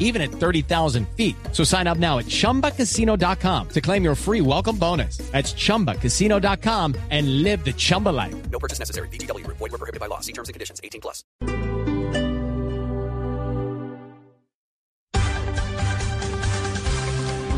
even at 30,000 feet. So sign up now at chumbacasino.com to claim your free welcome bonus. That's chumbacasino.com and live the Chumba life. No purchase necessary. BGW. Void were prohibited by law. See terms and conditions. 18 plus.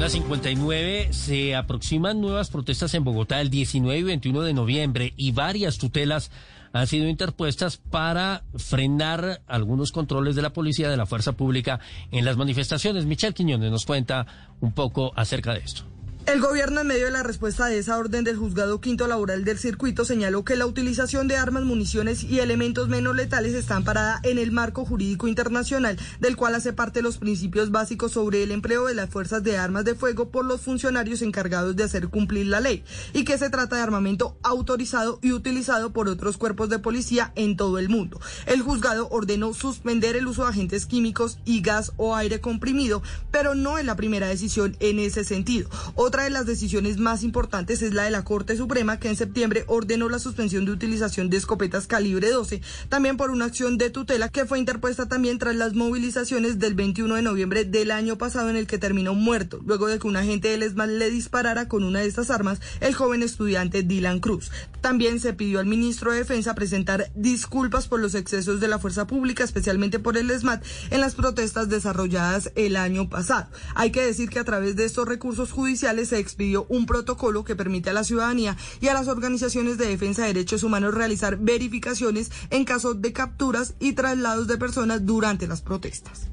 Una 59 se aproximan nuevas protestas en Bogotá el 19 y 21 de noviembre y varias tutelas han sido interpuestas para frenar algunos controles de la policía de la fuerza pública en las manifestaciones. Michelle Quiñones nos cuenta un poco acerca de esto. El gobierno, en medio de la respuesta de esa orden del juzgado quinto laboral del circuito, señaló que la utilización de armas, municiones y elementos menos letales está amparada en el marco jurídico internacional, del cual hace parte los principios básicos sobre el empleo de las fuerzas de armas de fuego por los funcionarios encargados de hacer cumplir la ley, y que se trata de armamento autorizado y utilizado por otros cuerpos de policía en todo el mundo. El juzgado ordenó suspender el uso de agentes químicos y gas o aire comprimido, pero no es la primera decisión en ese sentido. Otra de las decisiones más importantes es la de la Corte Suprema, que en septiembre ordenó la suspensión de utilización de escopetas calibre 12, también por una acción de tutela que fue interpuesta también tras las movilizaciones del 21 de noviembre del año pasado en el que terminó muerto, luego de que un agente del ESMAD le disparara con una de estas armas el joven estudiante Dylan Cruz. También se pidió al ministro de Defensa presentar disculpas por los excesos de la fuerza pública, especialmente por el ESMAD, en las protestas desarrolladas el año pasado. Hay que decir que a través de estos recursos judiciales se expidió un protocolo que permite a la ciudadanía y a las organizaciones de defensa de derechos humanos realizar verificaciones en caso de capturas y traslados de personas durante las protestas.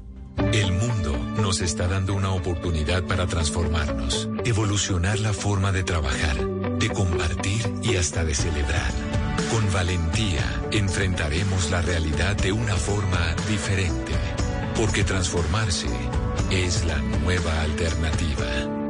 El mundo nos está dando una oportunidad para transformarnos, evolucionar la forma de trabajar, de compartir y hasta de celebrar. Con valentía enfrentaremos la realidad de una forma diferente, porque transformarse es la nueva alternativa.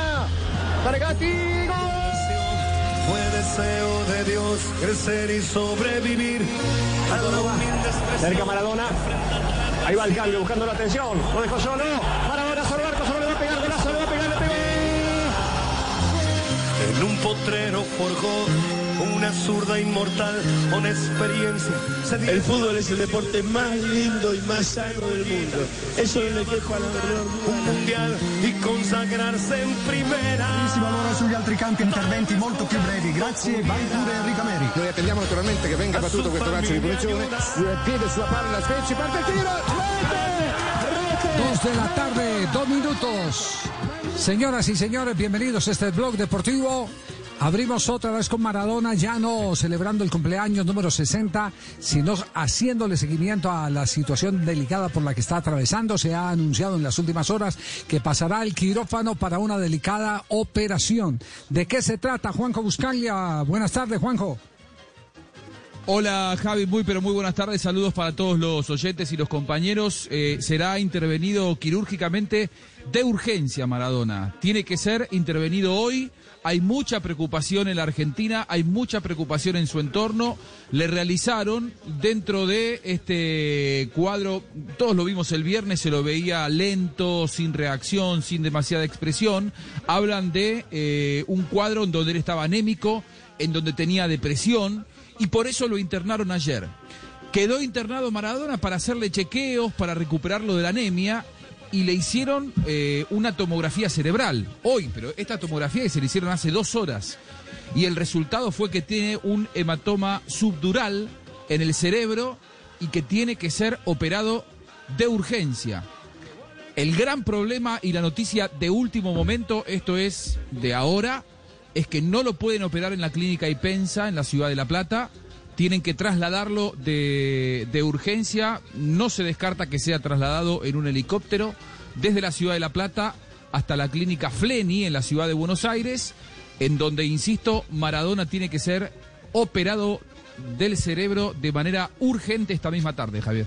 Fue deseo de Dios crecer y sobrevivir. Cerca Maradona. Ahí va el cambio, buscando la atención. Lo dejó solo. Maradona el arco, solo le va a pegar, golazo, le va a pegar, le pegó. En un potrero forjó una zurda inmortal con experiencia. El fútbol es el deporte más lindo y más sano del mundo. Eso no le quejo a la verdad. un mundial y consagrarse en primera. Allora sugli altri campi interventi molto più brevi. Grazie, vai pure Enrico Meri. Noi attendiamo naturalmente che venga battuto questo calcio di punizione. Piede sulla palla, Spezzi, parte il tiro. Dos de la tarde, dos minutos. Señoras y señores, bienvenidos a este blog deportivo. Abrimos otra vez con Maradona, ya no celebrando el cumpleaños número 60, sino haciéndole seguimiento a la situación delicada por la que está atravesando. Se ha anunciado en las últimas horas que pasará al quirófano para una delicada operación. ¿De qué se trata, Juanjo Buscaglia? Buenas tardes, Juanjo. Hola Javi, muy pero muy buenas tardes, saludos para todos los oyentes y los compañeros. Eh, será intervenido quirúrgicamente de urgencia Maradona. Tiene que ser intervenido hoy. Hay mucha preocupación en la Argentina, hay mucha preocupación en su entorno. Le realizaron dentro de este cuadro, todos lo vimos el viernes, se lo veía lento, sin reacción, sin demasiada expresión. Hablan de eh, un cuadro en donde él estaba anémico, en donde tenía depresión y por eso lo internaron ayer. Quedó internado Maradona para hacerle chequeos, para recuperarlo de la anemia y le hicieron eh, una tomografía cerebral hoy, pero esta tomografía se le hicieron hace dos horas y el resultado fue que tiene un hematoma subdural en el cerebro y que tiene que ser operado de urgencia. El gran problema y la noticia de último momento, esto es de ahora, es que no lo pueden operar en la clínica Ipensa, en la ciudad de La Plata. Tienen que trasladarlo de, urgencia. No se descarta que sea trasladado en un helicóptero desde la ciudad de La Plata hasta la clínica Fleni en la ciudad de Buenos Aires, en donde, insisto, Maradona tiene que ser operado del cerebro de manera urgente esta misma tarde, Javier.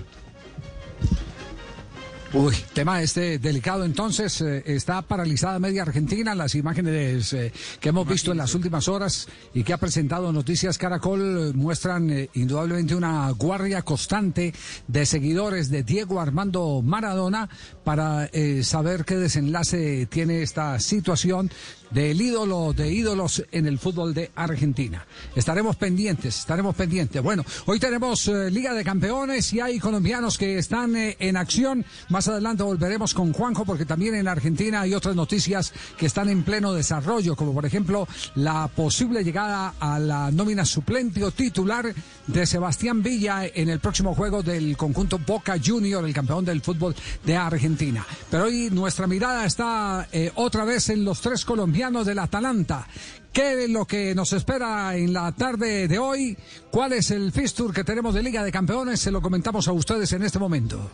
Uy, tema este delicado. Entonces, eh, está paralizada media Argentina. Las imágenes eh, que hemos visto en las últimas horas y que ha presentado Noticias Caracol eh, muestran indudablemente una guardia constante de seguidores de Diego Armando Maradona para saber qué desenlace tiene esta situación del ídolo de ídolos en el fútbol de Argentina. Estaremos pendientes, estaremos pendientes. Bueno, hoy tenemos eh, Liga de Campeones y hay colombianos que están eh, en acción. Más adelante volveremos con Juanjo porque también en Argentina hay otras noticias que están en pleno desarrollo, como por ejemplo la posible llegada a la nómina suplente o titular de Sebastián Villa en el próximo juego del conjunto Boca Junior, el campeón del fútbol de Argentina. Pero hoy nuestra mirada está eh, otra vez en los tres colombianos del Atalanta. ¿Qué es lo que nos espera en la tarde de hoy? ¿Cuál es el fixture que tenemos de Liga de Campeones? Se lo comentamos a ustedes en este momento.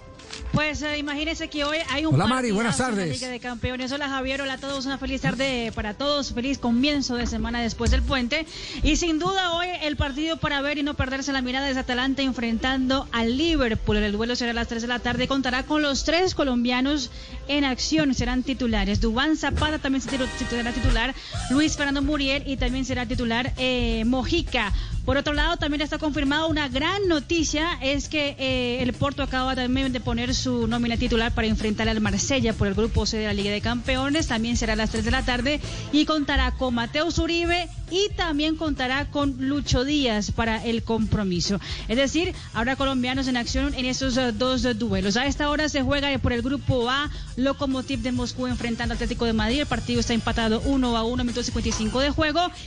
Pues eh, imagínense que hoy hay un Hola, Mari, buenas partidazo en la tardes. Liga de Campeones. Hola Javier, hola a todos, una feliz tarde para todos, feliz comienzo de semana después del puente. Y sin duda hoy el partido para ver y no perderse la mirada es Atalanta enfrentando al Liverpool. El duelo será a las 3 de la tarde, contará con los tres colombianos en acción, serán titulares. Dubán Zapata también será titular, Luis Fernando Muriel y también será titular eh, Mojica. Por otro lado, también está confirmada una gran noticia, es que eh, el Porto acaba también de poner su nómina titular para enfrentar al Marsella por el grupo C de la Liga de Campeones, también será a las 3 de la tarde y contará con Mateo Uribe y también contará con Lucho Díaz para el compromiso. Es decir, habrá colombianos en acción en esos eh, dos duelos. A esta hora se juega por el grupo A, Lokomotiv de Moscú enfrentando al Atlético de Madrid, el partido está empatado 1 a 1, minuto 55 de juego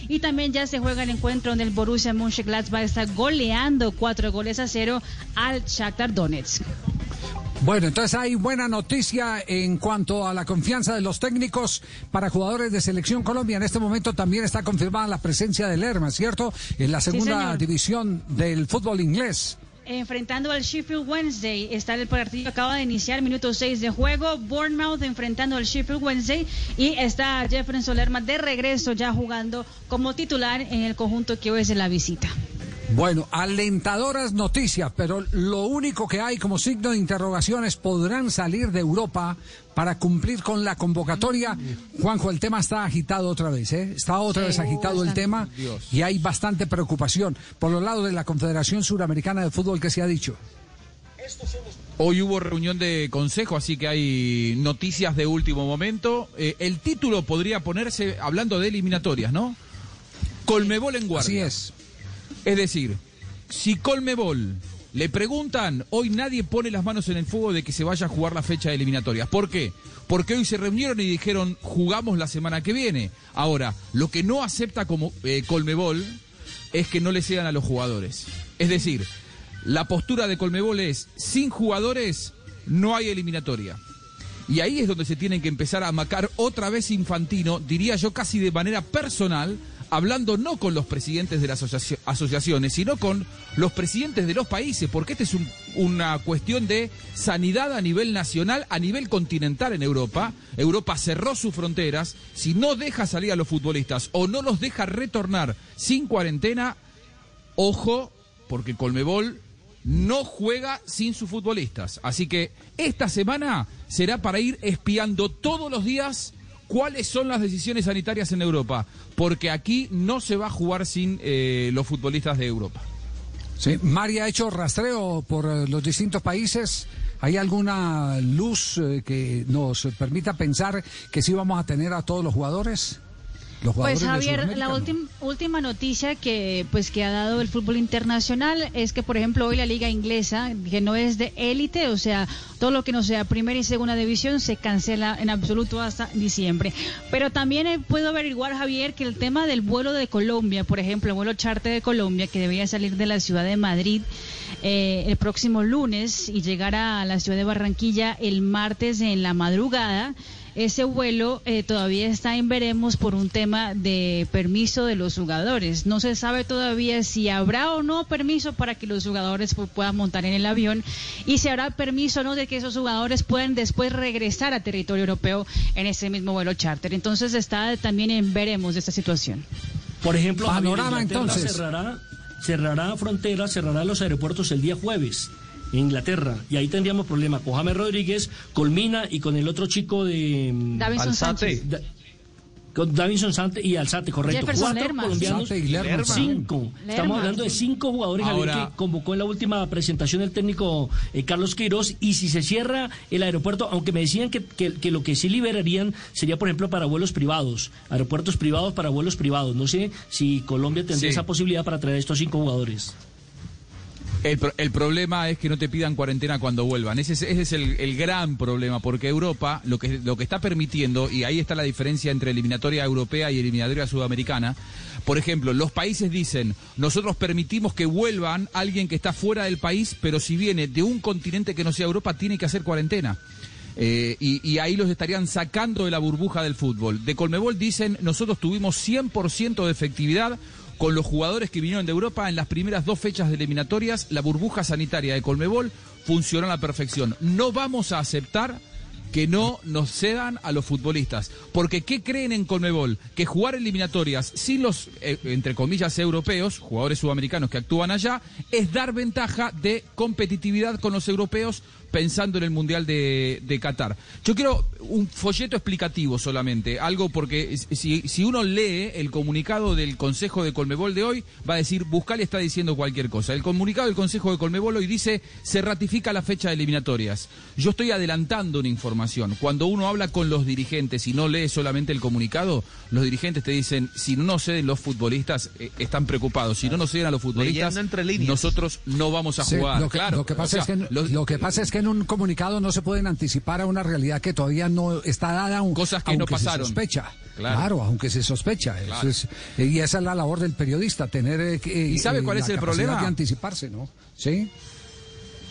y también ya se juega el encuentro donde el Borussia Mönchengladbach está goleando cuatro goles a cero al Shakhtar Donetsk. Bueno, entonces hay buena noticia en cuanto a la confianza de los técnicos para jugadores de Selección Colombia. En este momento también está confirmada la presencia de Lerma, ¿cierto? En la segunda división del fútbol inglés. Enfrentando al Sheffield Wednesday, está el partido, acaba de iniciar, minuto 6 de juego. Bournemouth enfrentando al Sheffield Wednesday y está Jefferson Lerma de regreso ya jugando como titular en el conjunto que hoy es la visita. Bueno, alentadoras noticias, pero lo único que hay como signo de interrogación es podrán salir de Europa para cumplir con la convocatoria. Juanjo, el tema está agitado otra vez, ¿eh? Está otra Sí. vez agitado el tema Dios. y hay bastante preocupación por los lados de la Confederación Suramericana de Fútbol que se ha dicho. Hoy hubo reunión de consejo, así que hay noticias de último momento. Eh, el título podría ponerse hablando de eliminatorias, ¿no? Colmebol en guardia. Así es. Es decir, si Colmebol le preguntan, hoy nadie pone las manos en el fuego de que se vaya a jugar la fecha de eliminatorias. ¿Por qué? Porque hoy se reunieron y dijeron, jugamos la semana que viene. Ahora, lo que no acepta como eh, Colmebol es que no le cedan a los jugadores. Es decir, la postura de Colmebol es, sin jugadores no hay eliminatoria. Y ahí es donde se tienen que empezar a macar otra vez Infantino, diría yo casi de manera personal, hablando no con los presidentes de las asocia- asociaciones, sino con los presidentes de los países, porque esta es un- una cuestión de sanidad a nivel nacional, a nivel continental en Europa. Europa cerró sus fronteras, si no deja salir a los futbolistas o no los deja retornar sin cuarentena, ojo, porque Colmebol no juega sin sus futbolistas. Así que esta semana será para ir espiando todos los días cuáles son las decisiones sanitarias en Europa, porque aquí no se va a jugar sin eh, los futbolistas de Europa. Sí, Mari ha hecho rastreo por eh, los distintos países. ¿Hay alguna luz eh, que nos permita pensar que sí vamos a tener a todos los jugadores? Pues Javier, la última última noticia que pues que ha dado el fútbol internacional es que por ejemplo hoy la liga inglesa que no es de élite, o sea, todo lo que no sea primera y segunda división se cancela en absoluto hasta diciembre. Pero también eh, puedo averiguar Javier que el tema del vuelo de Colombia, por ejemplo, el vuelo charter de Colombia que debería salir de la ciudad de Madrid eh, el próximo lunes y llegar a la ciudad de Barranquilla el martes en la madrugada. Ese vuelo eh, todavía está en veremos por un tema de permiso de los jugadores. No se sabe todavía si habrá o no permiso para que los jugadores pu- puedan montar en el avión y si habrá permiso o no de que esos jugadores puedan después regresar a territorio europeo en ese mismo vuelo charter. Entonces está también en veremos de esta situación. Por ejemplo, Panorama, entonces. cerrará, cerrará fronteras, cerrará los aeropuertos el día jueves Inglaterra. Y ahí tendríamos problema con James Rodríguez, Colmina y con el otro chico de... mm, Davinson Alzate. Sánchez. Da- con Davinson Sante y Alzate, correcto. Jefferson Cuatro Lerma. colombianos, Sante y Lerma. cinco. Lerma. Estamos hablando de cinco jugadores, Javier, Ahora- que convocó en la última presentación el técnico eh, Carlos Queiroz. Y si se cierra el aeropuerto, aunque me decían que, que- que lo que sí liberarían sería, por ejemplo, para vuelos privados, aeropuertos privados para vuelos privados. No sé si Colombia tendría Sí. esa posibilidad para traer a estos cinco jugadores. El, pro- el problema es que no te pidan cuarentena cuando vuelvan. Ese es, ese es el, gran problema, porque Europa lo que, lo que está permitiendo, y ahí está la diferencia entre eliminatoria europea y eliminatoria sudamericana, por ejemplo, los países dicen, nosotros permitimos que vuelvan alguien que está fuera del país, pero si viene de un continente que no sea Europa, tiene que hacer cuarentena. Eh, y, y ahí los estarían sacando de la burbuja del fútbol. De Colmebol dicen, nosotros tuvimos 100% de efectividad con los jugadores que vinieron de Europa en las primeras dos fechas de eliminatorias. La burbuja sanitaria de Colmebol funcionó a la perfección. No vamos a aceptar que no nos cedan a los futbolistas. Porque ¿qué creen en Colmebol? Que jugar eliminatorias sin los, eh, entre comillas, europeos, jugadores sudamericanos que actúan allá, es dar ventaja de competitividad con los europeos pensando en el Mundial de, de Qatar. Yo quiero un folleto explicativo solamente, algo porque si, si uno lee el comunicado del Consejo de Colmebol de hoy, va a decir, Buscali está diciendo cualquier cosa. El comunicado del Consejo de Colmebol hoy dice, se ratifica la fecha de eliminatorias. Yo estoy adelantando una información. Cuando uno habla con los dirigentes y no lee solamente el comunicado, los dirigentes te dicen, si no nos ceden los futbolistas, eh, están preocupados. Si no nos ceden a los futbolistas, entre nosotros no vamos a Sí, jugar. lo, que, claro, lo que pasa o sea, es que, los- lo que pasa es que en un comunicado no se pueden anticipar a una realidad que todavía no está dada, aun- Cosas que no aunque pasaron. se sospecha. Claro. Claro, aunque se sospecha. Eso es- eh, y esa es la labor del periodista, tener eh, que- ¿Y sabe eh, cuál la es el problema? de anticiparse, ¿no? Sí.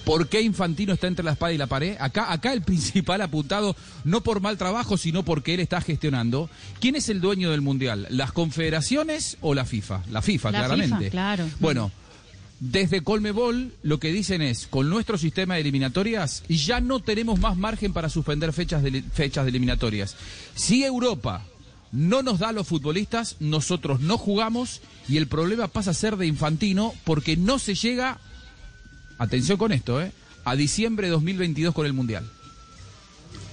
¿Por qué Infantino está entre la espada y la pared? Acá, acá el principal apuntado, no por mal trabajo, sino porque él está gestionando. ¿Quién es el dueño del Mundial? ¿Las confederaciones o la FIFA? La FIFA, La claramente. FIFA, claro. Bueno, desde Colmebol lo que dicen es, con nuestro sistema de eliminatorias ya no tenemos más margen para suspender fechas de, fechas de eliminatorias. Si Europa no nos da a los futbolistas, nosotros no jugamos y el problema pasa a ser de Infantino porque no se llega atención con esto, ¿eh? A diciembre de 2022 con el Mundial.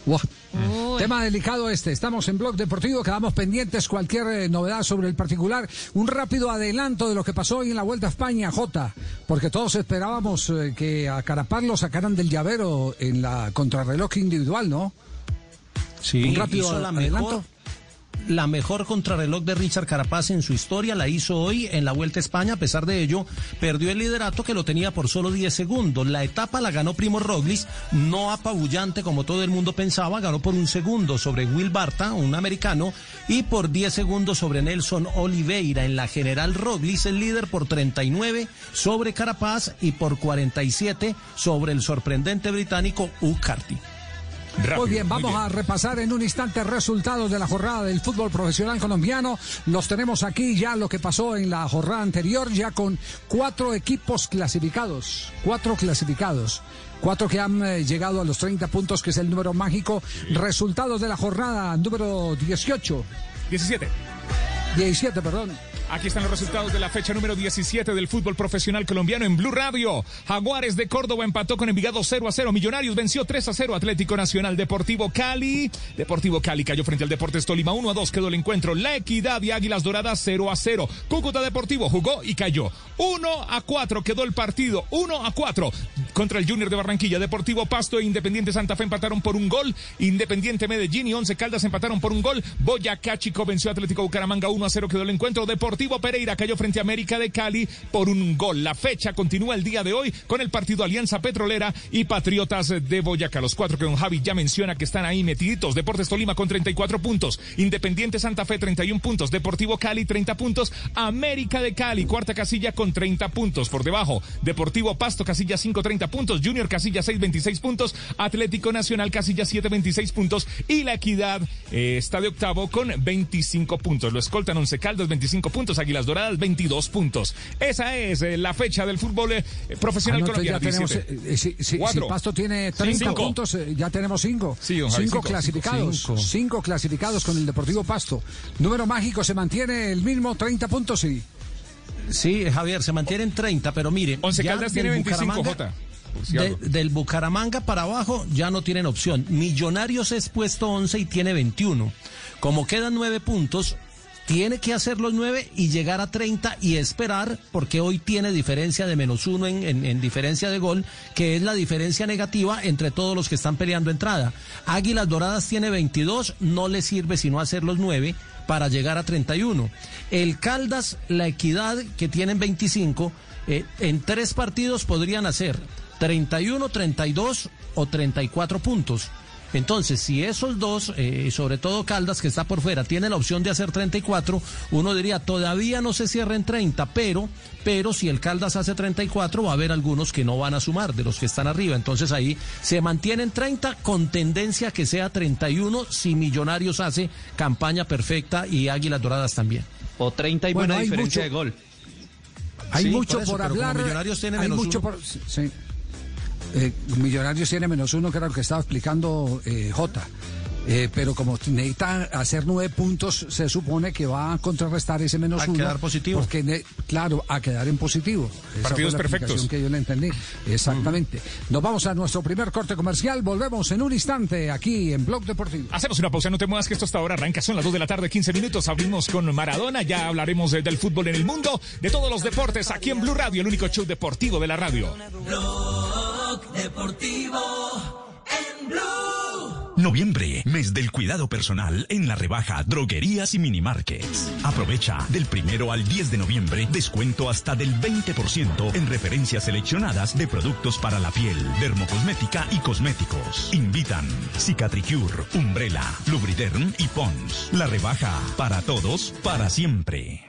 Buah. Tema delicado este. Estamos en Blog Deportivo, quedamos pendientes cualquier eh, novedad sobre el particular. Un rápido adelanto de lo que pasó hoy en la Vuelta a España, Jota, porque todos esperábamos eh, que a Carapaz lo sacaran del llavero en la contrarreloj individual, ¿no? Sí, Un rápido hizo la adelanto. mejor, la mejor contrarreloj de Richard Carapaz en su historia, la hizo hoy en la Vuelta a España, a pesar de ello, perdió el liderato que lo tenía por solo 10 segundos. La etapa la ganó Primo Roglic, no apabullante como todo el mundo pensaba, ganó por un segundo sobre Will Barta, un americano, y por 10 segundos sobre Nelson Oliveira. En la general Roglic el líder por 39 sobre Carapaz y por 47 sobre el sorprendente británico Carty. Muy bien, vamos a repasar en un instante resultados de la jornada del fútbol profesional colombiano. Los tenemos aquí ya lo que pasó en la jornada anterior, ya con cuatro equipos clasificados, cuatro clasificados. Cuatro que han eh, llegado a los 30 puntos, que es el número mágico. Resultados de la jornada número 18. 17. 17, perdón. Aquí están los resultados de la fecha número 17 del fútbol profesional colombiano en Blue Radio. Jaguares de Córdoba empató con Envigado 0 a 0. Millonarios venció 3 a 0. Atlético Nacional Deportivo Cali. Deportivo Cali cayó frente al Deportes Tolima 1 a 2. Quedó el encuentro. La Equidad y Águilas Doradas 0 a 0. Cúcuta Deportivo jugó y cayó. 1 a 4 quedó el partido. 1 a 4 contra el Junior de Barranquilla. Deportivo Pasto e Independiente Santa Fe empataron por un gol. Independiente Medellín y Once Caldas empataron por un gol. Boyacá Chico venció Atlético Bucaramanga 1 a 0 quedó el encuentro. Deportivo Pereira cayó frente a América de Cali por un gol. La fecha continúa el día de hoy con el partido Alianza Petrolera y Patriotas de Boyacá. Los cuatro que don Javi ya menciona que están ahí metiditos. Deportes Tolima con 34 puntos. Independiente Santa Fe 31 puntos. Deportivo Cali 30 puntos. América de Cali cuarta casilla con 30 puntos. Por debajo Deportivo Pasto casilla 5 30 puntos, Junior Casilla 6, 26 puntos, Atlético Nacional Casilla 7, 26 puntos y La Equidad eh, está de octavo con 25 puntos. Lo escoltan Once Caldas 25 puntos, Águilas Doradas 22 puntos. Esa es eh, la fecha del fútbol eh, profesional Ah, no, colombiano. ya tenemos, 17. eh, si, si- si Cuatro. Pasto tiene 30 Cinco. puntos, eh, ya tenemos 5. Sí, cinco cinco. clasificados. Cinco. 5 clasificados con el Deportivo Pasto. Número mágico se mantiene el mismo, 30 puntos, sí. Sí, Javier, se mantienen 30, pero mire. Once Caldas del tiene 25, Bucaramanga- Jota. por si de- del Bucaramanga para abajo ya no tienen opción. Millonarios es puesto 11 y tiene 21. Como quedan 9 puntos, tiene que hacer los 9 y llegar a 30 y esperar, porque hoy tiene diferencia de menos 1 en, en- en diferencia de gol, que es la diferencia negativa entre todos los que están peleando entrada. Águilas Doradas tiene 22, no le sirve sino hacer los 9 para llegar a 31. El Caldas, la Equidad, que tienen 25, eh, en tres partidos podrían hacer 31, 32 o 34 puntos. Entonces, si esos dos, eh, sobre todo Caldas, que está por fuera, tiene la opción de hacer 34, uno diría, todavía no se cierra en 30, pero, pero si el Caldas hace 34, va a haber algunos que no van a sumar de los que están arriba. Entonces ahí se mantienen 30 con tendencia a que sea 31 si Millonarios hace campaña perfecta y Águilas Doradas también. O 30 y Bueno, buena hay diferencia mucho- de gol. Hay Sí, mucho por eso, por, hablar. Millonarios tiene hay menos mucho uno. por. sí. Eh, Millonarios tiene menos uno, que era lo que estaba explicando eh, Jota. Eh, pero como necesita hacer nueve puntos, se supone que va a contrarrestar ese menos A uno. quedar positivo. Porque, ne- claro, a quedar en positivo. Esa Partidos fue la perfectos. que yo le entendí. Exactamente. Nos vamos a nuestro primer corte comercial. Volvemos en un instante aquí en Blog Deportivo. Hacemos una pausa, no te muevas que esto hasta ahora arranca. Son las 2 de la tarde, 15 minutos. Abrimos con Maradona. Ya hablaremos de- del fútbol en el mundo, de todos los deportes aquí en Blue Radio, el único show deportivo de la radio. Blog Deportivo Noviembre, mes del cuidado personal en la rebaja Droguerías y Minimarkets. Aprovecha del primero al 10 de noviembre descuento hasta del 20% en referencias seleccionadas de productos para la piel, dermocosmética y cosméticos. Invitan Cicatricure, Umbrella, Lubriderm y Pons. La rebaja para todos, para siempre.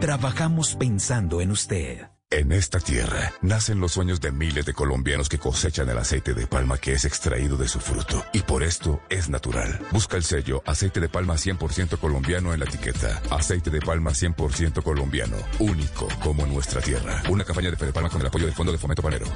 Trabajamos pensando en usted. En esta tierra nacen los sueños de miles de colombianos que cosechan el aceite de palma que es extraído de su fruto. Y por esto es natural. Busca el sello aceite de palma 100% colombiano en la etiqueta. Aceite de palma 100% colombiano. Único como nuestra tierra. Una campaña de Fede Palma con el apoyo del Fondo de Fomento Panero.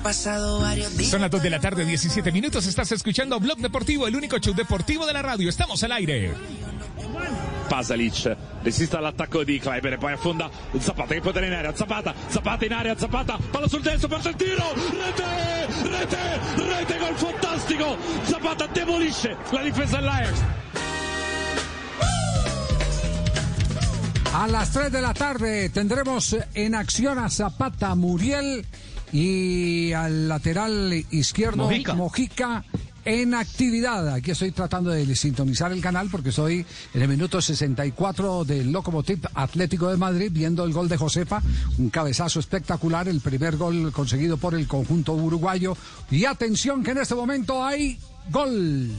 Han pasado varios días. Son las 2 de la tarde, 17 minutos. Estás escuchando Blog Deportivo, el único show deportivo de la radio. Estamos al aire. Pasalic resiste all'attacco di Kleiber e poi affonda Zapata che può tenere in area Zapata, Zapata in area, Zapata palla sul destro parte il tiro rete, rete, rete gol fantastico Zapata demolisce la difesa dell'Ajax A las 3 de la tarde tendremos en acción a Zapata Muriel y al lateral izquierdo Mojica. Mojica en actividad. Aquí estoy tratando de sintonizar el canal porque estoy en el minuto 64 del Lokomotiv Atlético de Madrid viendo el gol de Josefa, un cabezazo espectacular, el primer gol conseguido por el conjunto uruguayo. Y atención que en este momento hay gol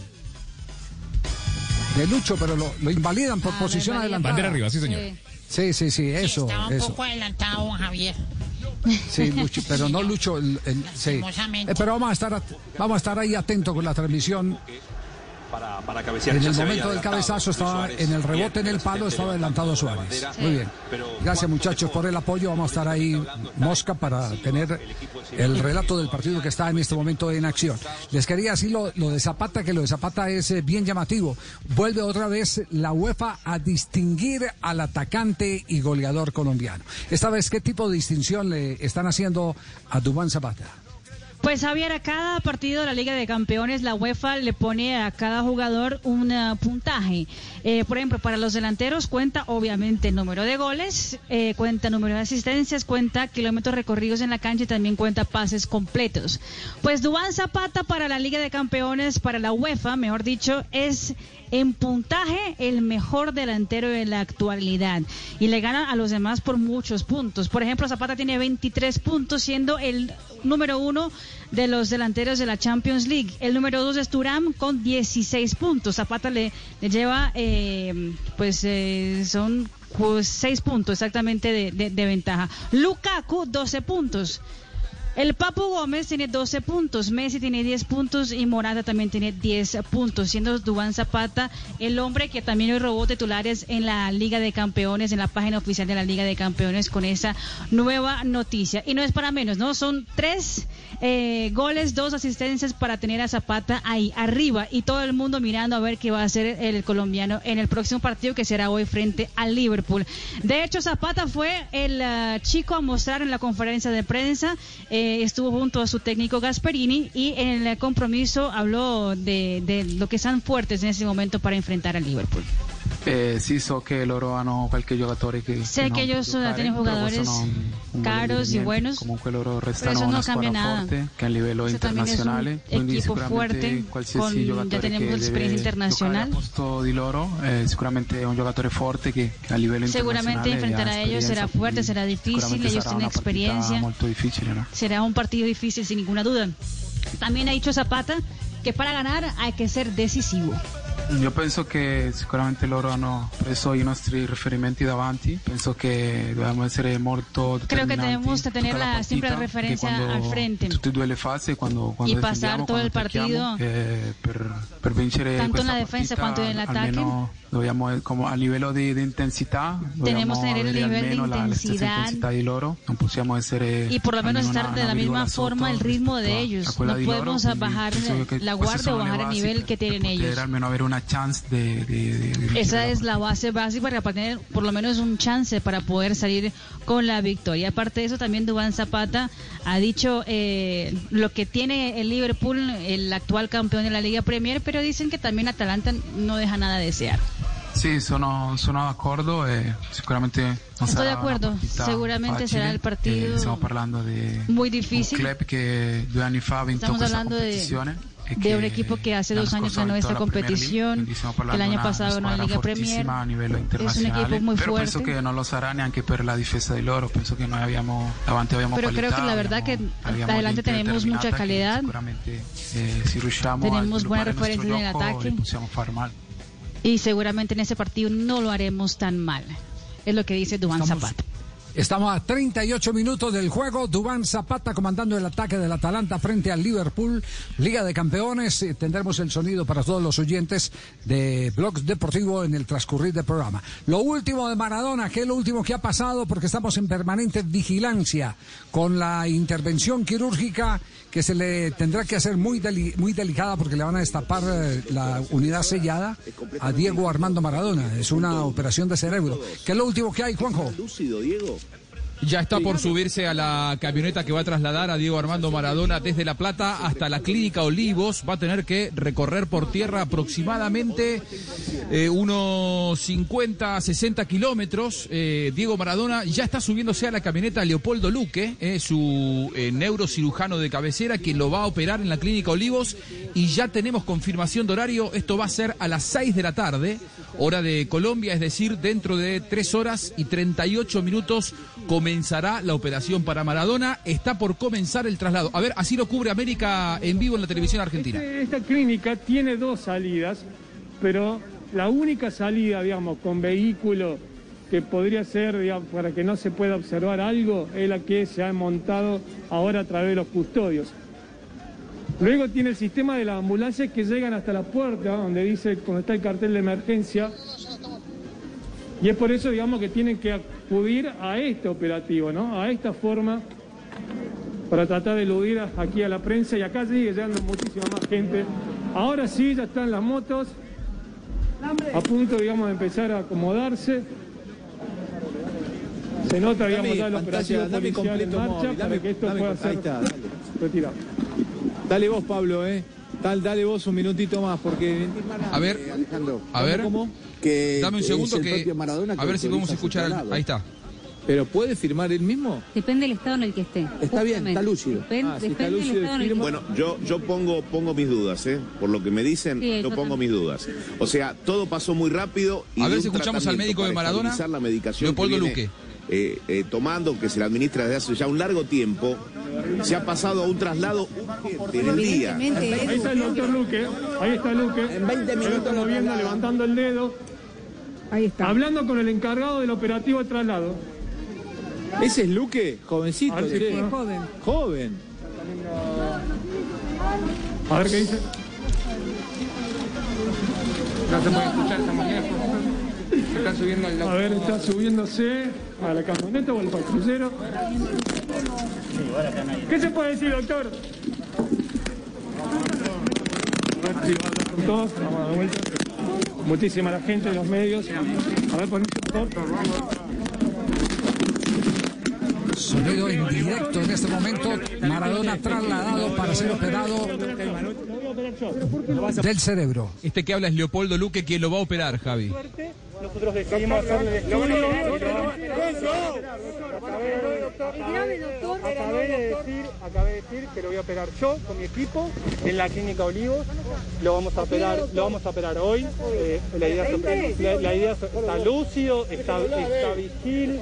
de Lucho, pero lo, lo invalidan por posición adelantada. Bandera arriba, sí, señor. Sí, sí, sí, eso, Estaba un eso. poco adelantado, Javier. Sí, Lucho, pero no Lucho, el- el- sí. Eh, pero vamos a estar, vamos a estar ahí atentos con la transmisión. Para, para cabecear En el momento del cabezazo estaba Suárez. en el rebote Bien, en el palo, asistente estaba de adelantado la Suárez. bandera. Muy bien. Pero Gracias muchachos por el apoyo. Vamos a estar ahí mosca para tener el relato del partido que está en este momento en acción. Les quería decir lo, lo de Zapata, que lo de Zapata es eh, bien llamativo. Vuelve otra vez la UEFA a distinguir al atacante y goleador colombiano. Esta vez, ¿qué tipo de distinción le están haciendo a Dubán Zapata? Pues Javier, a cada partido de la Liga de Campeones, la UEFA le pone a cada jugador un eh, puntaje. Eh, por ejemplo, para los delanteros cuenta obviamente el número de goles, eh, cuenta número de asistencias, cuenta kilómetros recorridos en la cancha y también cuenta pases completos. Pues Dubán Zapata para la Liga de Campeones, para la UEFA, mejor dicho, es en puntaje el mejor delantero de la actualidad y le gana a los demás por muchos puntos. Por ejemplo, Zapata tiene 23 puntos siendo el número uno de los delanteros de la Champions League. El número dos es Turam con 16 puntos. Zapata le, le lleva, eh, pues eh, son pues, 6 puntos exactamente de, de, de ventaja. Lukaku 12 puntos. El Papu Gómez tiene 12 puntos, Messi tiene 10 puntos y Morata también tiene 10 puntos, siendo Dubán Zapata el hombre que también hoy robó titulares en la Liga de Campeones, en la página oficial de la Liga de Campeones con esa nueva noticia. Y no es para menos, ¿no? Son tres eh, goles, dos asistencias para tener a Zapata ahí arriba y todo el mundo mirando a ver qué va a hacer el colombiano en el próximo partido que será hoy frente al Liverpool. De hecho, Zapata fue el uh, chico a mostrar en la conferencia de prensa. Eh, estuvo junto a su técnico Gasperini y en el compromiso habló de, de lo que están fuertes en ese momento para enfrentar al Liverpool. Eh, sì, so che loro hanno qualche giocatore che sé che que ellos tienen jugadores caros y buenos comunque loro restano eso no una squadra nada. Forte che a livello Eso también es un internazionale quindi equipo sicuramente fuerte qualsiasi con, ya giocatore tenemos che experiencia deve internacional. giocare al posto di loro eh, sicuramente è un giocatore forte che, a livello seguramente internazionale enfrentar ha a ellos será fuerte quindi será difícil ellos tienen experiencia. molto difficile no? será un partido difícil sin ninguna duda. También ha dicho Zapata que para ganar hay que ser decisivo Io penso che sicuramente loro hanno preso i nostri riferimenti davanti, penso che dobbiamo essere molto creo que tenemos que tener la la, siempre la referencia al frente tutte e due le fasi quando, quando Y pasar todo el partido. eh, per, per vincere Tanto en questa la defensa partita, quanto en el ataque. Eh, como a livello di, di intensità Tenemos dobbiamo tener el avere nivel de almeno la, la stessa intensidad. intensità di loro non possiamo essere y por lo menos estar de la misma forma el ritmo de ellos no di podemos bajar la queste guardia o bajar el nivel que tienen ellos almeno avere una chance di, di, di, di Esa es la base básica para tener por lo menos un chance para poder salir con la victoria. Aparte de eso, también Dubán Zapata ha dicho eh, lo que tiene el Liverpool, el actual campeón de la Liga Premier, pero dicen que también Atalanta no deja nada a desear. Sì, sono, sono d'accordo e sicuramente non Estoy sarà de partita Seguramente facile. será el partido Eh, stiamo parlando di muy un difícil. club che due anni fa ha vinto Estamos questa hablando de, competizione e de un equipo que hace dos años ganó esta competición, que el año pasado ganó la Liga Premier. Es un equipo muy però penso fuerte. che non lo sarà neanche per la difesa di loro penso che noi abbiamo davanti abbiamo Pero creo que la verdad que adelante tenemos mucha calidad. eh, Tenemos buena sviluppare il nostro referencia en el ataque. Y seguramente en ese partido no lo haremos tan mal. Es lo que dice Estamos- Zapata. Estamos a 38 minutos del juego. Dubán Zapata comandando el ataque del Atalanta frente al Liverpool. Liga de Campeones. Eh, Tendremos el sonido para todos los oyentes de Blogs Deportivo en el transcurrir del programa. Lo último de Maradona, que es lo último que ha pasado porque estamos en permanente vigilancia con la intervención quirúrgica que se le tendrá que hacer muy, muy delicada porque le van a destapar eh, la unidad sellada a Diego Armando Maradona. Es una operación de cerebro. ¿Qué es lo último que hay, Juanjo? Lúcido, Diego. Ya está por subirse a la camioneta que va a trasladar a Diego Armando Maradona desde La Plata hasta la Clínica Olivos. Va a tener que recorrer por tierra aproximadamente eh, unos 50, 60 kilómetros. Eh, Diego Maradona ya está subiéndose a la camioneta Leopoldo Luque, eh, su neurocirujano de cabecera, quien lo va a operar en la Clínica Olivos. Y ya tenemos confirmación de horario. Esto va a ser a las 6 de la tarde, hora de Colombia, es decir, dentro de 3 horas y 38 minutos comenzará la operación para Maradona. Está por comenzar el traslado. A ver, así lo cubre América en vivo en la televisión argentina. Este- Esta clínica tiene dos salidas, pero la única salida, digamos, con vehículo que podría ser, digamos, para que no se pueda observar algo, es la que se ha montado ahora a través de los custodios. Luego tiene el sistema de las ambulancias que llegan hasta la puerta, donde dice, donde está el cartel de emergencia. Y es por eso, digamos, que tienen que acudir a este operativo, ¿no? A esta forma para tratar de eludir aquí a la prensa y acá sigue llegando muchísima más gente. Ahora sí, ya están las motos a punto, digamos, de empezar a acomodarse. Se nota, digamos, Dame ya el operativo dame policial en completo marcha móvil, para que esto dame pueda ser está, dale. retirado. Dale vos, Pablo, ¿eh? Dale, dale vos un minutito más, porque... A ver, a ver, Que dame un es segundo el que propio Maradona que a ver si podemos escuchar. al- ahí está. ¿Pero puede firmar él mismo? Depende del estado en el que esté. Está bien, está lúcido. Depen- Ah, si está depende del lúcido y estado en el que firma- esté. Bueno, yo, yo pongo, pongo mis dudas, ¿eh? Por lo que me dicen, Sí, yo yo pongo también. mis dudas. O sea, todo pasó muy rápido. Y A ver si escuchamos al médico de Maradona, la medicación Leopoldo que Luque. viene, eh, eh, tomando, que se la administra desde hace ya un largo tiempo, se ha pasado a un traslado urgente en el día. Ahí está el doctor Luque, ahí está Luque. En 20 minutos estamos viendo levantando el dedo. Ahí está. Hablando con el encargado del operativo de traslado. ¿Ese es Luque? Jovencito. A ver si che. puedo. Joven. Joven. A ver qué dice. No se puede escuchar esa manera. Se están subiendo al A ver, está subiéndose a la camioneta o al patrullero. ¿Qué se puede decir, doctor? A ver si va a hablar con todos. Vamos a dar vuelta. Muchísima la gente, los medios. A ver. Sonido en directo en este momento. Maradona trasladado para ser operado del cerebro. Este que habla es Leopoldo Luque, quien lo va a operar, Javi. Nosotros decidimos hacerle el estudio. Acabé de decir, acabé de decir que lo voy a operar yo con mi equipo en la clínica Olivos. Lo vamos a operar, lo vamos a operar hoy. Eh, la, idea es- la- la idea es- está lúcido, está, está vigil,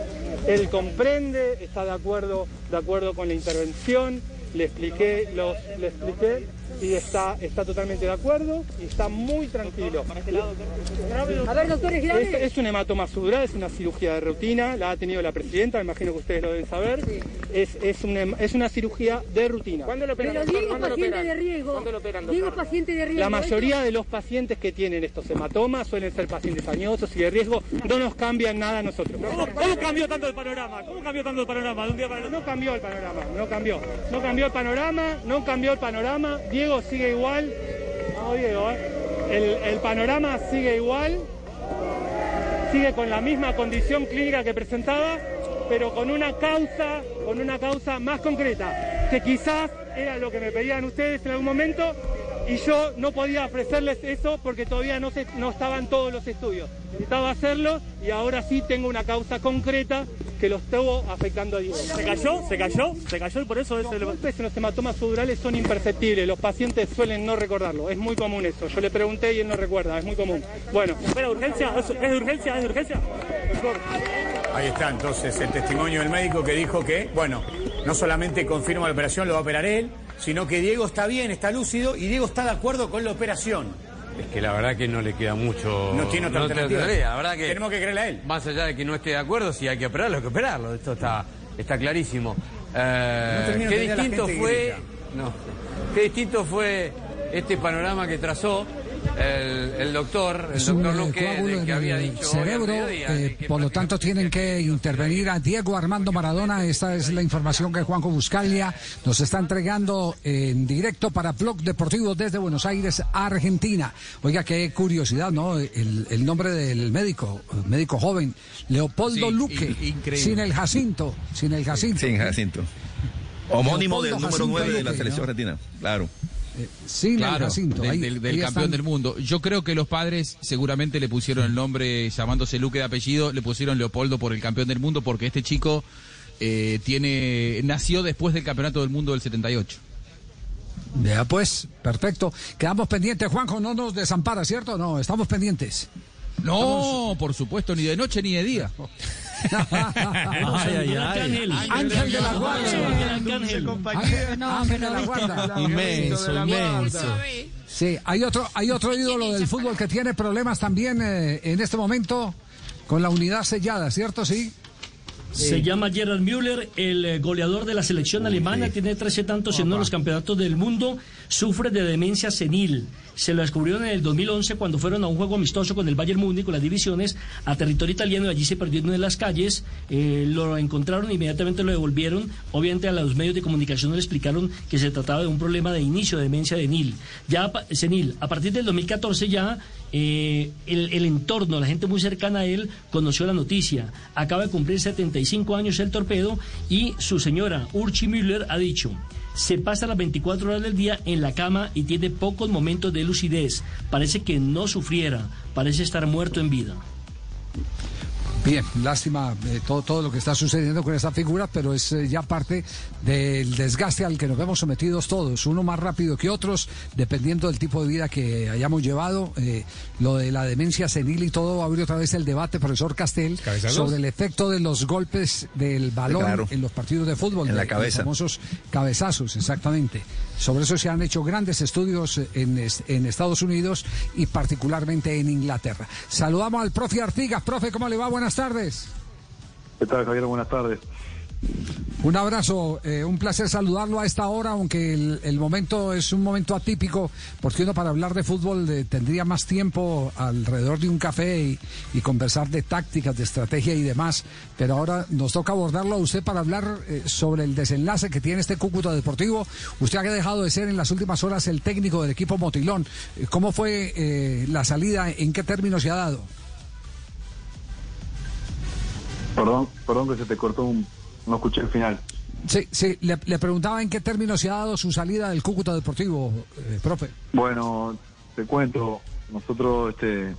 él comprende, está de acuerdo, de acuerdo con la intervención. Le expliqué, los, le expliqué y está, está totalmente de acuerdo y está muy tranquilo. A ver, doctor, Es, un hematoma subdural, es una cirugía de rutina, la ha tenido la presidenta, me imagino que ustedes lo deben saber. Es, es, un hem- es una cirugía de rutina. ¿Cuándo lo Pero Diego es paciente de riesgo. Diego es paciente de riesgo. La mayoría de los pacientes que tienen estos hematomas suelen ser pacientes añosos y de riesgo, no nos cambian nada a nosotros. ¿Cómo, cambió tanto el panorama? ¿Cómo cambió tanto el panorama de un día para otro? No cambió el panorama, no cambió. No cambió el panorama, no cambió el panorama. Diego sigue igual. Diego, ¿eh? el, el panorama sigue igual sigue con la misma condición clínica que presentaba, pero con una causa, con una causa más concreta, que quizás era lo que me pedían ustedes en algún momento y yo no podía ofrecerles eso porque todavía no, se, no estaban todos los estudios. Necesitaba hacerlo y ahora sí tengo una causa concreta que lo estuvo afectando a Diego. ¿Se cayó? ¿Se cayó? ¿Se cayó y por eso es Los golpes en los hematomas subdurales son imperceptibles, los pacientes suelen no recordarlo, es muy común eso. Yo le pregunté y él no recuerda, es muy común. Bueno, ¿espera urgencia? ¿Es de urgencia? ¿Es de urgencia? Ahí está entonces el testimonio del médico que dijo que, bueno, no solamente confirma la operación, lo va a operar él, sino que Diego está bien, está lúcido y Diego está de acuerdo con la operación. Es que la verdad que no le queda mucho. No tiene otra alternativa. La verdad que. Tenemos que creerle a él. Más allá de que no esté de acuerdo, si hay que operarlo, hay que operarlo. Esto está, está clarísimo. Eh, No qué distinto fue. No. Qué distinto fue este panorama que trazó el, el doctor, el Es un doctor eh, Luque, coágulo de en que había el dicho. hoy al cerebro, eh, por lo tanto tienen que intervenir a Diego Armando Maradona. Esta es la información que Juanjo Buscalia nos está entregando en directo para Blog Deportivo desde Buenos Aires, Argentina. Oiga, qué curiosidad, ¿no? El, el nombre del médico, médico joven, Leopoldo Sí, Luque, increíble. sin el Jacinto, sin el Jacinto. Sin Jacinto. Homónimo del número Jacinto 9 de la selección ¿no? argentina. Claro. Sin el Jacinto. del, Ahí- del- del ahí campeón están. del mundo. Yo creo que los padres seguramente le pusieron el nombre, llamándose Luque de apellido, le pusieron Leopoldo por el campeón del mundo, porque este chico eh, tiene nació después del campeonato del mundo del 78. Ya pues, perfecto. Quedamos pendientes, Juanjo, no nos desampara, ¿cierto? No, estamos pendientes. No, por supuesto, ni de noche ni de día. Ay, ay, ay. Ángel de la Guardia. Ángel Ángel de la Guardia. Inmenso, inmenso. Sí, hay otro, hay otro ídolo del fútbol que tiene problemas también eh, en este momento con la unidad sellada, ¿cierto? Sí. Se llama Gerard Müller, el eh, goleador de la selección alemana, tiene 13 tantos en uno de los campeonatos del mundo, sufre de demencia senil. Se lo descubrieron en el 2011 cuando fueron a un juego amistoso con el Bayern Múnich, con las divisiones, a territorio italiano y allí se perdió en las calles. Eh, lo encontraron, inmediatamente lo devolvieron. Obviamente a los medios de comunicación le explicaron que se trataba de un problema de inicio de demencia senil. Ya, pa- senil. A partir del 2014 ya eh, el, el entorno, la gente muy cercana a él, conoció la noticia. Acaba de cumplir 75 años el torpedo y su señora, Urchi Müller, ha dicho, se pasa las 24 horas del día en la cama y tiene pocos momentos de lucidez. Parece que no sufriera, parece estar muerto en vida. Bien, lástima eh, todo, todo lo que está sucediendo con esta figura, pero es eh, ya parte del desgaste al que nos vemos sometidos todos, uno más rápido que otros, dependiendo del tipo de vida que hayamos llevado. Eh, lo de la demencia senil y todo abrió otra vez el debate, profesor Castel, sobre el efecto de los golpes del balón Claro. en los partidos de fútbol, En la de- cabeza. los famosos cabezazos, exactamente. Sobre eso se han hecho grandes estudios en, en Estados Unidos y particularmente en Inglaterra. Saludamos al profe Artigas. Profe, ¿cómo le va? Buenas tardes. ¿Qué tal, Javier? Buenas tardes. Un abrazo, eh, un placer saludarlo a esta hora, aunque el, momento es un momento atípico, porque uno para hablar de fútbol tendría más tiempo alrededor de un café y, conversar de tácticas, de estrategia y demás, pero ahora nos toca abordarlo a usted para hablar eh, sobre el desenlace que tiene este Cúcuta Deportivo. Usted ha dejado de ser en las últimas horas el técnico del equipo Motilón. Eh, ¿Cómo fue la salida? ¿En qué términos se ha dado? Perdón, perdón que se te cortó un... No escuché el final. Sí, sí, le, le preguntaba en qué términos se ha dado su salida del Cúcuta Deportivo, eh, profe. Bueno, te cuento, nosotros este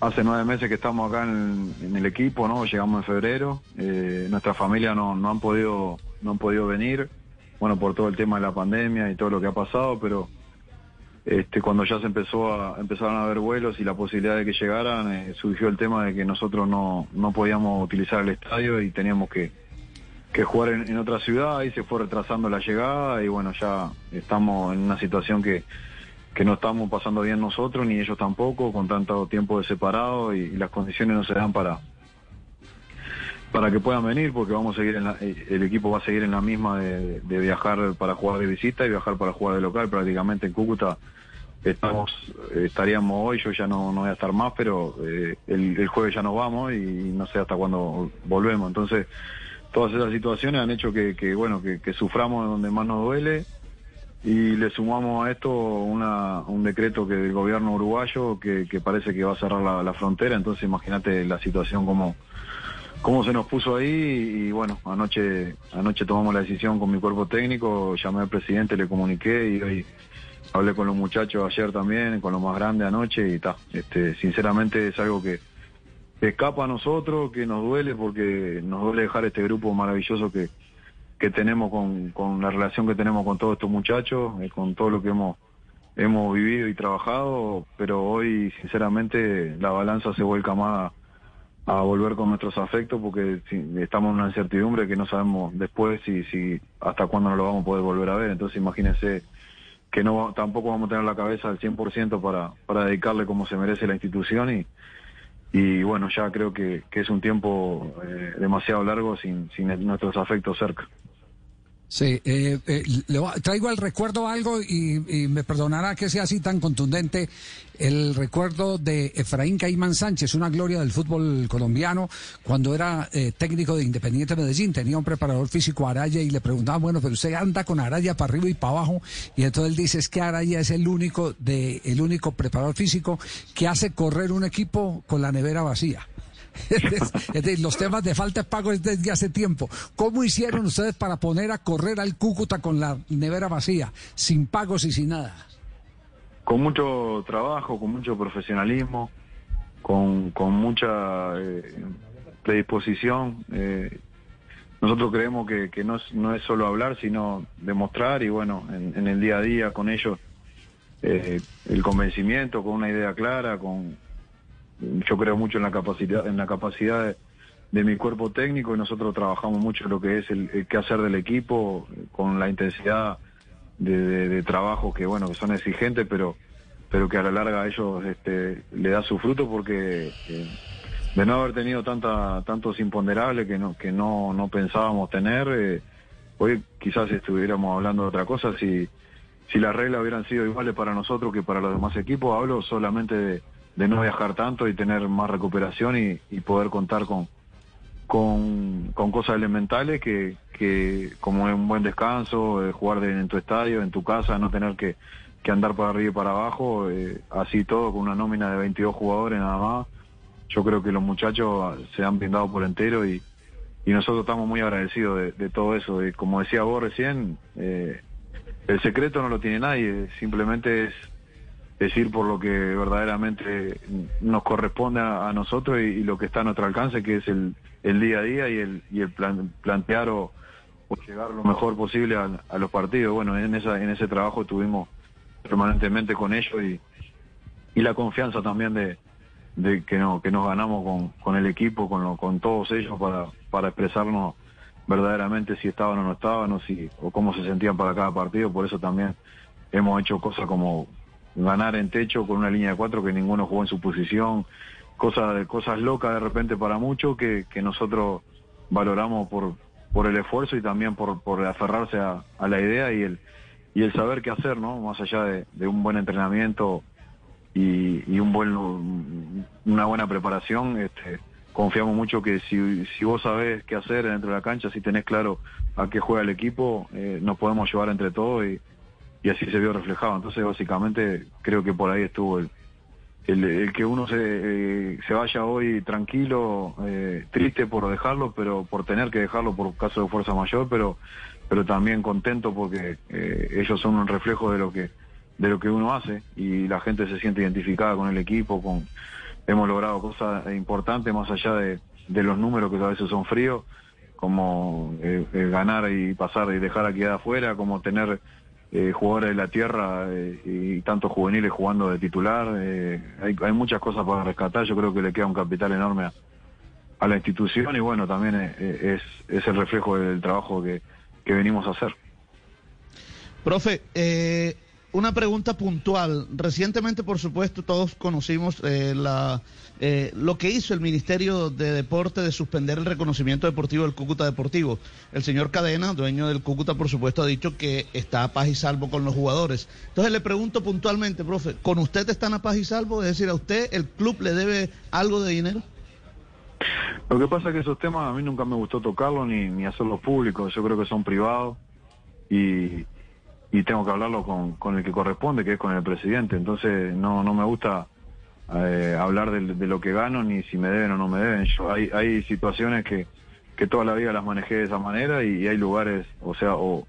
hace nueve meses que estamos acá en, en el equipo, ¿no? Llegamos en febrero, eh, nuestra familia no, no han podido no han podido venir, bueno, por todo el tema de la pandemia y todo lo que ha pasado, pero este cuando ya se empezó a empezaron a haber vuelos y la posibilidad de que llegaran, eh, surgió el tema de que nosotros no, no podíamos utilizar el estadio y teníamos que, que jugar en, otra ciudad. Y se fue retrasando la llegada y bueno, ya estamos en una situación que, que no estamos pasando bien nosotros ni ellos tampoco, con tanto tiempo de separado y, y las condiciones no se dan para para que puedan venir porque vamos a seguir en la- eh, el equipo va a seguir en la misma de, de viajar para jugar de visita y viajar para jugar de local. Prácticamente en Cúcuta estamos estaríamos hoy yo ya no, no voy a estar más pero eh, el, el jueves ya nos vamos y no sé hasta cuándo volvemos. Entonces todas esas situaciones han hecho que, que, bueno que, que suframos donde más nos duele. Y le sumamos a esto una, un decreto que del gobierno uruguayo que, que parece que va a cerrar la, la frontera. Entonces imagínate la situación como cómo se nos puso ahí y bueno, anoche anoche tomamos la decisión con mi cuerpo técnico, llamé al presidente, le comuniqué y hoy hablé con los muchachos ayer también, con los más grandes anoche y está, este, sinceramente es algo que, escapa a nosotros, que nos duele porque nos duele dejar este grupo maravilloso que, que tenemos con, con la relación que tenemos con todos estos muchachos, eh, con todo lo que hemos hemos vivido y trabajado, pero hoy sinceramente la balanza se vuelca más a, volver con nuestros afectos porque estamos en una incertidumbre que no sabemos después si, si hasta cuándo nos lo vamos a poder volver a ver. Entonces imagínense que no tampoco vamos a tener la cabeza al 100% para, para dedicarle como se merece la institución y, y bueno, ya creo que, que es un tiempo eh, demasiado largo sin, sin nuestros afectos cerca. Sí, eh, eh, le traigo al recuerdo algo y, y me perdonará que sea así tan contundente. El recuerdo de Efraín Caimán Sánchez, una gloria del fútbol colombiano, cuando era eh, técnico de Independiente Medellín, tenía un preparador físico Araya y le preguntaban, bueno, pero usted anda con Araya para arriba y para abajo, y entonces él dice es que Araya es el único de, el único preparador físico que hace correr un equipo con la nevera vacía. Los temas de falta de pago es desde hace tiempo. ¿Cómo hicieron ustedes para poner a correr al Cúcuta con la nevera vacía, sin pagos y sin nada? con mucho trabajo, con mucho profesionalismo, con, mucha eh, predisposición. eh, nosotros creemos que, que no, es, solo hablar, sino demostrar y bueno, en, en el día a día con ellos eh, el convencimiento, con una idea clara, con yo creo mucho en la capacidad, en la capacidad de, mi cuerpo técnico y nosotros trabajamos mucho lo que es el, el qué hacer del equipo con la intensidad de, de- de trabajo que bueno que son exigentes pero pero que a la larga a ellos este, le da su fruto porque eh, de no haber tenido tanta tantos imponderables que no que no no pensábamos tener eh, hoy quizás estuviéramos hablando de otra cosa si si las reglas hubieran sido iguales para nosotros que para los demás equipos hablo solamente de, de no viajar tanto y tener más recuperación y, y poder contar con con, con cosas elementales que, que como un buen descanso, eh, jugar de- en tu estadio, en tu casa, no tener que, que andar para arriba y para abajo, eh, así todo con una nómina de 22 jugadores nada más. Yo creo que los muchachos se han brindado por entero y, y nosotros estamos muy agradecidos de, de todo eso. Y como decía vos recién, eh, el secreto no lo tiene nadie, simplemente es decir por lo que verdaderamente nos corresponde a, nosotros y, lo que está a nuestro alcance, que es el, el día a día y el, y el plan- plantear o, llegar lo mejor posible a, los partidos. Bueno, en, esa, en ese trabajo estuvimos permanentemente con ellos y, y la confianza también de, de que, no, que nos ganamos con, con el equipo, con, lo- con todos ellos para, para expresarnos verdaderamente si estaban o no estaban o, si, o cómo se sentían para cada partido. Por eso también hemos hecho cosas como ganar en techo con una línea de cuatro que ninguno jugó en su posición, cosas, cosas locas de repente para muchos que, que nosotros valoramos por, por el esfuerzo y también por, por aferrarse a, la idea y el, y el saber qué hacer, ¿no? Más allá de, de un buen entrenamiento y, y un buen, una buena preparación, este, confiamos mucho que si, si vos sabés qué hacer dentro de la cancha, si tenés claro a qué juega el equipo, eh, nos podemos llevar entre todos y, y así se vio reflejado. Entonces, básicamente, creo que por ahí estuvo el, que uno se, eh, se vaya hoy tranquilo, eh, triste por dejarlo, pero por tener que dejarlo por caso de fuerza mayor, pero pero también contento porque eh, ellos son un reflejo de lo que de lo que uno hace y la gente se siente identificada con el equipo, con hemos logrado cosas importantes más allá de, de los números que a veces son fríos, como ganar y pasar y dejar a quedar afuera, como tener eh, jugadores de la tierra eh, y tantos juveniles jugando de titular. eh, hay, hay muchas cosas para rescatar. Yo creo que le queda un capital enorme a, la institución y bueno, también eh, es, es el reflejo del trabajo que, que venimos a hacer. Profe, una pregunta puntual. Recientemente, por supuesto, todos conocimos la, eh, lo que hizo el Ministerio de Deporte de suspender el reconocimiento deportivo del Cúcuta Deportivo. El señor Cadena, dueño del Cúcuta, por supuesto, ha dicho que está a paz y salvo con los jugadores. Entonces le pregunto puntualmente, profe, ¿con usted están a paz y salvo? Es decir, ¿a usted el club le debe algo de dinero? Lo que pasa es que esos temas a mí nunca me gustó tocarlos ni, ni hacerlos públicos. Yo creo que son privados y, y tengo que hablarlo con, con el que corresponde, que es con el presidente. Entonces no, no me gusta eh, hablar de, de lo que gano ni si me deben o no me deben. Yo, hay, hay situaciones que, que toda la vida las manejé de esa manera y, y hay lugares, o sea, o,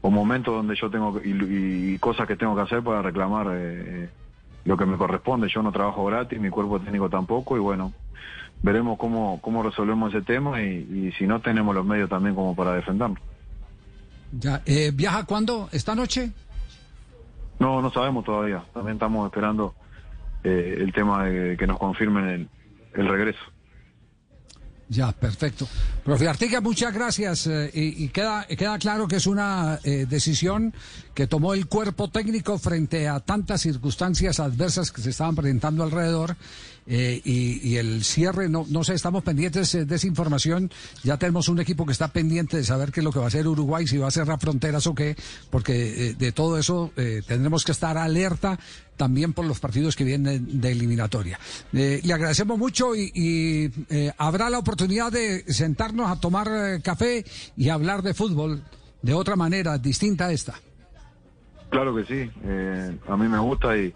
o momentos donde yo tengo y, y cosas que tengo que hacer para reclamar eh, lo que me corresponde. Yo no trabajo gratis, mi cuerpo técnico tampoco y bueno, veremos cómo, cómo resolvemos ese tema y, y si no tenemos los medios también como para defendernos. Ya, eh, ¿Viaja cuándo? ¿Esta noche? No, no sabemos todavía. También estamos esperando eh, el tema de que nos confirmen el, regreso. Ya, perfecto. Profe Artiga, muchas gracias. eh, y, queda, queda claro que es una eh, decisión que tomó el cuerpo técnico frente a tantas circunstancias adversas que se estaban presentando alrededor. eh, y, el cierre, no, no sé, estamos pendientes eh, de esa información. Ya tenemos un equipo que está pendiente de saber qué es lo que va a hacer Uruguay, si va a cerrar fronteras o qué, porque de todo eso tendremos que estar alerta también por los partidos que vienen de eliminatoria. Eh, le agradecemos mucho y, eh, habrá la oportunidad de sentarnos a tomar eh, café y hablar de fútbol de otra manera, distinta a esta. Claro que sí. a mí me gusta y,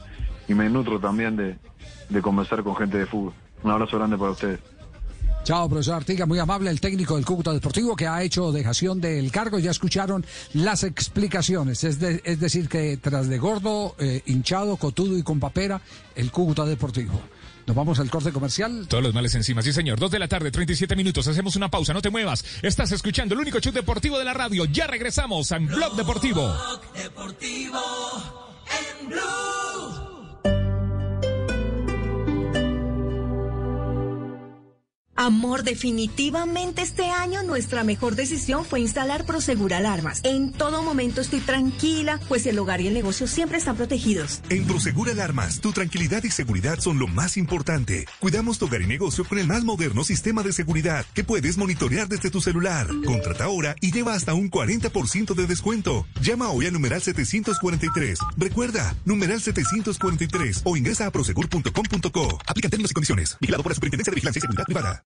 y me nutro también de, de conversar con gente de fútbol. Un abrazo grande para ustedes. Chao, profesor Artiga, muy amable, el técnico del Cúcuta Deportivo que ha hecho dejación del cargo. Ya escucharon las explicaciones. Es, de- es decir, que tras de gordo, eh, hinchado, cotudo y con papera, el Cúcuta Deportivo. Nos vamos al corte comercial. Todos los males encima, sí señor. Dos de la tarde, 37 minutos. Hacemos una pausa, no te muevas. Estás escuchando el único show deportivo de la radio. Ya regresamos a Blog Deportivo. Deportivo en Blue. Amor, definitivamente este año nuestra mejor decisión fue instalar Prosegur Alarmas. En todo momento estoy tranquila, pues el hogar y el negocio siempre están protegidos. En Prosegur Alarmas, tu tranquilidad y seguridad son lo más importante. Cuidamos tu hogar y negocio con el más moderno sistema de seguridad que puedes monitorear desde tu celular. Contrata ahora y lleva hasta un 40% de descuento. Llama hoy a numeral 743. Recuerda, numeral 743 o ingresa a prosegur.com.co. Aplican términos y condiciones. Vigilado por la Superintendencia de Vigilancia y Seguridad Privada.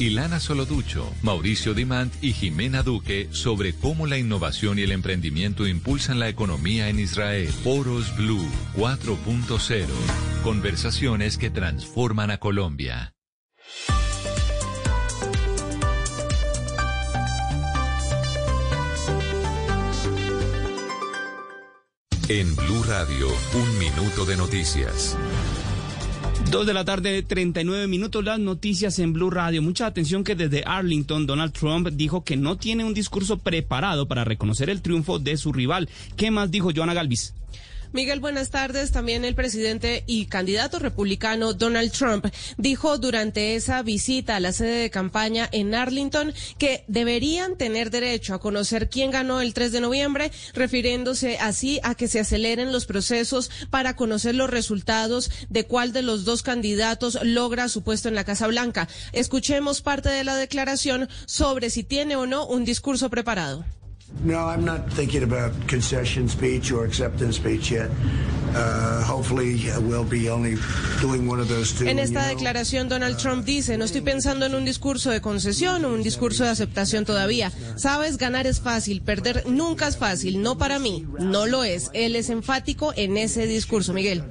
Ilana Soloducho, Mauricio Dimant y Jimena Duque sobre cómo la innovación y el emprendimiento impulsan la economía en Israel. Foros Blue 4.0. Conversaciones que transforman a Colombia. En Blue Radio, un minuto de noticias. Dos de la tarde, 39 minutos, las noticias en Blue Radio. Mucha atención que desde Arlington, Donald Trump dijo que no tiene un discurso preparado para reconocer el triunfo de su rival. ¿Qué más dijo Joana Galvis? Miguel, buenas tardes. También el presidente y candidato republicano Donald Trump dijo durante esa visita a la sede de campaña en Arlington que deberían tener derecho a conocer quién ganó el 3 de noviembre, refiriéndose así a que se aceleren los procesos para conocer los resultados de cuál de los dos candidatos logra su puesto en la Casa Blanca. Escuchemos parte de la declaración sobre si tiene o no un discurso preparado. No, I'm not thinking about concession speech or acceptance speech yet. Uh, hopefully, we'll be only doing one of those two. En esta declaración, Donald Trump dice: No estoy pensando en un discurso de concesión o un discurso de aceptación todavía. Sabes, ganar es fácil, perder nunca es fácil. No para mí, no lo es. Él es enfático en ese discurso, Miguel.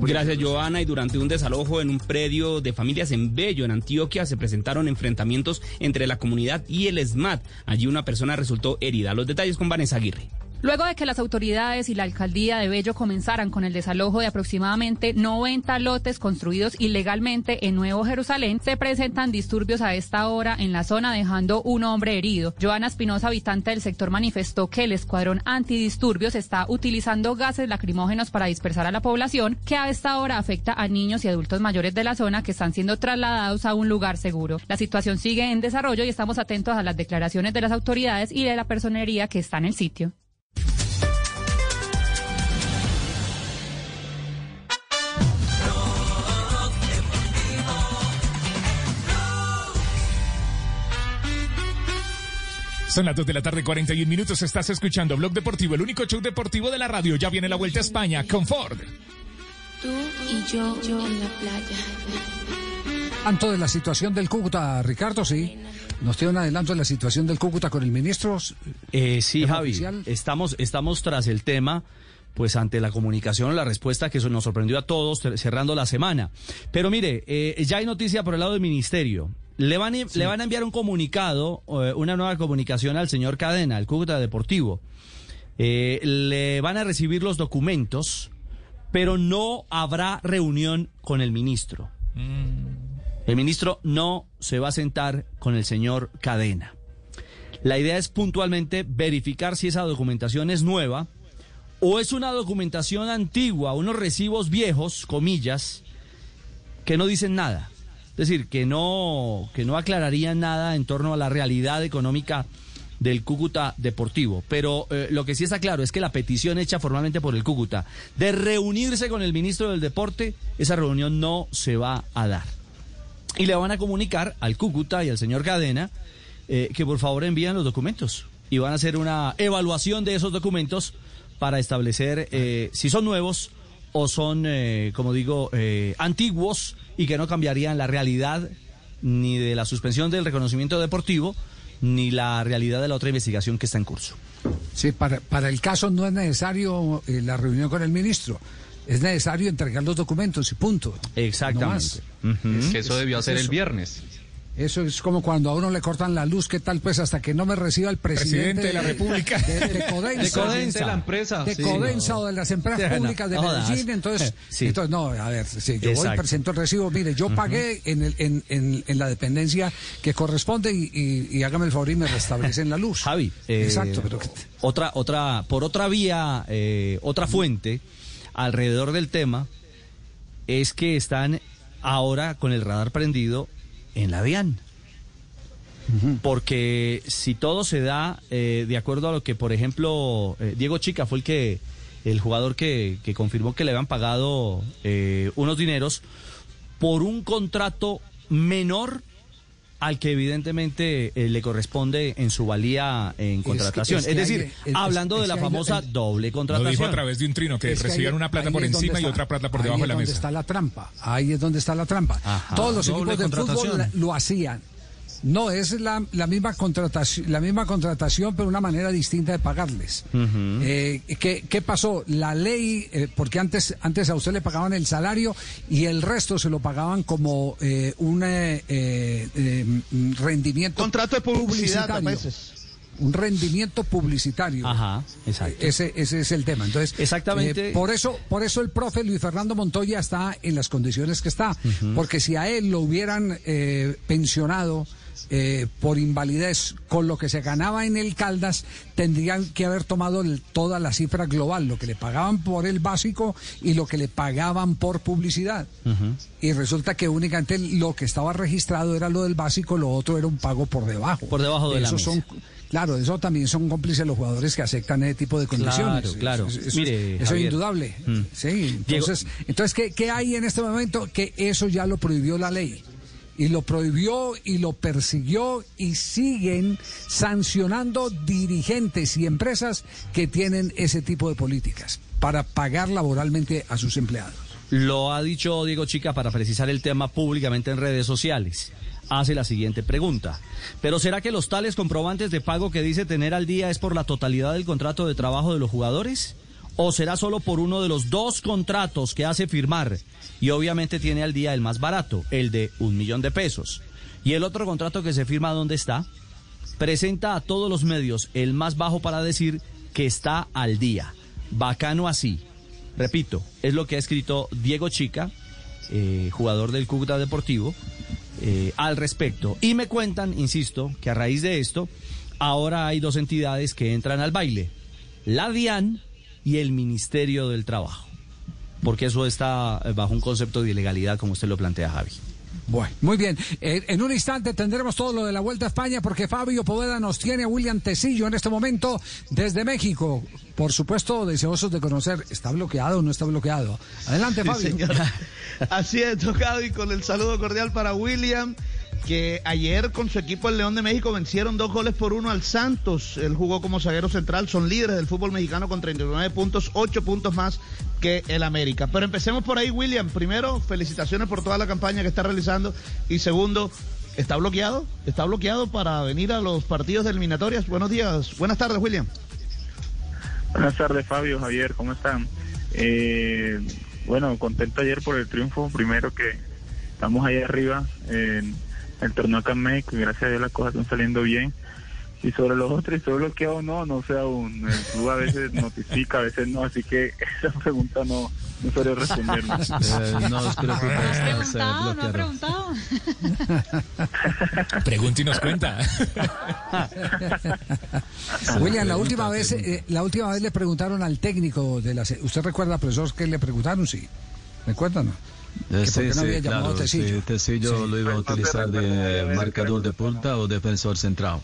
Gracias, Joana. Y durante un desalojo en un predio de familias en Bello, en Antioquia, se presentaron enfrentamientos entre la comunidad y el SMAT. Allí una persona resultó herida. Los detalles con Vanessa Aguirre. Luego de que las autoridades y la alcaldía de Bello comenzaran con el desalojo de aproximadamente 90 lotes construidos ilegalmente en Nuevo Jerusalén, se presentan disturbios a esta hora en la zona dejando un hombre herido. Joana Espinosa, habitante del sector, manifestó que el escuadrón antidisturbios está utilizando gases lacrimógenos para dispersar a la población, que a esta hora afecta a niños y adultos mayores de la zona que están siendo trasladados a un lugar seguro. La situación sigue en desarrollo y estamos atentos a las declaraciones de las autoridades y de la personería que está en el sitio. Son las 2 de la tarde, 41 minutos. Estás escuchando Blog Deportivo, el único show deportivo de la radio. Ya viene la vuelta a España con Ford. Tú y yo, yo en la playa. Tanto de la situación del Cúcuta, Ricardo, sí. ¿Nos tiene un adelanto de la situación del Cúcuta con el ministro? Eh, sí, Javi. Estamos, estamos tras el tema pues ante la comunicación, la respuesta que nos sorprendió a todos cerrando la semana. Pero mire, eh, ya hay noticia por el lado del ministerio. Le van, le van a enviar un comunicado, eh, una nueva comunicación al señor Cadena, al Cúcuta Deportivo. Eh, le van a recibir los documentos, pero no habrá reunión con el ministro. Mm. El ministro no se va a sentar con el señor Cadena. La idea es puntualmente verificar si esa documentación es nueva o es una documentación antigua, unos recibos viejos, comillas, que no dicen nada. Es decir, que no, que no aclararían nada en torno a la realidad económica del Cúcuta Deportivo. Pero eh, lo que sí está claro es que la petición hecha formalmente por el Cúcuta de reunirse con el ministro del Deporte, esa reunión no se va a dar. Y le van a comunicar al Cúcuta y al señor Cadena eh, que por favor envíen los documentos. Y van a hacer una evaluación de esos documentos para establecer eh, si son nuevos o son, como digo, antiguos y que no cambiarían la realidad ni de la suspensión del reconocimiento deportivo ni la realidad de la otra investigación que está en curso. Sí, para, para el caso no es necesario eh, la reunión con el ministro. Es necesario entregar los documentos y punto. Exactamente. que eso debió hacer el viernes. Eso es como cuando a uno le cortan la luz, ¿qué tal? Pues hasta que no me reciba el presidente, de la República. De, Codensa. De, la empresa. De Codensa o de las empresas públicas de Medellín. Entonces, entonces, no, a ver, si yo voy y presento el recibo. Mire, yo pagué en, el, en, en, la dependencia que corresponde y, y, hágame el favor y me restablecen la luz. Javi. Eh, Exacto. Pero... Otra, otra, por otra vía, eh, otra fuente alrededor del tema es que están ahora con el radar prendido en la DIAN. Porque si todo se da eh, de acuerdo a lo que, por ejemplo, eh, Diego Chica fue el que el jugador que, confirmó que le habían pagado eh, unos dineros por un contrato menor al que evidentemente eh, le corresponde en su valía en contratación. Es, es que decir, hay- es- hablando es de la que hay- famosa el- doble Lo contratación. dijo a través de un trino, que Es que recibían ahí- una plata ahí por es donde encima y está- otra plata por ahí debajo es de la donde mesa. está la trampa. Ahí es donde está la trampa. Ajá. Todos los equipos de fútbol lo hacían. No es la, la misma contratación, la misma contratación, pero una manera distinta de pagarles. Eh, ¿qué, qué pasó? La ley, eh, porque antes, antes a usted le pagaban el salario y el resto se lo pagaban como eh, un eh, eh, eh, rendimiento Contrato de publicidad a publicitario. veces. Un rendimiento publicitario. Ajá, exacto. Ese, ese es el tema. Entonces, Exactamente. eh, por eso, por eso el profe Luis Fernando Montoya está en las condiciones que está, porque si a él lo hubieran eh, pensionado eh, por invalidez con lo que se ganaba en el Caldas, tendrían que haber tomado el- toda la cifra global, lo que le pagaban por el básico y lo que le pagaban por publicidad. Y resulta que únicamente lo que estaba registrado era lo del básico, lo otro era un pago por debajo. Por debajo de la Esos mesa. son Claro, eso también son cómplices los jugadores que aceptan ese tipo de condiciones. Claro, claro. Eso, eso- Mire, eso es indudable. Mm. Sí, entonces, entonces ¿qué, qué hay en este momento? Que eso ya lo prohibió la ley. Y lo prohibió y lo persiguió y siguen sancionando dirigentes y empresas que tienen ese tipo de políticas para pagar laboralmente a sus empleados. Lo ha dicho Diego Chica para precisar el tema públicamente en redes sociales. Hace la siguiente pregunta. ¿Pero será que los tales comprobantes de pago que dice tener al día es por la totalidad del contrato de trabajo de los jugadores? ¿O será solo por uno de los dos contratos que hace firmar? Y obviamente tiene al día el más barato, el de un millón de pesos. ¿Y el otro contrato que se firma dónde está? Presenta a todos los medios el más bajo para decir que está al día. Bacano así. Repito, es lo que ha escrito Diego Chica, eh, jugador del Cúcuta Deportivo, eh, al respecto. Y me cuentan, insisto, que a raíz de esto, ahora hay dos entidades que entran al baile, la DIAN y el Ministerio del Trabajo, porque eso está eh, bajo un concepto de ilegalidad, como usted lo plantea, Javi. Bueno, muy bien. Eh, en un instante tendremos todo lo de la Vuelta a España porque Fabio Poveda nos tiene a William Tecillo en este momento desde México. Por supuesto, deseosos de conocer, ¿está bloqueado o no está bloqueado? Adelante, Sí, Fabio. Así es, tocado y con el saludo cordial para William, que ayer con su equipo el León de México vencieron dos goles por uno al Santos. Él jugó como zaguero central, son líderes del fútbol mexicano con 39 puntos, 8 puntos más que el América. Pero empecemos por ahí, William. Primero, felicitaciones por toda la campaña que está realizando. Y segundo, ¿está bloqueado? ¿Está bloqueado para venir a los partidos de eliminatorias? Buenos días, buenas tardes, William. Buenas tardes, Fabio, Javier, ¿cómo están? Eh, bueno, contento ayer por el triunfo. Primero que estamos ahí arriba en el torneo acá en México y gracias a Dios las cosas están saliendo bien. Y sobre los otros, ¿estoy bloqueado o no? No sé aún. El club a veces notifica, a veces no, así que esa pregunta no, no sabría responderla. Eh, no os preocupéis, ¿Ha estás, eh, preguntado? ¿No ha bloqueado. preguntado? Pregunta y nos cuenta. William, la última vez, eh, la última vez le preguntaron al técnico de la. se- ¿Usted recuerda, profesor, que le preguntaron? Sí. ¿Recuerda o no? Eh, Que por sí, qué no había sí, llamado claro. Tecillo. Tecillo Sí. lo iba a utilizar de marcador de punta o defensor central.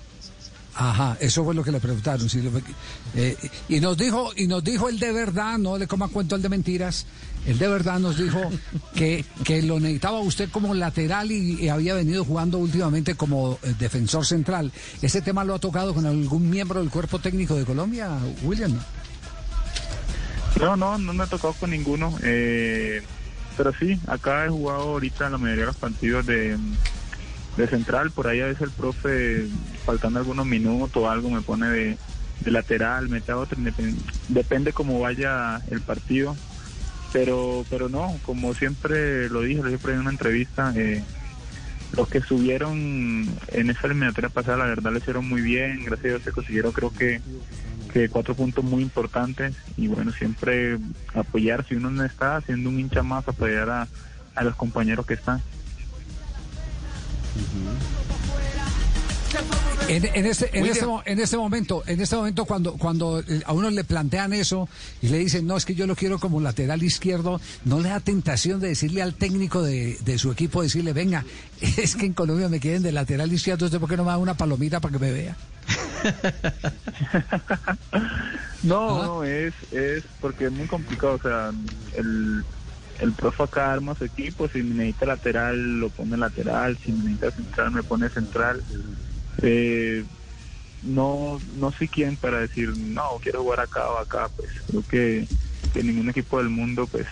Ajá, eso fue lo que le preguntaron. sí, lo- eh, y nos dijo, y nos dijo el de verdad, no le coma cuento el de mentiras. El de verdad nos dijo que, que lo necesitaba usted como lateral y, y había venido jugando últimamente como eh, defensor central. ¿Ese tema lo ha tocado con algún miembro del cuerpo técnico de Colombia, William? No, no, no me ha tocado con ninguno. Eh, pero sí, acá he jugado ahorita la mayoría de los partidos de, de central. Por ahí a veces el profe, faltando algunos minutos o algo, me pone de, de lateral, mete a otro. independ- Depende cómo vaya el partido. Pero, pero no, como siempre lo dije, lo dije en una entrevista, eh, los que subieron en esa eliminatoria pasada, la verdad lo hicieron muy bien. Gracias a Dios se consiguieron, creo que que cuatro puntos muy importantes y bueno, siempre apoyar, si uno no está haciendo un hincha más, apoyar a, a los compañeros que están. En, en este, en, este, en este momento, en este momento cuando, cuando eh, a uno le plantean eso y le dicen, no, es que yo lo quiero como lateral izquierdo, no le da tentación de decirle al técnico de, de su equipo, decirle, venga, es que en Colombia me quieren de lateral izquierdo, ¿usted por qué no me da una palomita para que me vea? No, no, es, es porque es muy complicado, o sea, el, el profe acá arma su equipo, si me necesita lateral lo pone lateral, si me necesita central me pone central. Eh, no no soy quien para decir, no, quiero jugar acá o acá, pues creo que, que ningún equipo del mundo, pues,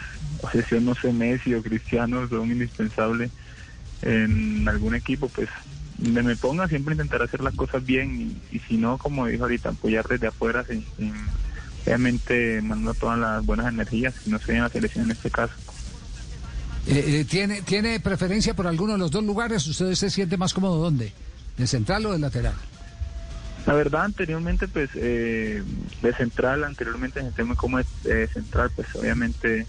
si no sé Messi o Cristiano son indispensables en algún equipo, pues me ponga siempre intentar hacer las cosas bien y, si no, como dijo ahorita, apoyar desde afuera, sin, sin- obviamente mandando todas las buenas energías, si no soy en la selección en este caso. Eh, eh, ¿tiene, ¿Tiene preferencia por alguno de los dos lugares? ¿Usted se siente más cómodo dónde? ¿De central o de lateral? La verdad, anteriormente, pues, eh, de central, anteriormente en el tema como es eh, central, pues, obviamente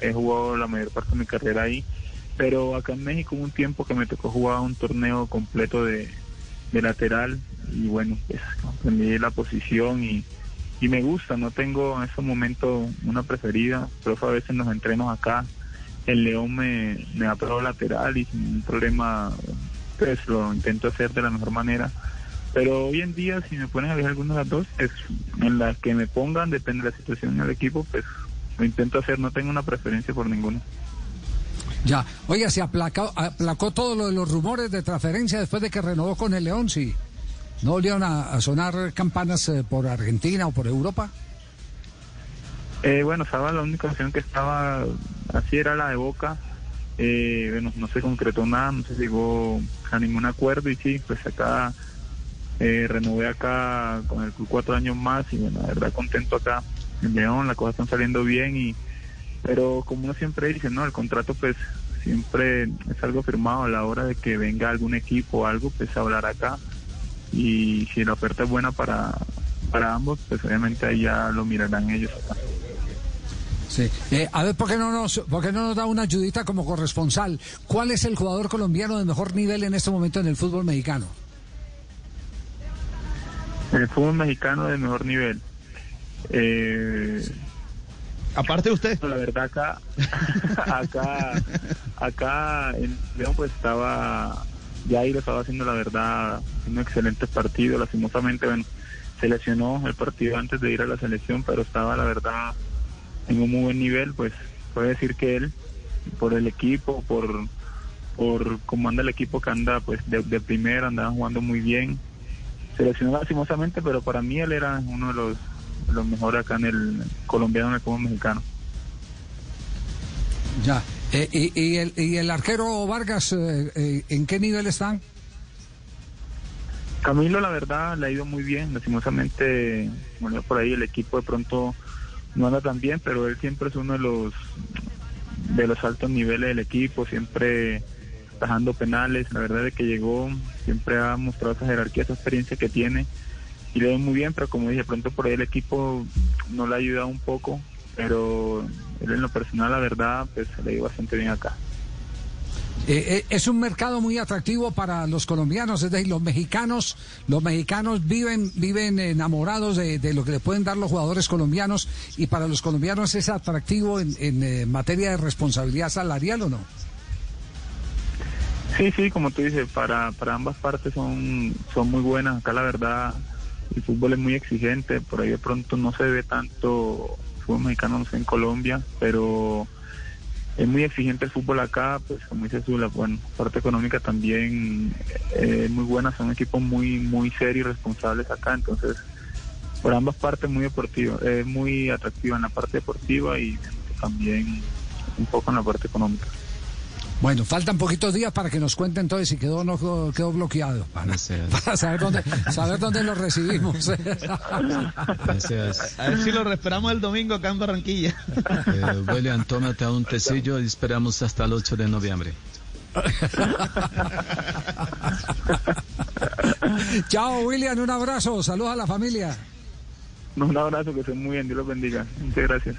he jugado la mayor parte de mi carrera ahí, pero acá en México hubo un tiempo que me tocó jugar un torneo completo de, de lateral y bueno, pues, aprendí la posición y, y me gusta, no tengo en ese momento una preferida, pero a veces en los entrenos acá, el León me, me ha probado lateral y sin ningún problema, pues, lo intento hacer de la mejor manera. Pero hoy en día, si me ponen a elegir alguna de las dos, es en la que me pongan, depende de la situación en el equipo, pues lo intento hacer, no tengo una preferencia por ninguno. Ya. Oiga, se aplacó, aplacó todo lo de los rumores de transferencia después de que renovó con el León, sí. ¿No volvieron a, a sonar campanas eh, por Argentina o por Europa? Eh, bueno, estaba la única opción que estaba, así era la de Boca. Eh, bueno, no se concretó nada, no se llegó a ningún acuerdo y sí, pues acá eh, renové acá con el club cuatro años más y bueno, la verdad contento acá en León, las cosas están saliendo bien y pero como uno siempre dice, ¿no? El contrato pues siempre es algo firmado a la hora de que venga algún equipo o algo, pues hablar acá y si la oferta es buena para, para ambos, pues obviamente ahí ya lo mirarán ellos acá. Sí. Eh, a ver, ¿por qué, no nos, ¿por qué no nos da una ayudita como corresponsal? ¿Cuál es el jugador colombiano de mejor nivel en este momento en el fútbol mexicano? El fútbol mexicano de mejor nivel. Eh, Aparte de usted. La verdad acá, acá, acá en León pues estaba, Jair estaba haciendo la verdad un excelente partido, lastimosamente bueno, se lesionó el partido antes de ir a la selección, pero estaba la verdad en un muy buen nivel, pues puede decir que él, por el equipo, por, por cómo anda el equipo que anda pues de, de primera, andaba jugando muy bien, se lesionó lastimosamente, pero para mí él era uno de los, los mejores acá en el colombiano en el fútbol mexicano. Ya. Eh, y, y el, ¿Y el arquero Vargas, eh, eh, en qué nivel están? Camilo, la verdad, le ha ido muy bien. Lastimosamente, bueno, por ahí el equipo de pronto no anda tan bien, pero él siempre es uno de los de los altos niveles del equipo, siempre tajando penales. La verdad es que llegó, siempre ha mostrado esa jerarquía, esa experiencia que tiene y le va muy bien, pero como dije, pronto por ahí el equipo no le ha ayudado un poco, pero él en lo personal, la verdad, pues le ido bastante bien acá. Eh, eh, es un mercado muy atractivo para los colombianos, es decir, los mexicanos, los mexicanos viven, viven enamorados de, lo que le pueden dar los jugadores colombianos y para los colombianos es atractivo en, en eh, materia de responsabilidad salarial o no? Sí, sí, como tú dices, para, para ambas partes son, son muy buenas. Acá la verdad, el fútbol es muy exigente, por ahí de pronto no se ve tanto fútbol mexicano, en Colombia, pero es muy exigente el fútbol acá, pues como dices tú, la bueno, parte económica también eh, muy buena, son equipos muy, muy serios y responsables acá, entonces por ambas partes muy deportivo, es muy atractiva en la parte deportiva y también un poco en la parte económica. Bueno, faltan poquitos días para que nos cuenten entonces si quedó o no quedó, bloqueado. Para, para saber dónde, saber dónde lo recibimos. A ver si lo esperamos el domingo acá en Barranquilla. Eh, William, tómate un tecillo y esperamos hasta el 8 de noviembre. Chao, William, un abrazo. Saludos a la familia. Un abrazo, que estén muy bien, Dios los bendiga. Muchas gracias.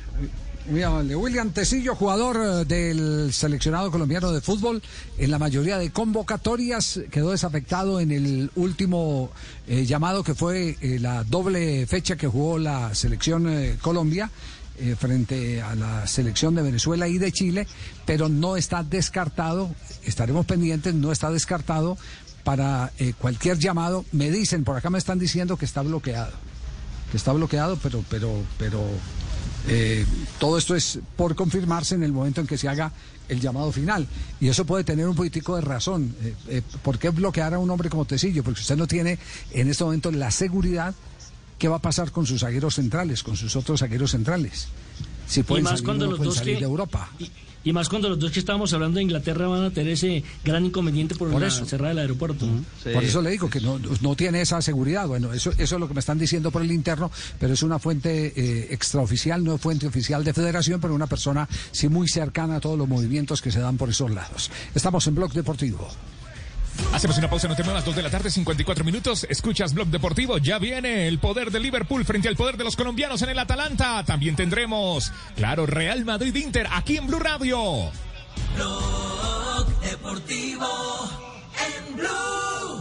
Muy amable. William Tecillo, jugador eh, del seleccionado colombiano de fútbol, en la mayoría de convocatorias quedó desafectado en el último eh, llamado que fue eh, la doble fecha que jugó la selección Colombia frente a la selección de Venezuela y de Chile, pero no está descartado, estaremos pendientes, no está descartado para cualquier llamado. Me dicen, por acá me están diciendo que está bloqueado, que está bloqueado, pero, pero, pero Eh, todo esto es por confirmarse en el momento en que se haga el llamado final. Y eso puede tener un político de razón. Eh, eh, ¿Por qué bloquear a un hombre como Tecillo? Porque usted no tiene en este momento la seguridad qué va a pasar con sus zagueros centrales, con sus otros zagueros centrales. Si pueden y más salir, cuando no los dos salir que, de Europa. Y, y más cuando los dos que estábamos hablando de Inglaterra van a tener ese gran inconveniente por, Por la eso. cerrada del aeropuerto. Por eso le digo que no, no tiene esa seguridad. Bueno, eso, eso es lo que me están diciendo por el interno, pero es una fuente eh, extraoficial, no es fuente oficial de federación, pero una persona sí muy cercana a todos los movimientos que se dan por esos lados. Estamos en Blog Deportivo. Hacemos una pausa, no te muevas, 2 de la tarde, 54 minutos. Escuchas Blog Deportivo, ya viene el poder de Liverpool frente al poder de los colombianos en el Atalanta. También tendremos, claro, Real Madrid Inter aquí en Blue Radio. Blog Deportivo en Blue.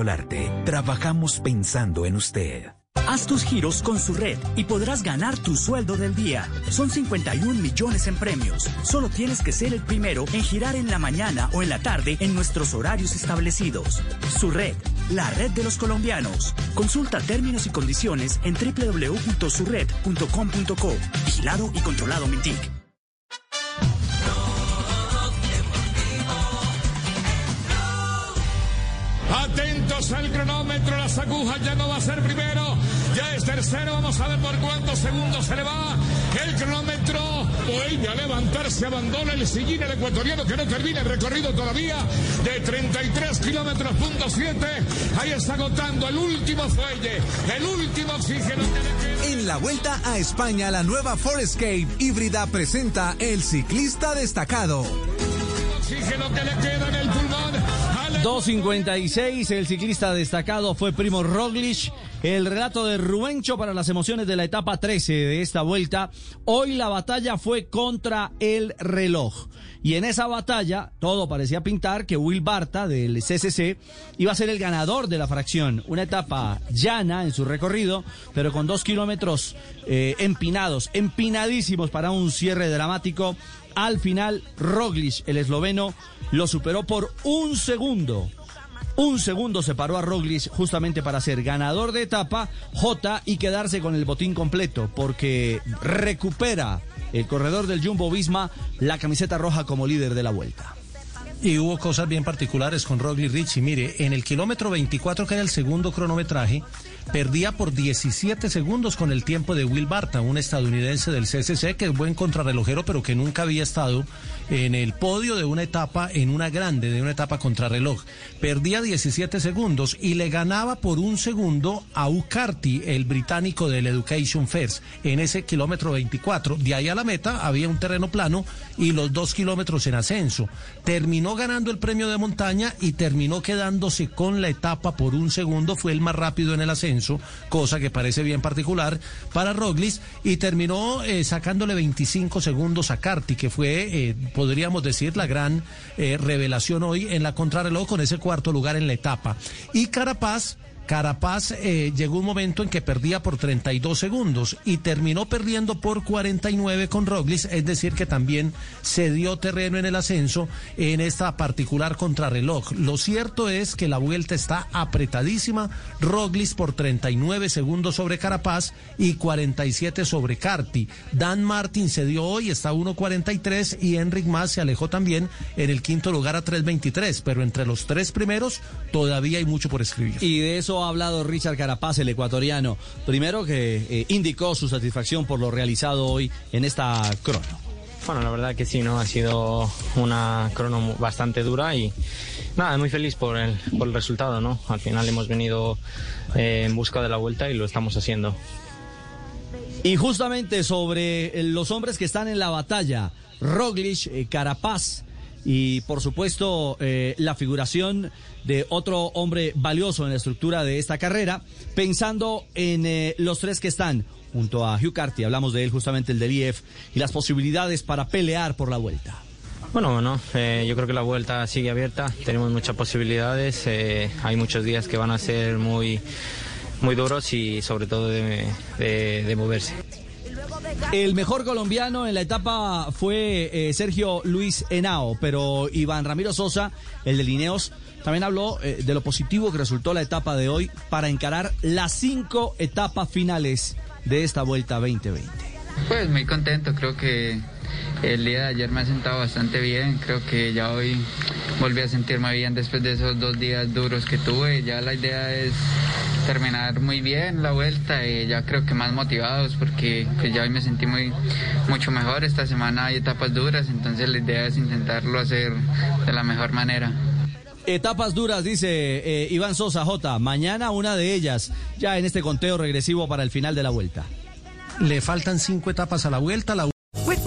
Trabajamos pensando en usted. Haz tus giros con su red y podrás ganar tu sueldo del día. Son 51 millones en premios. Solo tienes que ser el primero en girar en la mañana o en la tarde en nuestros horarios establecidos. Su red, la red de los colombianos. Consulta términos y condiciones en www.surred.com.co. Vigilado y controlado Mintic. Atentos al cronómetro, las agujas ya no va a ser primero, ya es tercero, vamos a ver por cuántos segundos se le va. El cronómetro vuelve a levantarse, abandona el sillín el ecuatoriano que no termina el recorrido todavía de 33 kilómetros punto 7. Ahí está agotando el último fuelle, el último oxígeno que le queda. En la vuelta a España, la nueva Forescape híbrida presenta el ciclista destacado. Oxígeno que le queda en el pulmón. 2.56, el ciclista destacado fue Primo Roglic. El relato de Rubencho para las emociones de la etapa 13 de esta vuelta. Hoy la batalla fue contra el reloj. Y en esa batalla todo parecía pintar que Will Barta del CCC iba a ser el ganador de la fracción. Una etapa llana en su recorrido, pero con dos kilómetros eh, empinados, empinadísimos para un cierre dramático. Al final, Roglic, el esloveno, lo superó por un segundo. Un segundo separó a Roglic justamente para ser ganador de etapa J y quedarse con el botín completo, porque recupera el corredor del Jumbo Visma la camiseta roja como líder de la vuelta. Y hubo cosas bien particulares con Roglic Richie. Mire, en el kilómetro 24, que era el segundo cronometraje, perdía por 17 segundos con el tiempo de Will Barta, un estadounidense del CCC que es buen contrarrelojero, pero que nunca había estado en el podio de una etapa, en una grande, de una etapa contrarreloj. Perdía 17 segundos y le ganaba por un segundo a Ucarty, el británico del Education First, en ese kilómetro 24. De ahí a la meta había un terreno plano y los dos kilómetros en ascenso. Terminó ganando el premio de montaña y terminó quedándose con la etapa por un segundo. Fue el más rápido en el ascenso, cosa que parece bien particular para Roglic. Y terminó eh, sacándole 25 segundos a Carty, que fue, eh, podríamos decir, la gran eh, revelación hoy en la contrarreloj con ese cuarto lugar en la etapa. Y Carapaz. Carapaz eh, llegó un momento en que perdía por 32 segundos y terminó perdiendo por 49 con Roglic, es decir, que también se dio terreno en el ascenso en esta particular contrarreloj. Lo cierto es que la vuelta está apretadísima, Roglic por 39 segundos sobre Carapaz y 47 sobre Carty. Dan Martin se dio hoy, está a 1.43 y Enric Mas se alejó también en el quinto lugar a 3.23, pero entre los tres primeros todavía hay mucho por escribir. Y de eso ha hablado Richard Carapaz, el ecuatoriano. Primero que eh, indicó su satisfacción por lo realizado hoy en esta crono. Bueno, la verdad que sí, ¿no? Ha sido una crono bastante dura y, Nada, muy feliz por el, por el resultado, ¿no? Al final hemos venido eh, en busca de la vuelta y lo estamos haciendo. Y justamente sobre eh, los hombres que están en la batalla, Roglic, Carapaz y por supuesto eh, la figuración de otro hombre valioso en la estructura de esta carrera, pensando en eh, los tres que están junto a Hugh Carty, hablamos de él justamente el del IF, y las posibilidades para pelear por la vuelta. Bueno, bueno, eh, yo creo que la vuelta sigue abierta, tenemos muchas posibilidades, eh, hay muchos días que van a ser muy, muy duros y sobre todo de- de moverse. El mejor colombiano en la etapa fue eh, Sergio Luis Henao, pero Iván Ramiro Sosa, el de Lineos, también habló eh, de lo positivo que resultó la etapa de hoy para encarar las cinco etapas finales de esta vuelta 2020. Pues muy contento, creo que el día de ayer me ha sentado bastante bien, creo que ya hoy volví a sentirme bien después de esos dos días duros que tuve, ya la idea es terminar muy bien la vuelta y ya creo que más motivados porque pues, ya hoy me sentí muy mucho mejor, esta semana hay etapas duras, entonces la idea es intentarlo hacer de la mejor manera. Etapas duras, dice eh, Iván Sosa J. Mañana una de ellas, ya en este conteo regresivo para el final de la vuelta. Le faltan cinco etapas a la vuelta. La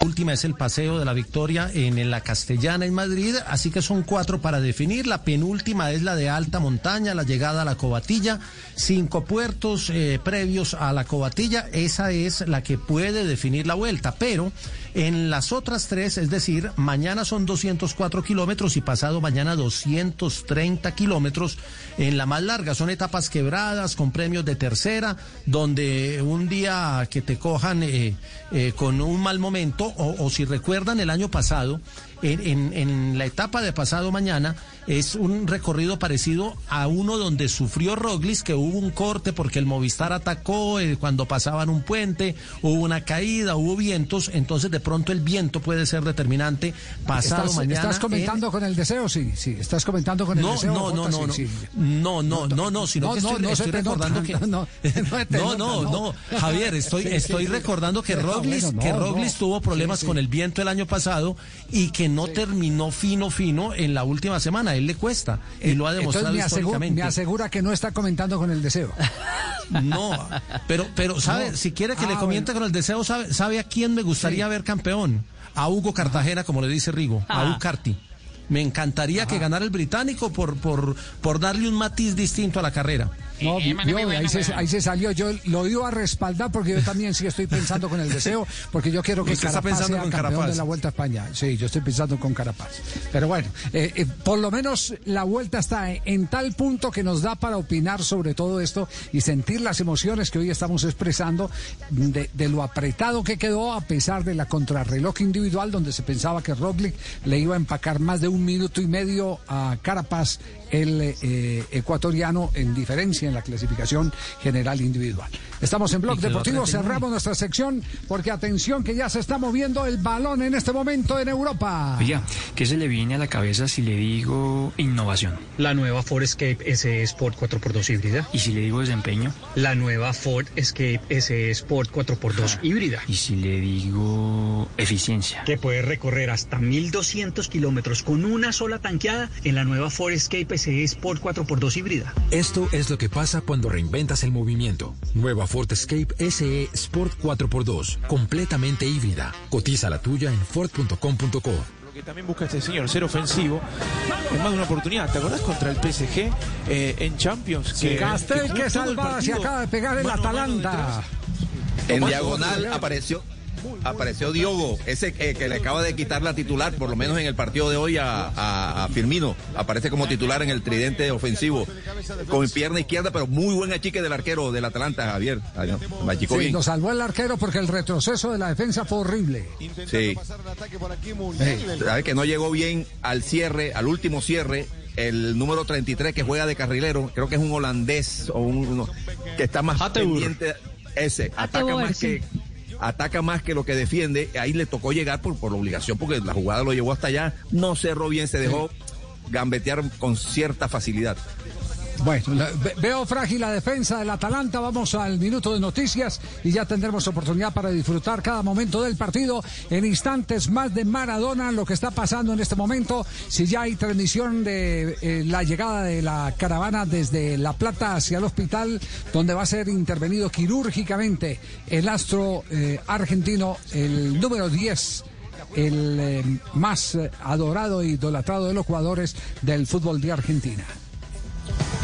Última es el paseo de la victoria en la Castellana en Madrid, así que son cuatro para definir. La penúltima es la de alta montaña, la llegada a la Cobatilla. Cinco puertos eh, previos a la Cobatilla, esa es la que puede definir la vuelta, pero en las otras tres, es decir, mañana son 204 kilómetros y pasado mañana 230 kilómetros en la más larga. Son etapas quebradas con premios de tercera, donde un día que te cojan eh, eh, con un mal momento, o, si recuerdan el año pasado, en, en- en la etapa de pasado mañana es un recorrido parecido a uno donde sufrió Roglis, que hubo un corte porque el Movistar atacó eh, cuando pasaban un puente, hubo una caída, hubo vientos, entonces de pronto el viento puede ser determinante pasado ¿Estás, mañana. ¿Estás en- comentando con el deseo? Sí, sí. ¿Estás comentando con el no, deseo? no, no, Jota? no, no, Sí, sí. no, no, no, no, sino No, que no, estoy, no estoy recordando que no, no, no Javier, estoy, Sí, estoy recordando que Roglis, bueno, no, que Roglis no. tuvo problemas con el viento el año pasado y que no terminó fino, fino en la última semana. A él le cuesta y lo ha demostrado Entonces me asegura, históricamente. me asegura que no está comentando con el deseo. No, pero, pero sabe, No. si quiere que Ah, le comiente con el deseo, sabe, sabe a quién me gustaría ver campeón. A Hugo Cartagena, como le dice Rigo, a Ah. Hugo Carti. Me encantaría que ganara el británico por, por, por darle un matiz distinto a la carrera. No, vio, ahí, se, ahí se salió. Yo lo iba a respaldar porque yo también sí estoy pensando con el deseo, porque yo quiero que Usted está Carapaz pensando sea con campeón Carapaz. de la Vuelta a España. Sí, yo estoy pensando con Carapaz. Pero bueno, eh, eh, por lo menos la Vuelta está en, en tal punto que nos da para opinar sobre todo esto y sentir las emociones que hoy estamos expresando de, de lo apretado que quedó a pesar de la contrarreloj individual donde se pensaba que Roglic le iba a empacar más de un minuto y medio a Carapaz el eh, ecuatoriano en diferencia en la clasificación general individual. Estamos en Blog Deportivo, cerramos nuestra sección porque atención que ya se está moviendo el balón en este momento en Europa. Oiga, ¿qué se le viene a la cabeza si le digo innovación? La nueva Ford Escape SE Sport 4x2 híbrida. ¿Y si le digo desempeño? La nueva Ford Escape SE Sport 4x2 híbrida. ¿Y si le digo eficiencia? Que puede recorrer hasta 1200 kilómetros con una sola tanqueada en la nueva Ford Escape SE Sport 4x2 híbrida. Esto es lo que pasa cuando reinventas el movimiento. Nueva Ford Escape SE Sport 4x2, completamente híbrida. Cotiza la tuya en Ford.com.co. Lo que también busca este señor, ser ofensivo, en más de una oportunidad. ¿Te acordás contra el PSG eh, en Champions? Sí, Castel, que el salvada se acaba de pegar el mano a mano Atalanta. En diagonal apareció apareció Diogo, ese que, que le acaba de quitar la titular, por lo menos en el partido de hoy a, a- a Firmino. Aparece como titular en el tridente ofensivo, con pierna izquierda, pero muy buen achique del arquero del Atalanta, Javier. Ay, no, me achicó Sí, bien. nos salvó el arquero porque el retroceso de la defensa fue horrible. Sí. Sabe que no llegó bien al cierre, al último cierre, el número 33 que juega de carrilero, creo que es un holandés o un que está más pendiente. Ese, ataca más que ataca más que lo que defiende. Ahí le tocó llegar por, por la obligación, porque la jugada lo llevó hasta allá. No cerró bien, se dejó gambetear con cierta facilidad. Bueno, veo frágil la defensa del Atalanta. Vamos al minuto de noticias y ya tendremos oportunidad para disfrutar cada momento del partido. En instantes más de Maradona, lo que está pasando en este momento. Si ya hay transmisión de eh, la llegada de la caravana desde La Plata hacia el hospital, donde va a ser intervenido quirúrgicamente el astro eh, argentino, el número 10 el eh, más adorado e idolatrado de los jugadores del fútbol de Argentina.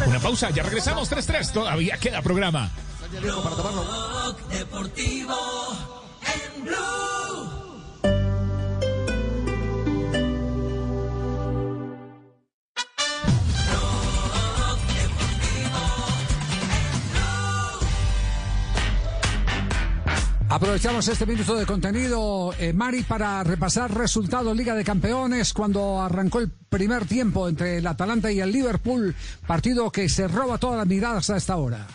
Una pausa, ya regresamos 3-3, todavía queda programa. Deportivo en Blue. Aprovechamos este minuto de contenido, eh, Mari, para repasar resultados Liga de Campeones cuando arrancó el primer tiempo entre el Atalanta y el Liverpool, partido que se roba todas las miradas a esta hora.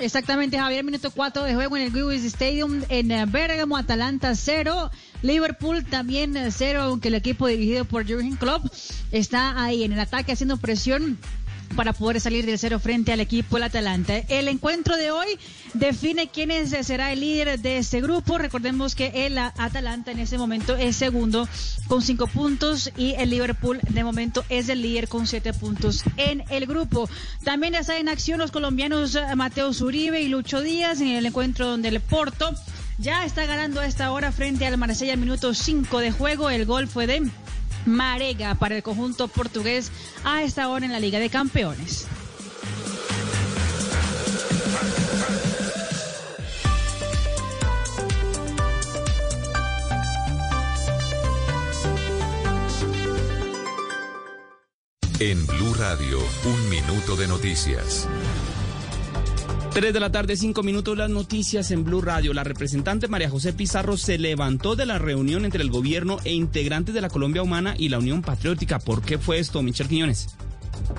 Exactamente, Javier, minuto 4 de juego en el Lewis Stadium en eh, Bergamo, Atalanta 0, Liverpool también 0, aunque el equipo dirigido por Jurgen Klopp está ahí en el ataque haciendo presión para poder salir del cero frente al equipo del Atalanta. El encuentro de hoy define quién será el líder de este grupo. Recordemos que el Atalanta en ese momento es segundo con cinco puntos y el Liverpool de momento es el líder con siete puntos en el grupo. También está en acción los colombianos Mateo Zuribe y Lucho Díaz en el encuentro donde el Porto ya está ganando a esta hora frente al Marsella minuto 5 de juego. El gol fue de Marega para el conjunto portugués a esta hora en la Liga de Campeones. En Blue Radio, un minuto de noticias. 3 de la tarde, 5 minutos, las noticias en Blue Radio. La representante María José Pizarro se levantó de la reunión entre el gobierno e integrantes de la Colombia Humana y la Unión Patriótica. ¿Por qué fue esto, Michel Quiñones?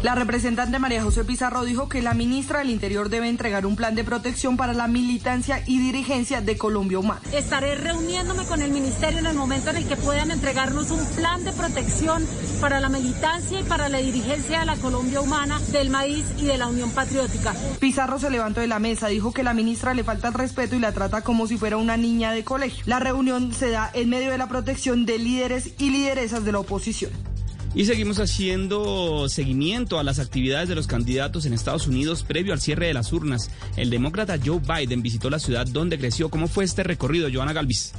La representante María José Pizarro dijo que la ministra del Interior debe entregar un plan de protección para la militancia y dirigencia de Colombia Humana. Estaré reuniéndome con el ministerio en el momento en el que puedan entregarnos un plan de protección para la militancia y para la dirigencia de la Colombia Humana, del maíz y de la Unión Patriótica. Pizarro se levantó de la mesa, dijo que la ministra le falta el respeto y la trata como si fuera una niña de colegio. La reunión se da en medio de la protección de líderes y lideresas de la oposición. Y seguimos haciendo seguimiento a las actividades de los candidatos en Estados Unidos previo al cierre de las urnas. El demócrata Joe Biden visitó la ciudad donde creció. ¿Cómo fue este recorrido, Joana Galvis?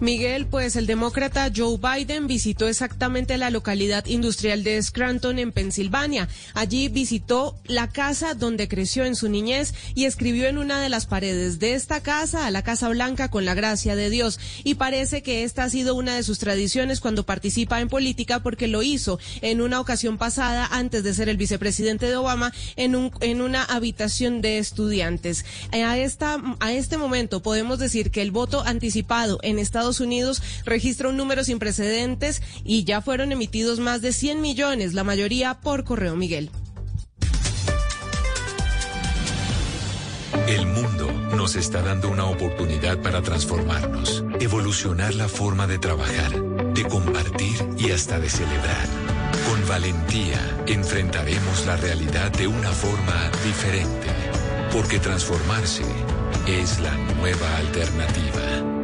Miguel, pues el demócrata Joe Biden visitó exactamente la localidad industrial de Scranton en Pensilvania. Allí visitó la casa donde creció en su niñez y escribió en una de las paredes de esta casa a la Casa Blanca con la gracia de Dios. Y parece que esta ha sido una de sus tradiciones cuando participa en política porque lo hizo en una ocasión pasada antes de ser el vicepresidente de Obama en, un, en una habitación de estudiantes. A, esta, a este momento podemos decir que el voto anticipado en Estados Unidos registra un número sin precedentes y ya fueron emitidos más de 100 millones, la mayoría por correo Miguel. El mundo nos está dando una oportunidad para transformarnos, evolucionar la forma de trabajar, de compartir y hasta de celebrar. Con valentía enfrentaremos la realidad de una forma diferente, porque transformarse es la nueva alternativa.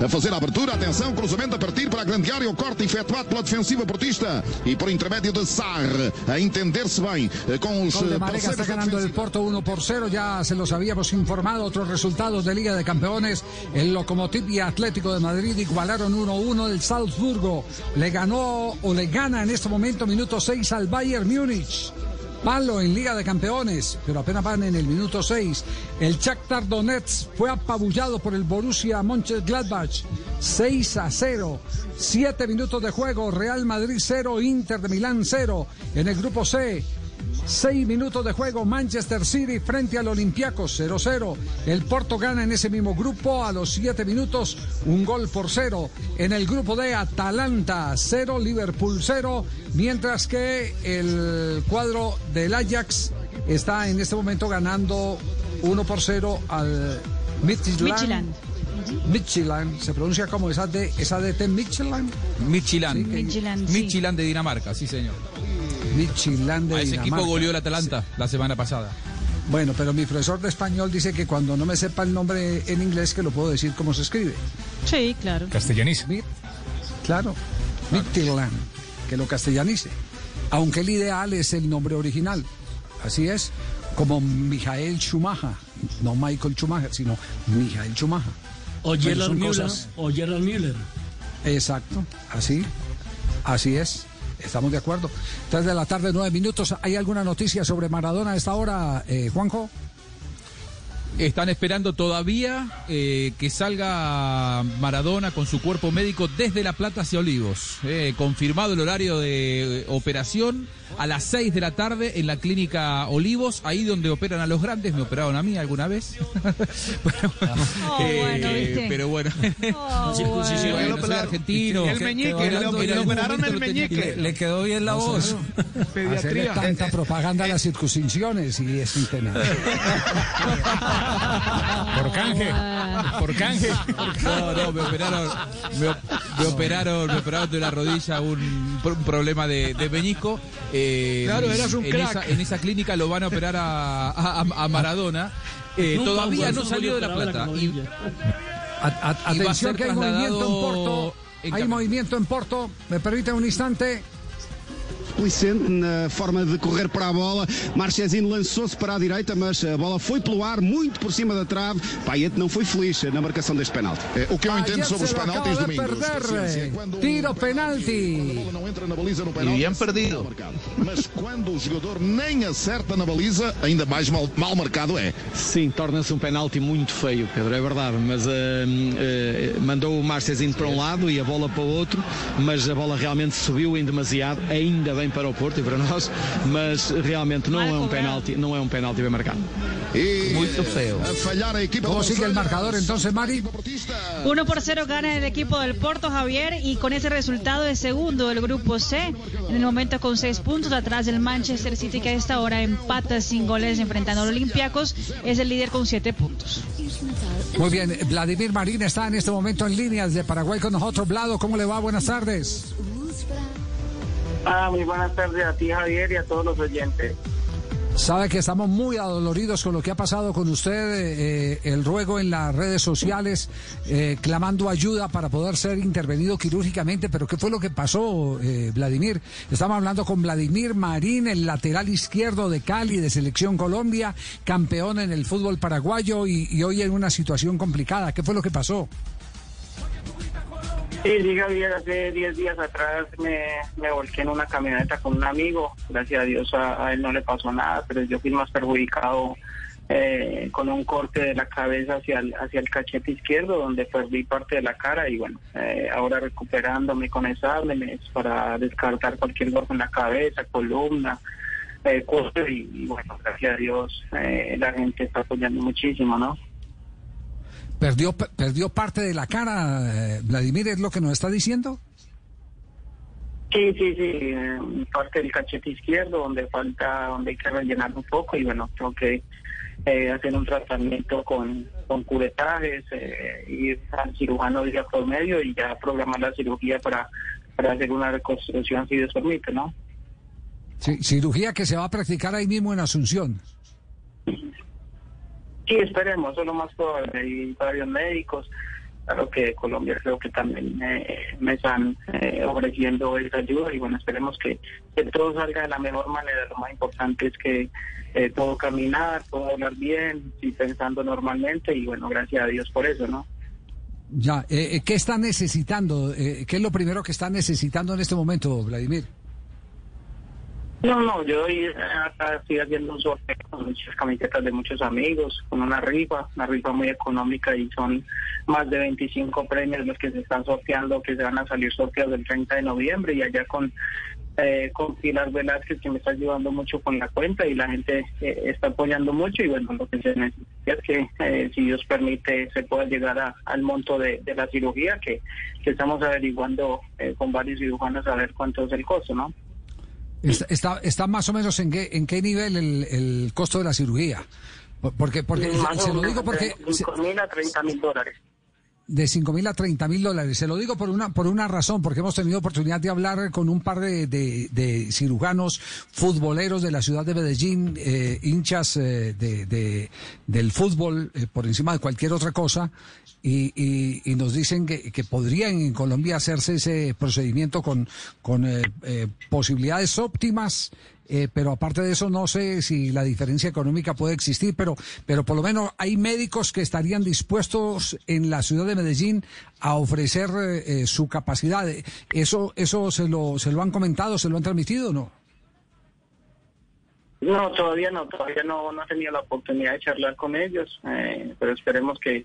É fazer a abertura, atenção, cruzamento a partir para a grande área, o corte efetuado pela defensiva portista e por intermédio de Sar, a entender-se bem eh, com os... Gol de Marega está ganando el Porto 1 por 0, ya se los habíamos informado, otros resultados de Liga de Campeones, el Lokomotiv y Atlético de Madrid igualaron 1-1, el Salzburgo. Le ganó o le gana en este momento minuto 6 al Bayern Múnich. Palo en Liga de Campeones, pero apenas van en el minuto 6. El Shakhtar Donetsk fue apabullado por el Borussia Mönchengladbach 6 a 0. 7 minutos de juego, Real Madrid 0, Inter de Milán 0. En el grupo C, Seis minutos de juego, Manchester City frente al Olympiacos 0-0. El Porto gana en ese mismo grupo a los siete minutos, un gol por cero. En el grupo de Atalanta 0, Liverpool 0, mientras que el cuadro del Ajax está en este momento ganando 1 por 0 al Midtjylland. Midtjylland, se pronuncia como esa de esa de T Midtjylland. Midtjylland. Sí, que- Midtjylland, sí. Midtjylland de Dinamarca, sí señor. Midtjylland de A ese equipo Dinamarca. goleó el Atalanta la semana pasada. Bueno, pero mi profesor de español dice que cuando no me sepa el nombre en inglés que lo puedo decir como se escribe. Sí, claro. Castellaniza. Claro, Midtjylland, que lo castellanice. Aunque el ideal es el nombre original. Así es, como Michael Schumacher. No Michael Schumacher, sino Michael Schumacher. O son Müller. cosas- O Gerard Müller. Exacto, así, así es. Estamos de acuerdo. Tres de la tarde, nueve minutos. ¿Hay alguna noticia sobre Maradona a esta hora, eh, Juanjo? Están esperando todavía eh, que salga Maradona con su cuerpo médico desde La Plata hacia Olivos. Eh, confirmado el horario de eh, operación a las 6 de la tarde en la clínica Olivos, ahí donde operan a los grandes. Me operaron a mí alguna vez. pero, Oh, bueno, ¿viste? pero bueno. Oh, soy argentino. El meñique, Que- que le- operaron el meñique. que- Le quedó bien la voz. Hacerle Pediatría. tanta propaganda a las circuncisiones y es un tema. Por canje. Por canje. No, no, me operaron, me, op- me operaron, me operaron de la rodilla un, un problema de, de meñisco. Eh, Claro, eras un en crack. Esa, en esa clínica lo van a operar a, a- a Maradona. Eh, Nunca todavía no salió de la plata. la Y, rodilla. A- a- Y va a atención que hay movimiento en Porto. en Hay movimiento en Porto. Me permite un instante. Licente na forma de correr para a bola. Marchesino lançou-se para a direita, mas a bola foi pelo ar, muito por cima da trave. Payet não foi feliz na marcação deste penalti. É, o que eu entendo sobre os penaltis, de Domingos. perder. Tiro a penalti. bola não entra na baliza no penalti, bien é perdido. Mas quando o jogador nem acerta na baliza, ainda mais mal, mal marcado é. Sim, torna-se um penalti muito feio, Pedro, é verdade. Mas eh, eh, mandou o Marcezinho para um lado e a bola para o outro, mas a bola realmente subiu em demasiado, ainda bem para o Porto e para nós, mas realmente não é um penalti, não é um penalti bem marcado. E Muito feio. a falhar a equipa ¿Cómo do sigue el marcador entonces, Mari? 1 por 0 gana el equipo del Porto Javier y con ese resultado es segundo del grupo C. En el momento con 6 puntos atrás del Manchester City que a esta hora empata sin goles enfrentando al Olympiacos. Es el líder con 7 puntos. Muy bien, Vladimir Marín está en este momento en líneas de Paraguay con nosotros. Vlado, ¿cómo le va? Buenas tardes. Ah, muy buenas tardes a ti, Javier, y a todos los oyentes. Sabe que estamos muy adoloridos con lo que ha pasado con usted, eh, el ruego en las redes sociales, eh, clamando ayuda para poder ser intervenido quirúrgicamente, pero ¿qué fue lo que pasó, eh, Vladimir? Estamos hablando con Vladimir Marín, el lateral izquierdo de Cali, de Selección Colombia, campeón en el fútbol paraguayo y, y hoy en una situación complicada. ¿Qué fue lo que pasó? Sí, sí, Javier, hace 10 días atrás me, me volqué en una camioneta con un amigo. Gracias a Dios a, él no le pasó nada, pero yo fui más perjudicado eh, con un corte de la cabeza hacia el, hacia el cachete izquierdo, donde perdí parte de la cara y bueno, eh, ahora recuperándome con exámenes para descartar cualquier golpe en la cabeza, columna, eh, y, y bueno, gracias a Dios eh, la gente está apoyando muchísimo, ¿no? ¿Perdió, perdió parte de la cara, eh, Vladimir, es lo que nos está diciendo? Sí, sí, sí, eh, parte del cachete izquierdo donde falta, donde hay que rellenar un poco y bueno, tengo que eh, hacer un tratamiento con, con curetajes, eh, ir al cirujano día por medio y ya programar la cirugía para, para hacer una reconstrucción si Dios permite, ¿no? Sí, cirugía que se va a practicar ahí mismo en Asunción. Sí, esperemos, eso es lo más probable. Hay varios médicos, claro que Colombia creo que también eh, me están eh, ofreciendo esa ayuda y bueno, esperemos que, que todo salga de la mejor manera. Lo más importante es que eh, puedo caminar, puedo hablar bien, estoy pensando normalmente y bueno, gracias a Dios por eso, ¿no? Ya, eh, eh, ¿qué está necesitando? ¿Qué es lo primero que está necesitando en este momento, Vladimir? No, no, yo estoy haciendo un sorteo con muchas camisetas de muchos amigos, con una rifa, una rifa muy económica y son más de 25 premios los que se están sorteando, que se van a salir sorteados el 30 de noviembre y allá con eh, con Pilar Velázquez que me está ayudando mucho con la cuenta y la gente eh, está apoyando mucho y bueno, lo que se necesita es que eh, si Dios permite se pueda llegar a- al monto de, de la cirugía que, que estamos averiguando eh, con varios cirujanos a ver cuánto es el costo, ¿no? Está, está, está más o menos en qué, en qué nivel el, el costo de la cirugía. Por- Porque, porque se lo digo porque... entre 5 mil a 30 mil dólares. De 5 mil a 30 mil dólares. Se lo digo por una, por una razón, porque hemos tenido oportunidad de hablar con un par de, de- de cirujanos futboleros de la ciudad de Medellín, eh, hinchas eh, de, de- del fútbol eh, por encima de cualquier otra cosa, y, y- nos dicen que, que podría en Colombia hacerse ese procedimiento con, con eh, eh, posibilidades óptimas. Eh, pero aparte de eso, no sé si la diferencia económica puede existir, pero, pero por lo menos hay médicos que estarían dispuestos en la ciudad de Medellín a ofrecer eh, eh, su capacidad. ¿Eso, eso se, lo, se lo han comentado, se lo han transmitido o no? No, todavía no, todavía no, no he tenido la oportunidad de charlar con ellos, pero esperemos que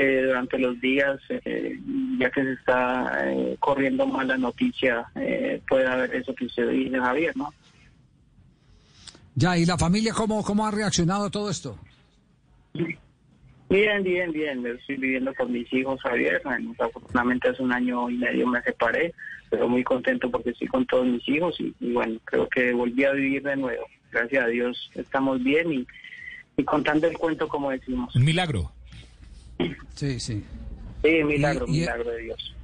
eh, durante los días, eh, ya que se está eh, corriendo mal la noticia, eh, pueda haber eso que usted dice, Javier, ¿no? Ya, ¿y la familia cómo, cómo ha reaccionado a todo esto? Bien, bien, bien. Yo Estoy viviendo con mis hijos, Javier. Afortunadamente hace un año y medio me separé, pero muy contento porque estoy con todos mis hijos y, y bueno, creo que volví a vivir de nuevo. Gracias a Dios estamos bien y, y contando el cuento como decimos. Un milagro. Sí, sí. Sí, milagro, Y- milagro de Dios.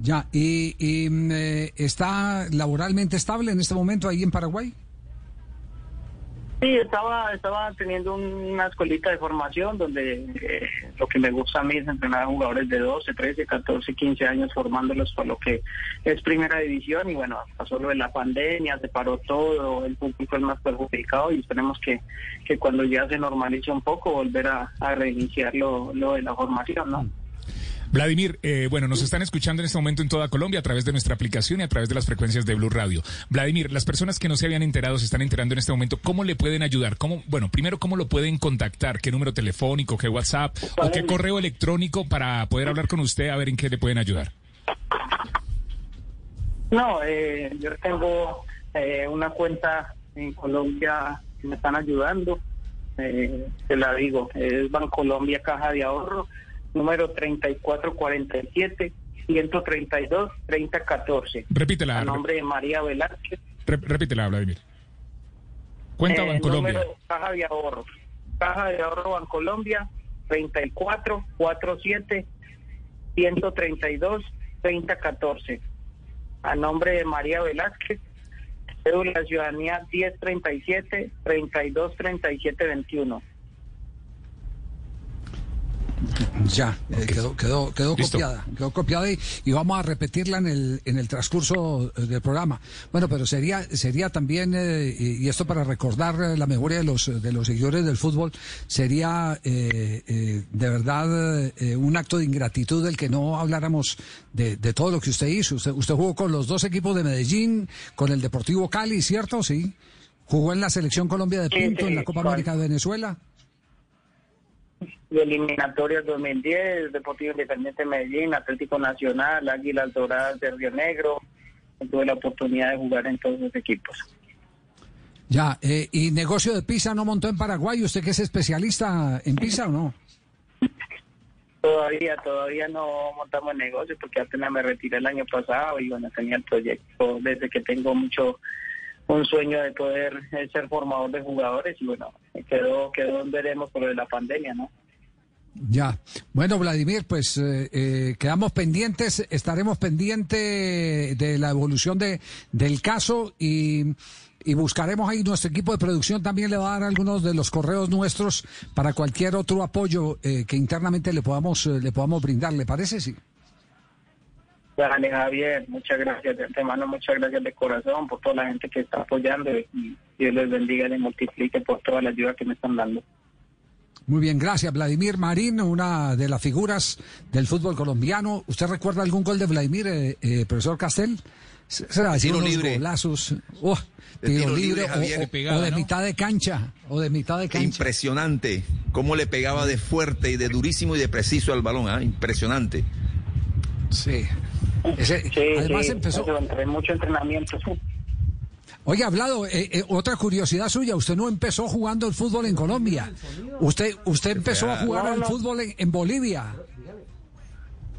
Ya, ¿y, y, mm, eh, está laboralmente estable en este momento ahí en Paraguay? Sí, estaba, estaba teniendo un- una escuelita de formación donde eh, lo que me gusta a mí es entrenar a jugadores de 12, 13, 14, 15 años formándolos por lo que es primera división y bueno, pasó lo de la pandemia, se paró todo, el público el más perjudicado y esperemos que, que cuando ya se normalice un poco volver a, a reiniciar lo, lo de la formación, ¿no? Vladimir, eh, bueno, nos están escuchando en este momento en toda Colombia a través de nuestra aplicación y a través de las frecuencias de Blue Radio. Vladimir, las personas que no se habían enterado se están enterando en este momento. ¿Cómo le pueden ayudar? ¿Cómo, bueno, primero, ¿cómo lo pueden contactar? ¿Qué número telefónico, qué WhatsApp o qué correo electrónico para poder hablar con usted a ver en qué le pueden ayudar? No, eh, yo tengo eh, una cuenta en Colombia que me están ayudando. Eh, te la digo, es Bancolombia Caja de Ahorro, número 3447 132 3014. Repítela. A nombre de María Velázquez. Re- repítela, Vladimir. Cuenta Eh, Bancolombia. número Caja de Ahorro. Caja de Ahorro Bancolombia 3447 132 3014. A nombre de María Velázquez. Cédula Ciudadanía 1037 32 37 21. Ya, eh, quedó, quedó, quedó Listo. copiada, quedó copiada y, y vamos a repetirla en el, en el transcurso eh, del programa. Bueno, pero sería, sería también, eh, y y esto para recordar eh, la memoria de los, de los seguidores del fútbol, sería eh, eh, de verdad eh, un acto de ingratitud el que no habláramos de, de todo lo que usted hizo. Usted, usted jugó con los dos equipos de Medellín, con el Deportivo Cali, ¿cierto? Sí. Jugó en la Selección Colombia de Sí, Pinto, en la Copa con- América de Venezuela. De eliminatorias 2010, Deportivo Independiente de Medellín, Atlético Nacional, Águilas Doradas de Río Negro. Tuve la oportunidad de jugar en todos los equipos. Ya, eh, ¿y negocio de pizza no montó en Paraguay? ¿Usted que es especialista en pizza o no? Todavía, todavía no montamos negocio porque apenas me retiré el año pasado y bueno, tenía el proyecto desde que tengo mucho un sueño de poder eh, ser formador de jugadores y bueno, quedó, quedó veremos por lo de la pandemia, ¿no? Ya. Bueno, Vladimir, pues eh, eh, quedamos pendientes, estaremos pendientes de la evolución de, del caso y, y buscaremos ahí nuestro equipo de producción también le va a dar algunos de los correos nuestros para cualquier otro apoyo eh, que internamente le podamos eh, le podamos brindar. ¿Le parece? Sí. Dale, Javier, muchas gracias de antemano, muchas gracias de corazón por toda la gente que está apoyando y Dios les bendiga y les multiplique por toda la ayuda que me están dando. Muy bien, gracias. Vladimir Marín, una de las figuras del fútbol colombiano. ¿Usted recuerda algún gol de Vladimir, eh, eh, profesor Castel? Se se va a decir Tiro unos libre. golazos. Oh, tiro, tiro libre, libre, o- Javier. o, Pegada, o de ¿no? mitad de cancha. O de mitad de cancha. Impresionante. Cómo le pegaba de fuerte y de durísimo y de preciso al balón. ¿ah? Impresionante. Sí. Ese- Sí, además sí, empezó. mucho entrenamiento. Oye, hablado, eh, eh, otra curiosidad suya, usted no empezó jugando el fútbol en Colombia. Usted usted empezó a jugar al fútbol en, en Bolivia.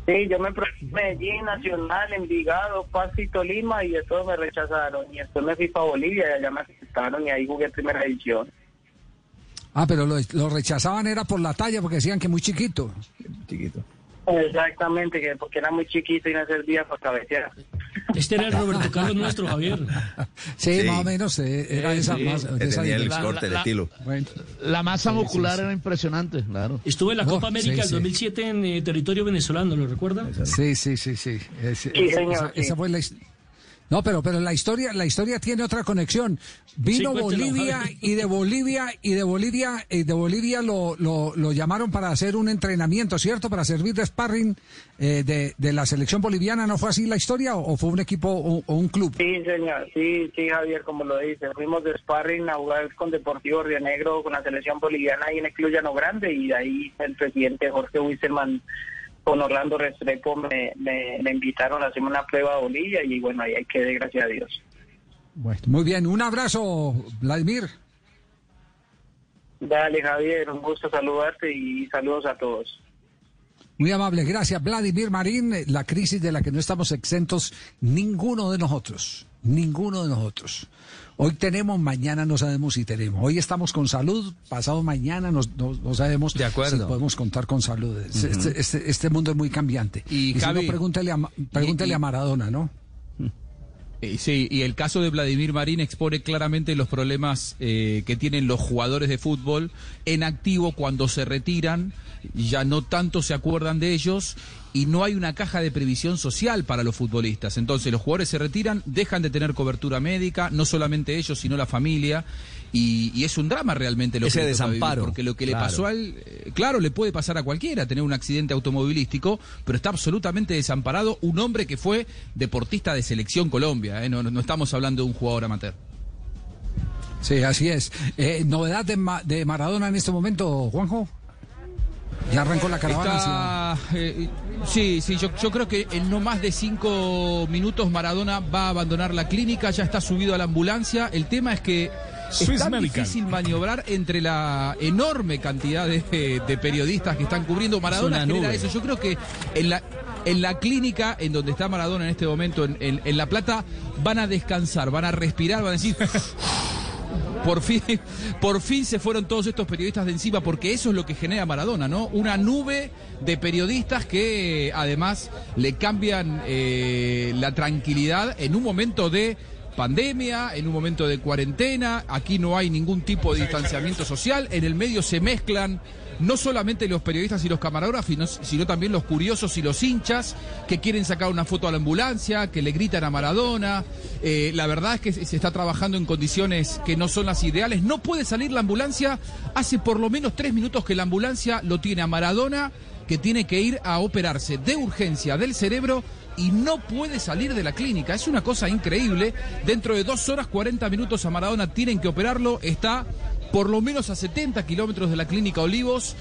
Sí, yo me probé en Medellín, Nacional, Envigado, Pasto y Tolima y de todo me rechazaron. Y después me fui para Bolivia y allá me aceptaron y ahí jugué primera división. Ah, pero lo, lo rechazaban era por la talla porque decían que muy chiquito. Chiquito. Exactamente, que porque era muy chiquito y no servía para cabecear. Este era el Roberto Carlos nuestro, Javier. Sí, Sí. más o menos eh, era esa Sí, más. que de esa tenía el corte, el estilo. Bueno, La masa Sí, muscular sí, sí. era impresionante, claro. Estuvo en la Oh, Copa América sí, del sí. 2007 en eh, territorio venezolano, ¿lo recuerda? Sí, sí, sí, sí. Es- Sí, esa- señor, esa, sí. esa fue la his- No, pero pero la historia la historia tiene otra conexión. Vino Sí, Bolivia y de Bolivia y de Bolivia y de Bolivia lo, lo, lo llamaron para hacer un entrenamiento, ¿cierto? Para servir de sparring eh, de, de la selección boliviana. ¿No fue así la historia o, o fue un equipo o, o un club? Sí, señor, sí, sí, Javier, como lo dice. Fuimos de sparring a jugar con Deportivo Río Negro, con la selección boliviana ahí en el Club Llano Grande y de ahí el presidente Jorge Wisselman con Orlando Restrepo me, me, me invitaron a hacer una prueba a Bolivia y bueno, ahí quedé, gracias a Dios. Bueno, muy bien, un abrazo, Vladimir. Dale, Javier, un gusto saludarte y saludos a todos. Muy amable, gracias. Vladimir Marín, la crisis de la que no estamos exentos ninguno de nosotros, ninguno de nosotros. Hoy tenemos, mañana no sabemos si tenemos. Hoy estamos con salud, pasado mañana no, no sabemos De acuerdo. si podemos contar con salud. Es- este, este- este mundo es muy cambiante. Y, si no, pregúntele a, pregúntele y- a Maradona, ¿no? Eh, Sí, y el caso de Vladimir Marín expone claramente los problemas eh, que tienen los jugadores de fútbol en activo cuando se retiran, ya no tanto se acuerdan de ellos y no hay una caja de previsión social para los futbolistas. Entonces los jugadores se retiran, dejan de tener cobertura médica, no solamente ellos, sino la familia. Y, y es un drama realmente lo Ese que desamparo, porque lo que le pasó a él, eh, claro, le puede pasar a cualquiera tener un accidente automovilístico, pero está absolutamente desamparado un hombre que fue deportista de selección Colombia, ¿eh? no, no- no estamos hablando de un jugador amateur. Sí, así es. Eh, ¿Novedad de, Ma- de Maradona en este momento, Juanjo? Ya arrancó la caravana. Está, eh, sí, sí, yo, yo creo que en no más de cinco minutos Maradona va a abandonar la clínica, ya está subido a la ambulancia. El tema es que es tan Medical. difícil maniobrar entre la enorme cantidad de, de periodistas que están cubriendo. Maradona Es genera nube. eso. Yo creo que en la, en la clínica en donde está Maradona en este momento, en, en- en La Plata, van a descansar, van a respirar, van a decir... Por fin, por fin se fueron todos estos periodistas de encima, porque eso es lo que genera Maradona, ¿no? Una nube de periodistas que además le cambian eh, la tranquilidad en un momento de pandemia, en un momento de cuarentena, aquí no hay ningún tipo de distanciamiento social, en el medio se mezclan no solamente los periodistas y los camarógrafos, sino, también los curiosos y los hinchas que quieren sacar una foto a la ambulancia, que le gritan a Maradona. Eh, la verdad es que se se está trabajando en condiciones que no son las ideales. No puede salir la ambulancia. Hace por lo menos tres minutos que la ambulancia lo tiene a Maradona, que tiene que ir a operarse de urgencia del cerebro y no puede salir de la clínica. Es una cosa increíble. Dentro de dos horas 40 minutos a Maradona tienen que operarlo. Está por lo menos a 70 kilómetros de la clínica Olivos.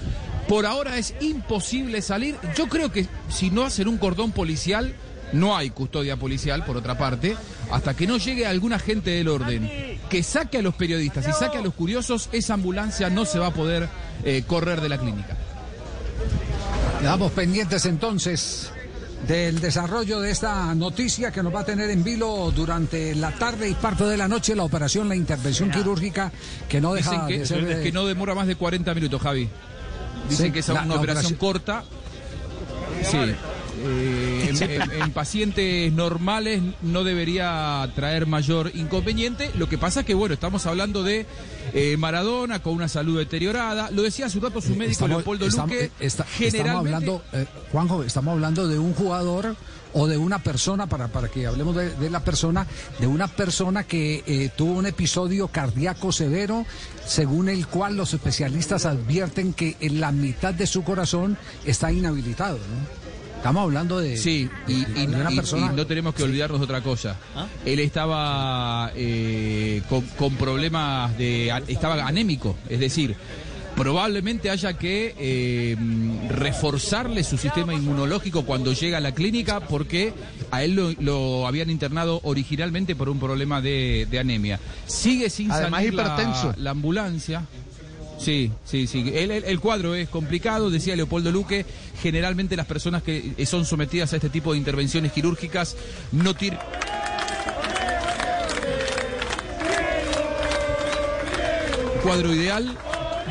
Por ahora es imposible salir. Yo creo que si no hacen un cordón policial, no hay custodia policial, por otra parte, hasta que no llegue algún agente del orden que saque a los periodistas y saque a los curiosos, esa ambulancia no se va a poder eh, correr de la clínica. Quedamos pendientes entonces del desarrollo de esta noticia que nos va a tener en vilo durante la tarde y parte de la noche la operación, la intervención quirúrgica que no deja Dicen que, de ser... eh, que no demora más de 40 minutos, Javi. Dicen Sí, que es la- una operación operación- corta. Sí. Eh, en, en- en pacientes normales no debería traer mayor inconveniente. Lo que pasa es que, bueno, estamos hablando de eh, Maradona con una salud deteriorada. Lo decía hace un rato su médico Estamos- Leopoldo estamos- Luque. eh, esta- generalmente, Estamos hablando, eh, Juanjo, estamos hablando de un jugador o de una persona, para, para que hablemos de, de la persona, de una persona que eh, tuvo un episodio cardíaco severo, según el cual los especialistas advierten que en la mitad de su corazón está inhabilitado. ¿no? Estamos hablando de, Sí, y, de y- una y- persona. y no tenemos que olvidarnos de otra cosa. Él estaba eh, con, con problemas de... estaba anémico, es decir, probablemente haya que eh, reforzarle su sistema inmunológico cuando llega a la clínica porque a él lo, lo habían internado originalmente por un problema de, anemia. Sigue sin Además, salir la- la ambulancia. Sí, sí, sí. El, el- el cuadro es complicado, decía Leopoldo Luque. Generalmente las personas que eh, son sometidas a este tipo de intervenciones quirúrgicas no tienen... Cuadro ideal.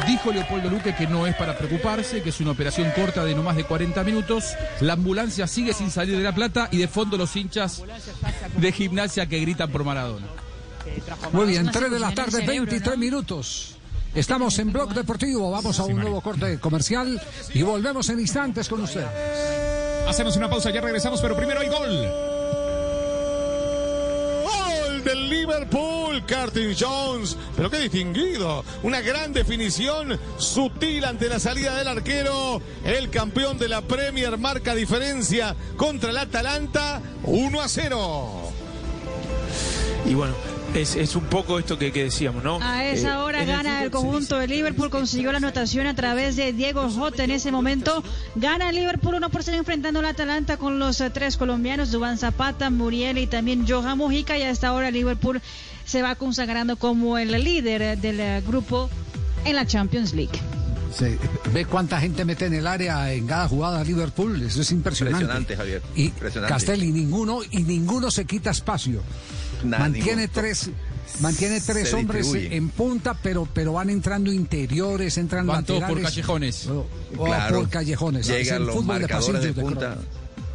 Dijo Leopoldo Luque que no es para preocuparse, que es una operación corta de no más de 40 minutos. La ambulancia sigue sin salir de La Plata y de fondo los hinchas de gimnasia que gritan por Maradona. Muy bien, 3 de la tarde, 23 minutos. Estamos en Blog Deportivo. Vamos a un nuevo corte comercial y volvemos en instantes con usted. Hacemos una pausa, ya regresamos, pero primero hay gol. Gol del Liverpool, Curtin Jones. Pero qué distinguido. Una gran definición, sutil ante la salida del arquero. El campeón de la Premier marca diferencia contra el Atalanta 1 a 0. Y bueno, es, es un poco esto que, que decíamos, ¿no? A esa Eh, hora gana el conjunto de Liverpool, consiguió la anotación a través de Diego Jota en ese momento. Gana el Liverpool 1 por 0 enfrentando al Atalanta con los eh, tres colombianos, Dubán Zapata, Muriel y también Johan Mujica. Y a esta hora Liverpool se va consagrando como el líder eh, del grupo en la Champions League. Se- ve cuánta gente mete en el área en cada jugada Liverpool. Eso es impresionante. Impresionante, Javier. Y Impresionante. Castelli, ninguno, y ninguno se quita espacio. Nada, mantiene tres. Mantiene tres hombres distribuye. en punta, pero, pero van entrando interiores, entran Van laterales. por callejones. O- o Claro, por callejones. Es Llegan el los fútbol de marcadores de, de punta,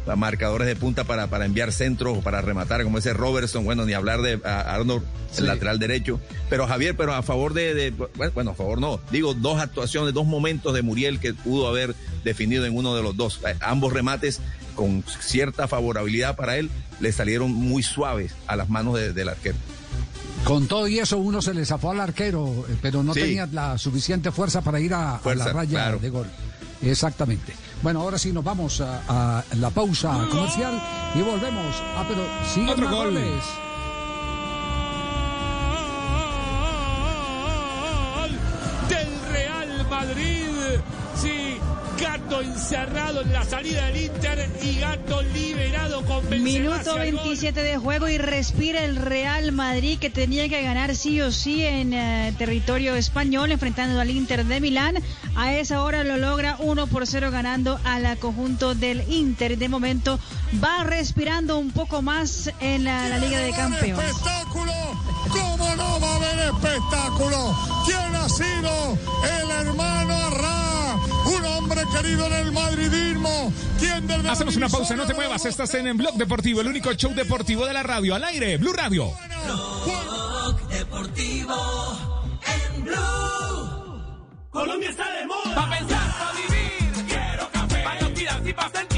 los marcadores de punta para, para enviar centros o para rematar, como ese Robertson, bueno, ni hablar de Arnold, el Sí. lateral derecho. Pero Javier, pero a favor de, de- bueno, a favor no, digo, dos actuaciones, dos momentos de Muriel que pudo haber definido en uno de los dos. Eh, Ambos remates con cierta favorabilidad para él le salieron muy suaves a las manos de- del arquero. Con todo y eso, uno se le zafó al arquero, eh, pero no Sí. tenía la suficiente fuerza para ir a, la raya claro. de gol. Exactamente. Bueno, ahora sí nos vamos a, a la pausa comercial y volvemos. Ah, pero siguen Otro más gol. goles. Gato encerrado en la salida del Inter y Gato liberado con Benzema Minuto hacia el gol. 27 de juego y respira el Real Madrid que tenía que ganar sí o sí en eh, territorio español enfrentando al Inter de Milán. A esa hora lo logra 1 por 0 ganando al conjunto del Inter. De momento va respirando un poco más en la, la Liga de Campeones. espectáculo! ¿Cómo no va a haber espectáculo? ¿Quién ha sido el hermano? Un hombre querido en el madridismo. ¿Quién la Hacemos una pausa, no te muevas. Estás en, en Blog Deportivo, el único show deportivo de la radio. Al aire, Blue Radio. Blog Deportivo en Blue. Colombia está de moda. Pa' pensar, pa' vivir. Quiero café. Para no y pa' sentir.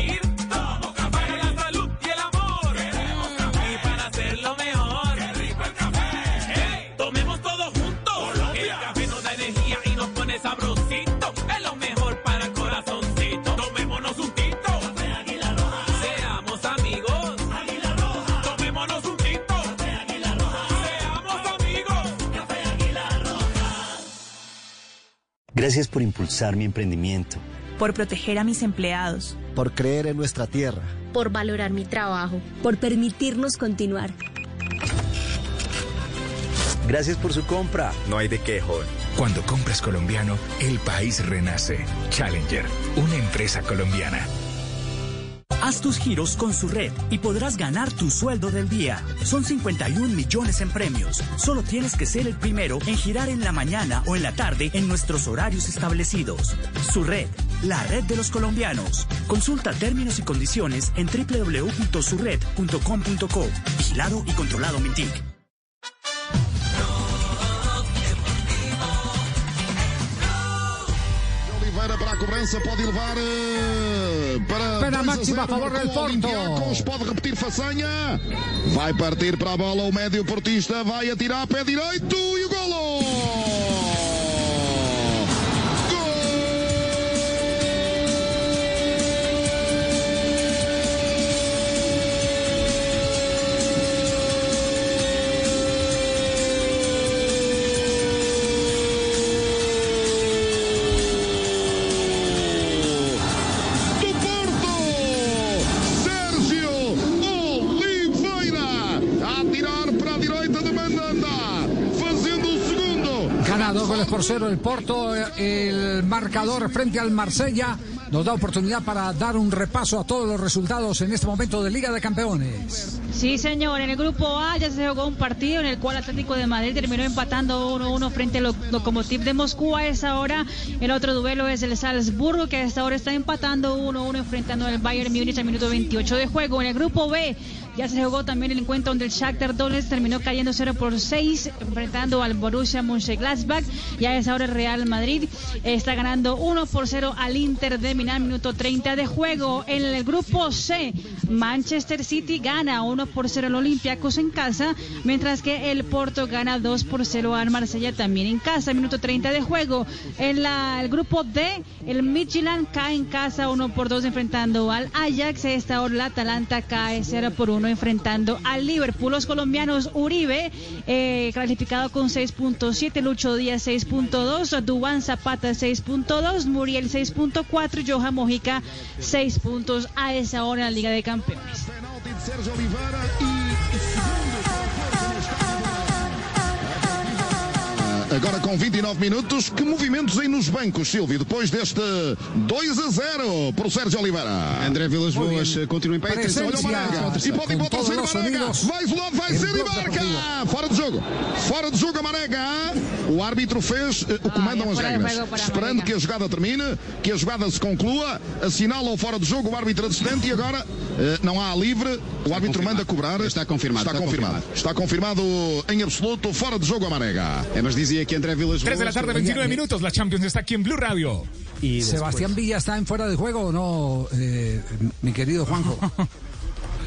Gracias por impulsar mi emprendimiento. por proteger a mis empleados, por creer en nuestra tierra. por valorar mi trabajo, por permitirnos continuar. Gracias por su compra. No hay de qué, joven. Cuando compras colombiano, el país renace. Challenger, una empresa colombiana. Haz tus giros con su red y podrás ganar tu sueldo del día. Son 51 millones en premios. Solo tienes que ser el primero en girar en la mañana o en la tarde en nuestros horarios establecidos. Su red, la red de los colombianos. Consulta términos y condiciones en www.surred.com.co. Vigilado y controlado Mintic. Cobrança, pode levar eh, para. 2 a máxima a 0 favor del com o Porto. Pode repetir façanha. Vai partir para a bola o médio portista. Vai atirar pé direito e o golo! Por 0 el Porto, eh, el marcador frente al Marsella nos da oportunidad para dar un repaso a todos los resultados en este momento de Liga de Campeones. Sí, señor. En el grupo A ya se jugó un partido en el cual Atlético de Madrid terminó empatando 1-1 frente al Lo- Lokomotiv de Moscú. A esa hora, el otro duelo es el Salzburgo, que a esta hora está empatando 1-1 enfrentando al Bayern Múnich al minuto 28 de juego. En el grupo B ya se jugó también el encuentro donde el Shakhtar Donetsk terminó cayendo 0 por 6 enfrentando al Borussia Mönchengladbach. Y a esa hora el Real Madrid está ganando 1 por 0 al Inter de Milán, minuto 30 de juego. En el grupo C, Manchester City gana 1 por 0 al Olympiacos en casa, mientras que el Porto gana 2 por 0 al Marsella también en casa, minuto 30 de juego. En la, el grupo D, el Midtjylland cae en casa 1 por 2 enfrentando al Ajax. A esta hora el Atalanta cae 0 por 1 enfrentando al Liverpool. Los colombianos Uribe, eh, calificado con 6.7, Lucho Díaz 6.2, Dubán Zapata 6.2, Muriel 6.4, Johan Mojica 6 puntos a esa hora en la Liga de Campeones. Agora com 29 minutos, que movimentos aí nos bancos, Silvio, depois deste 2 a 0 por Sérgio Oliveira. André Vilas Boas continua em pé. Atenção, olha o Marega. E pode ir para o os Marega. Vai isolado, vai ser e marca. Fora de jogo. Fora de jogo a Marega. O árbitro fez eh, o mandam as fora de regras. para Esperando que a jogada termine, que a jogada se conclua, assinala o fora de jogo o árbitro assistente e agora eh, não há livre. O árbitro manda cobrar. Está confirmado. Está está confirmado. Está confirmado em absoluto fora de jogo a Marega. É, mas dizia Vilas 3 de la tarde, 29 minutos. La Champions está aquí en Blue Radio. Y Sebastián Villa está en fuera de juego o no, eh, mi querido Juanjo.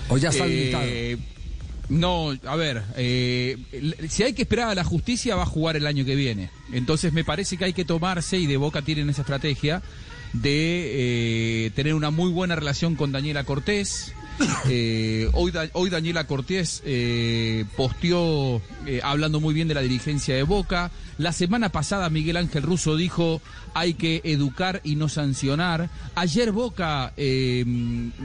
O ya está habilitado. Eh, No, a ver, eh, si hay que esperar a la justicia va a jugar el año que viene. Entonces me parece que hay que tomarse, y de Boca tienen esa estrategia, de eh, tener una muy buena relación con Daniela Cortés. Eh, hoy, hoy Daniela Cortés eh, posteó eh, hablando muy bien de la dirigencia de Boca. La semana pasada Miguel Ángel Russo dijo hay que educar y no sancionar. Ayer Boca eh,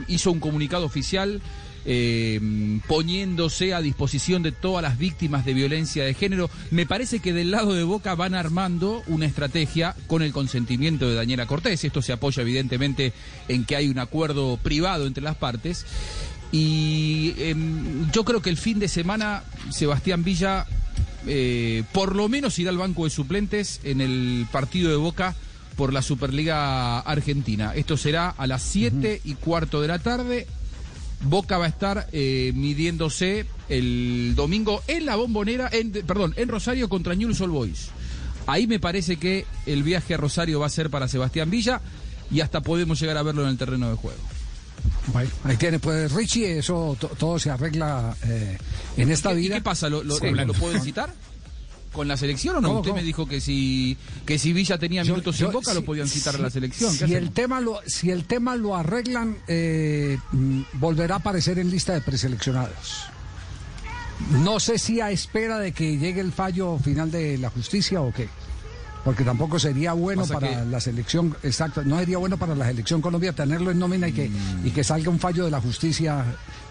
hizo un comunicado oficial eh, poniéndose a disposición de todas las víctimas de violencia de género. Me parece que del lado de Boca van armando una estrategia con el consentimiento de Daniela Cortés. Esto se apoya evidentemente en que hay un acuerdo privado entre las partes. Y em, yo creo que el fin de semana Sebastián Villa eh, por lo menos irá al banco de suplentes en el partido de Boca por la Superliga Argentina. Esto será a las 7 y cuarto de la tarde. Boca va a estar eh, midiéndose el domingo en la bombonera, en, perdón, en Rosario contra Newell's Old Boys. Ahí me parece que el viaje a Rosario va a ser para Sebastián Villa y hasta podemos llegar a verlo en el terreno de juego. Bueno, ahí tiene, pues Richie, eso to- todo se arregla eh, en esta ¿Y qué- y vida. qué pasa? ¿Lo, lo- Sí. lo pueden citar? ¿Con la selección o no? ¿Cómo, Usted cómo? me dijo que si, que si Villa tenía minutos yo- en Boca lo podían citar a la selección. ¿Qué Si hacemos? el, tema lo, si el tema lo arreglan, eh, mm, volverá a aparecer en lista de preseleccionados. No sé si a espera de que llegue el fallo final de la justicia o qué. Porque tampoco sería bueno Pasa para que- la selección, exacto, no sería bueno para la selección Colombia tenerlo en nómina y que, Mm. y que salga un fallo de la justicia.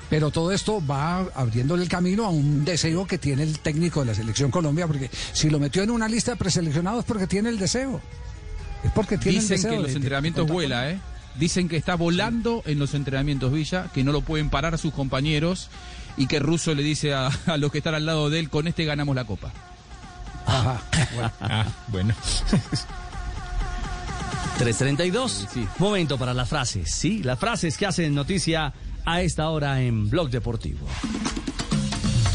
Pero todo esto va abriéndole el camino a un deseo que tiene el técnico de la selección Colombia, porque si lo metió en una lista de preseleccionados es porque tiene el deseo. Es porque tiene el Dicen deseo que en los de entrenamientos vuela, ¿eh? Dicen que está volando en los entrenamientos Villa, que no lo pueden parar a sus compañeros y que Russo le dice a, a los que están al lado de él, con este ganamos la copa. Ajá, Ah, bueno. 332. Momento para las frases. Sí, las frases que hacen noticia a esta hora en Blog Deportivo.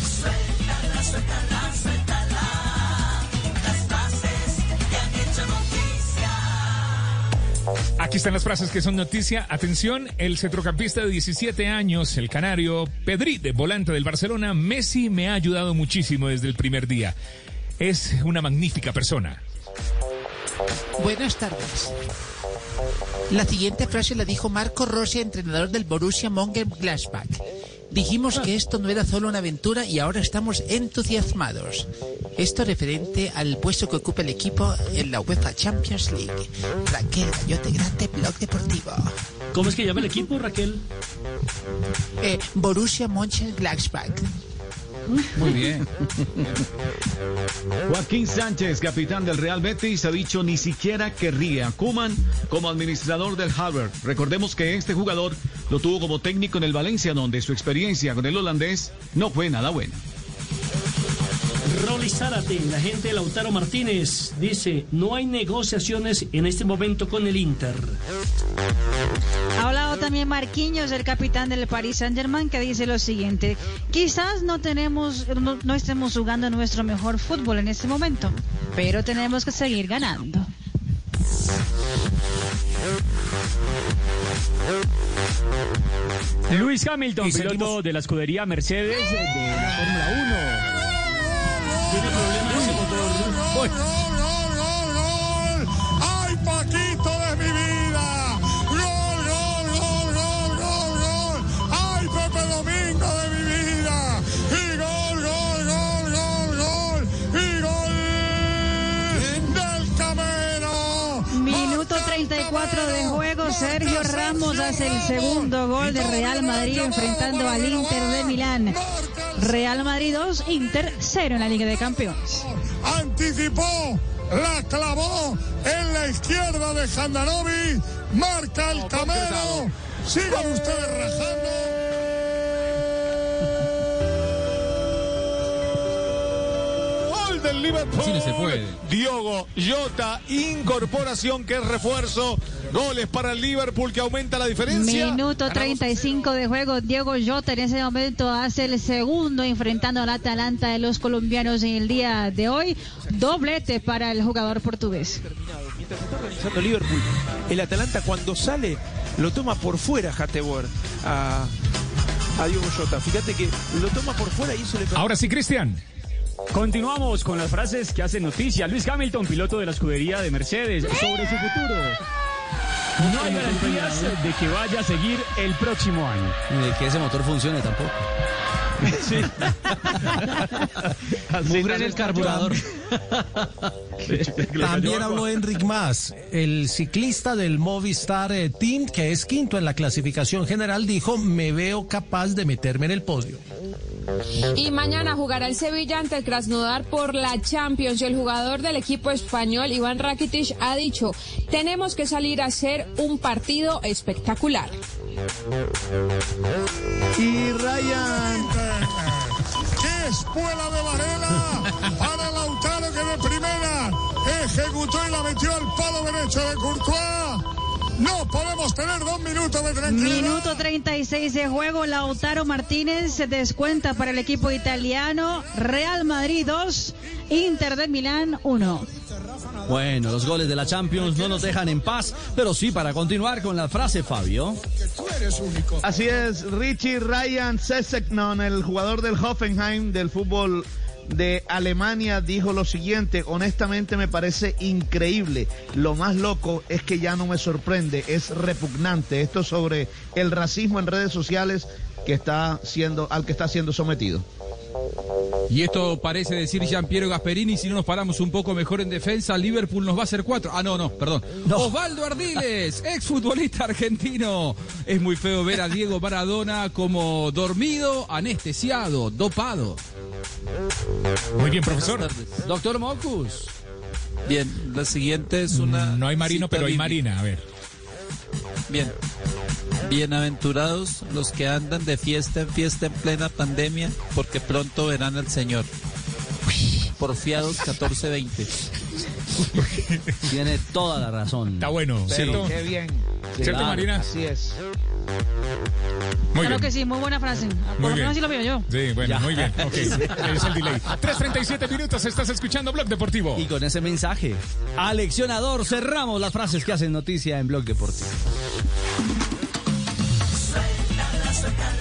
Suéltala, suéltala, suéltala. Las frases que han hecho noticia. Aquí están las frases que son noticia. Atención, el centrocampista de 17 años, el canario Pedri, de volante del Barcelona, Messi me ha ayudado muchísimo desde el primer día. Es una magnífica persona. Buenas tardes. La siguiente frase la dijo Marco Rossi, entrenador del Borussia Mönchengladbach. Dijimos que esto no era solo una aventura y ahora estamos entusiasmados. Esto referente al puesto que ocupa el equipo en la UEFA Champions League. Raquel Gallote Grande, Blog Deportivo. ¿Cómo es que llama el equipo, Raquel? Eh, Borussia Mönchengladbach. Muy bien. Joaquín Sánchez, capitán del Real Betis, ha dicho ni siquiera querría a Kuman como administrador del Harvard. Recordemos que este jugador lo tuvo como técnico en el Valencia, donde su experiencia con el holandés no fue nada buena. Rolly Zárate, la gente de Lautaro Martínez, dice, no hay negociaciones en este momento con el Inter. Ha hablado también Marquinhos, el capitán del Paris Saint Germain, que dice lo siguiente: quizás no tenemos, no, no estemos jugando nuestro mejor fútbol en este momento, pero tenemos que seguir ganando. Luis Hamilton, piloto de la escudería Mercedes de la Fórmula 1. Tiene problemas ese motor. ¡Ay, Paquito de mi vida! ¡Gol, gol, gol, gol, gol, gol! ¡Ay, Pepe Domingo de mi vida! ¡Y gol, gol, gol, gol, gol! ¡Y gol del Camero! Minuto 34 de juego, Sergio Ramos hace el segundo gol de Real Madrid enfrentando al Inter de Milán. Real Madrid 2, Inter 0 en la Liga de Campeones. Anticipó, la clavó en la izquierda de Handanovi, marca el Camero. Sigan ustedes rajando. Gol del Liverpool. Así no se puede. Diogo Jota, incorporación que es refuerzo. Goles para el Liverpool que aumenta la diferencia. Minuto 35 de juego, Diego Jota en ese momento hace el segundo enfrentando al Atalanta de los colombianos en el día de hoy. Doblete para el jugador portugués. Mientras está organizando Liverpool, el Atalanta cuando sale lo toma por fuera Hateboer a, a Diogo Jota. Fíjate que lo toma por fuera y eso le Ahora sí, Cristian. Continuamos con las frases que hacen noticia. Luis Hamilton, piloto de la escudería de Mercedes, sobre su futuro. No hay garantías de que vaya a seguir el próximo año. Ni de que ese motor funcione tampoco. Mugre en el carburador. También habló Enric Mas, el ciclista del Movistar eh, Team, que es quinto en la clasificación general, dijo, me veo capaz de meterme en el podio. Y mañana jugará el Sevilla ante el Krasnodar por la Champions. Y el jugador del equipo español, Iván Rakitic, ha dicho, tenemos que salir a hacer un partido espectacular. Y Ryan. ¡Qué espuela de Varela! Para Lautaro que de primera ejecutó y la metió al palo derecho de Courtois. No podemos tener dos minutos de tranquilidad. Minuto 36 de juego, Lautaro Martínez se descuenta para el equipo italiano. Real Madrid 2, Inter de Milán 1. Bueno, los goles de la Champions no nos dejan en paz, pero sí para continuar con la frase, Fabio. Así es, Richie Ryan Seseknon, el jugador del Hoffenheim del fútbol de Alemania, dijo lo siguiente, honestamente me parece increíble. Lo más loco es que ya no me sorprende, es repugnante. Esto sobre el racismo en redes sociales que está siendo, al que está siendo sometido. Y esto parece decir Giampiero Gasperini, si no nos paramos un poco mejor en defensa, Liverpool nos va a hacer cuatro. Ah, no, no, perdón. Osvaldo Ardiles, exfutbolista argentino. Es muy feo ver a Diego Maradona como dormido, anestesiado, dopado. Muy bien, profesor. Doctor Mocus. Bien, la siguiente es una... No hay marino, pero hay bíblica. marina. A ver. Bien. Bienaventurados los que andan de fiesta en fiesta en plena pandemia, porque pronto verán al Señor. Porfiados 1420. Tiene toda la razón. Está bueno, ¿cierto? Qué bien. ¿Cierto, Claro. Marina? Así es. Muy claro bien. que sí, muy buena frase. Por Muy lo bien. menos así lo veo yo. Sí, bueno, Ya. muy bien. Ok, es el delay. 3.37 minutos, estás escuchando Blog Deportivo. Y con ese mensaje, aleccionador, cerramos las frases que hacen noticia en Blog Deportivo. Suéltala, suéltala.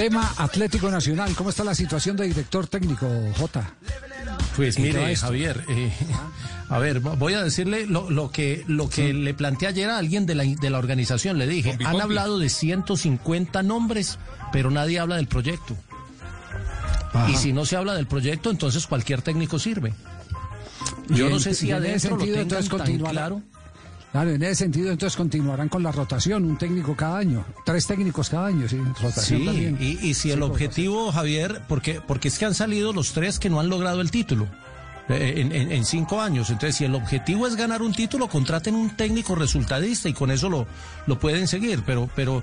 Tema Atlético Nacional. ¿Cómo está la situación de director técnico, Jota? Pues ¿En qué va mire? Javier, eh, a ver, vo- voy a decirle lo, lo que, lo que le planteé ayer a alguien de la, de la organización. Le dije, han hablado de 150 nombres, pero nadie habla del proyecto. Ajá. Y si no se habla del proyecto, entonces cualquier técnico sirve. Yo no sé si adentro lo tengan tan claro. Claro, en ese sentido, entonces continuarán con la rotación, un técnico cada año, tres técnicos cada año, sí, rotación Sí, también. y, y si el Sí, objetivo, Javier, porque, porque es que han salido los tres que no han logrado el título eh, en, en- en cinco años. Entonces, si el objetivo es ganar un título, contraten un técnico resultadista y con eso lo, lo pueden seguir. Pero, pero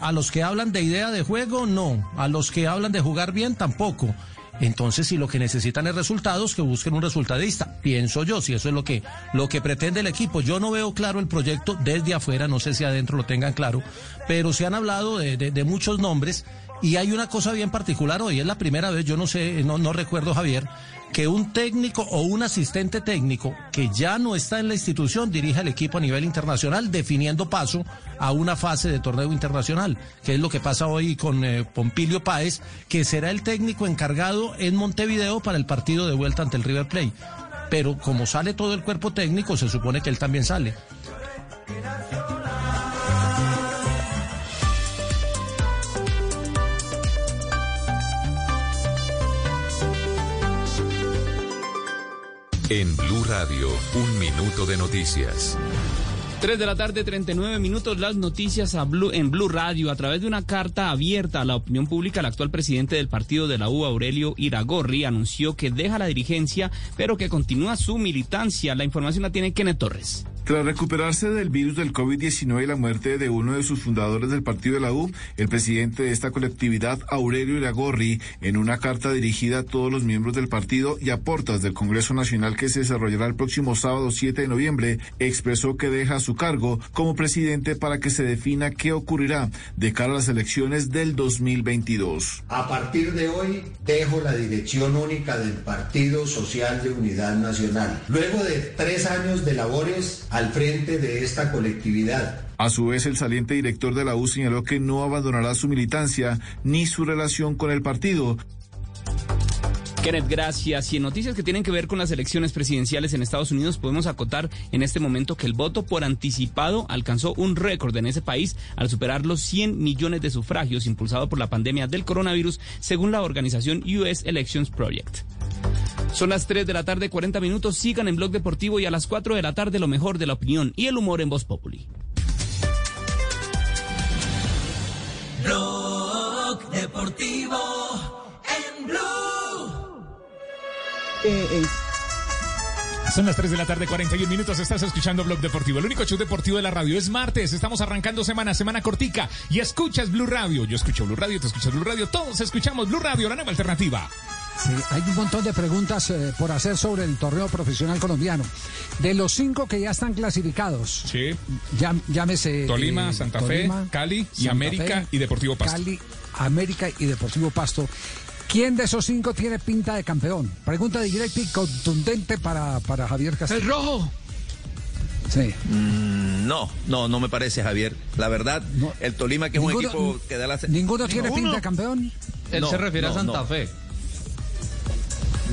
a los que hablan de idea de juego, no. A los que hablan de jugar bien, tampoco. Entonces, si lo que necesitan es resultados, que busquen un resultadista. Pienso yo, si eso es lo que, lo que pretende el equipo. Yo no veo claro el proyecto desde afuera, no sé si adentro lo tengan claro, pero se han hablado de, de- de muchos nombres y hay una cosa bien particular hoy. Es la primera vez, yo no sé, no, no recuerdo, Javier, que un técnico o un asistente técnico que ya no está en la institución dirija el equipo a nivel internacional, definiendo paso a una fase de torneo internacional, que es lo que pasa hoy con eh, Pompilio Páez, que será el técnico encargado en Montevideo para el partido de vuelta ante el River Plate. Pero como sale todo el cuerpo técnico, se supone que él también sale. En Blue Radio, un minuto de noticias. 3 de la tarde, 39 minutos, las noticias a en Blue Radio. A través de una carta abierta a la opinión pública, el actual presidente del partido de la U, Aurelio Iragorri, anunció que deja la dirigencia, pero que continúa su militancia. La información la tiene Kenneth Torres. Tras recuperarse del virus del COVID-19 y la muerte de uno de sus fundadores del partido de la U, el presidente de esta colectividad, Aurelio Iragorri, en una carta dirigida a todos los miembros del partido y a portas del Congreso Nacional que se desarrollará el próximo sábado 7 de noviembre, expresó que deja su cargo como presidente para que se defina qué ocurrirá de cara a las elecciones del 2022. A partir de hoy dejo la dirección única del Partido Social de Unidad Nacional. Luego de tres años de labores al frente de esta colectividad, A su vez, el saliente director de la U señaló que no abandonará su militancia ni su relación con el partido. Kenneth, gracias. Y en noticias que tienen que ver con las elecciones presidenciales en Estados Unidos, podemos acotar en este momento que el voto por anticipado alcanzó un récord en ese país al superar los 100 millones de sufragios impulsado por la pandemia del coronavirus, según la organización US Elections Project. Son las 3 de la tarde, 40 minutos. Sigan en Blog Deportivo y a las 4 de la tarde lo mejor de la opinión y el humor en Voz Populi. Blog Deportivo en Blue. Son las 3 de la tarde, 41 minutos. Estás escuchando Blog Deportivo, el único show deportivo de la radio. Es martes, estamos arrancando semana, semana cortica. Y escuchas Blue Radio. Yo escucho Blue Radio, tú escuchas Blue Radio. Todos escuchamos Blue Radio, la nueva alternativa. Sí, hay un montón de preguntas eh, por hacer sobre el torneo profesional colombiano. De los cinco que ya están clasificados, llam- llámese... Tolima, eh, Santa Fe, Tolima, Cali y Santa América Fe, y Deportivo Pasto. Cali, América y Deportivo Pasto. ¿Quién de esos cinco tiene pinta de campeón? Pregunta directa y contundente para, para Javier Castillo. El rojo. Sí. Mm, no, no, no me parece, Javier. La verdad, el Tolima, que es un equipo que da la... ¿Ninguno tiene Ninguno. pinta de campeón? Él se refiere a Santa Fe.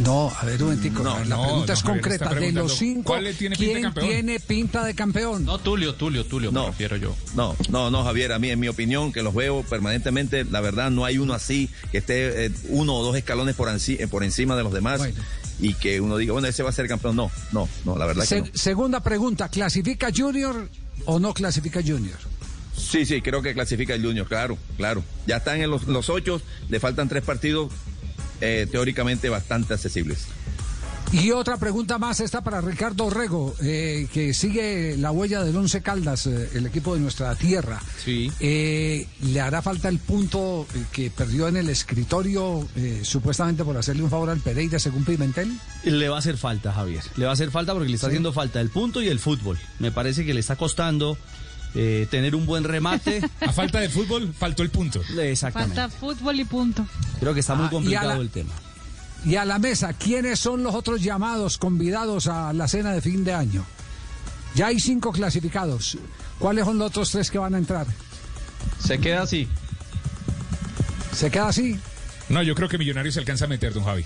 No, a ver un momentico. No, la no, pregunta no, es concreta. De los cinco, ¿cuál le tiene pinta de ¿quién campeón? tiene pinta de campeón? No, Tulio, Tulio, Tulio, No. me refiero yo. No, no, no, Javier, a mí, en mi opinión, que los veo permanentemente, la verdad, no hay uno así, que esté eh, uno o dos escalones por, eh, por encima de los demás y que uno diga, bueno, ese va a ser campeón. No, no, no, la verdad Se- que no. Segunda pregunta, ¿clasifica Junior o no clasifica Junior? Sí, sí, creo que clasifica el Junior, claro, claro. Ya están en los, los ocho, le faltan tres partidos eh, teóricamente bastante accesibles. Y otra pregunta más, esta para Ricardo Orrego, eh, que sigue la huella del Once Caldas, eh, el equipo de nuestra tierra. Sí. Eh, ¿Le hará falta el punto que perdió en el escritorio, eh, supuestamente por hacerle un favor al Pereira, según Pimentel? Le va a hacer falta, Javier. Le va a hacer falta porque le está Sí. haciendo falta el punto y el fútbol. Me parece que le está costando eh, tener un buen remate. A falta de fútbol, faltó el punto. Exactamente. Falta fútbol y punto. Creo que está muy Ah, complicado la- el tema. Y a la mesa, ¿quiénes son los otros llamados, convidados a la cena de fin de año? Ya hay cinco clasificados. ¿Cuáles son los otros tres que van a entrar? Se queda así. ¿Se queda así? No, yo creo que Millonarios se alcanza a meter, don Javi.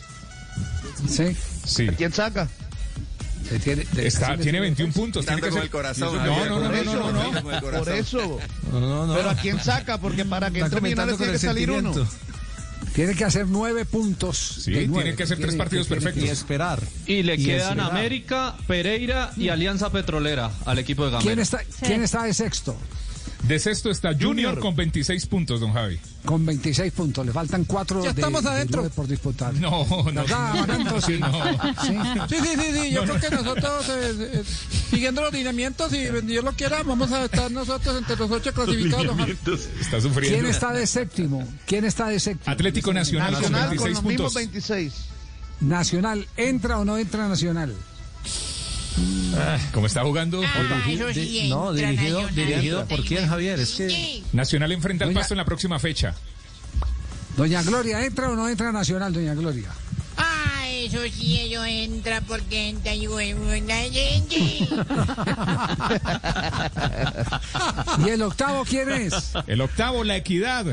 Sí. Sí. ¿Quién saca? Tiene, Está, tiene 21 puntos. Tiene que con ser... el corazón, No, no, no, por no, Por eso. No, no. Pero ¿a quién saca? Porque para que entre con tiene que salir uno. Tiene que hacer nueve puntos. Sí, tiene que hacer tres tiene- partidos perfectos. Y esperar. Y le Y quedan esperar. América, Pereira y Alianza Petrolera al equipo de Gamero. ¿Quién está, ¿Quién está de sexto? De sexto está Junior, Junior. con 26 puntos, don Javi. Con 26 puntos. Le faltan cuatro Ya de, estamos de adentro. por disputar. No, no. No. Sí. Sí, sí, sí. Yo No, creo no. que nosotros, eh, eh, siguiendo los lineamientos, y Dios lo quiera, vamos a estar nosotros entre los ocho clasificados. Está sufriendo. ¿Quién está de séptimo? ¿Quién está de séptimo? Atlético Nacional, Nacional con con 26 los mismos puntos. 26. Nacional, ¿entra o no entra Nacional? Ah, ¿Cómo está jugando? Di- no, dirigido, dirigido por quién, Javier. Es que Nacional enfrenta al Doña- Pasto en la próxima fecha. Doña Gloria, ¿entra o no entra Nacional, Doña Gloria? Ah, eso sí, ello entra porque entra y buena gente. ¿Y el octavo quién es? El octavo, la equidad.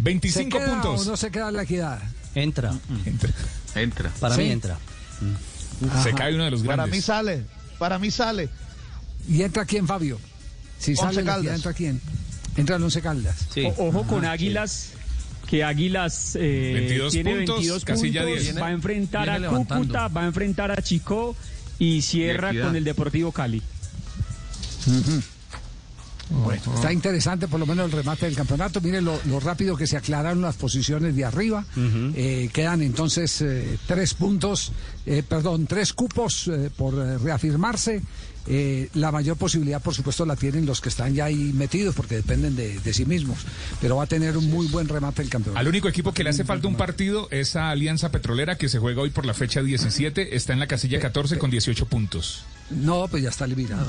25 ¿Se queda puntos. o no se queda la equidad? Entra. Entra. Entra. Para Sí. mí entra. Se cae uno de los Para grandes. mí sale. Para mí sale. ¿Y entra quién, Fabio? Si Once sale la Caldas. ¿entra quién? Entra el Once Caldas. O- ojo con Ajá, Águilas, que Águilas eh, 22 tiene puntos, 22 casilla puntos, 10. va a enfrentar Viene a levantando. Cúcuta, va a enfrentar a Chico y cierra con el Deportivo Cali. Bueno, está interesante por lo menos el remate del campeonato. Miren lo, lo rápido que se aclararon las posiciones de arriba. Eh, quedan entonces eh, tres puntos, eh, perdón, tres cupos eh, por eh, reafirmarse. Eh, la mayor posibilidad, por supuesto, la tienen los que están ya ahí metidos porque dependen de, de sí mismos. Pero va a tener un muy buen remate el campeonato. Al único equipo que le hace falta un partido es a Alianza Petrolera, que se juega hoy por la fecha 17. Está en la casilla 14 con 18 puntos. No, pues ya está eliminado.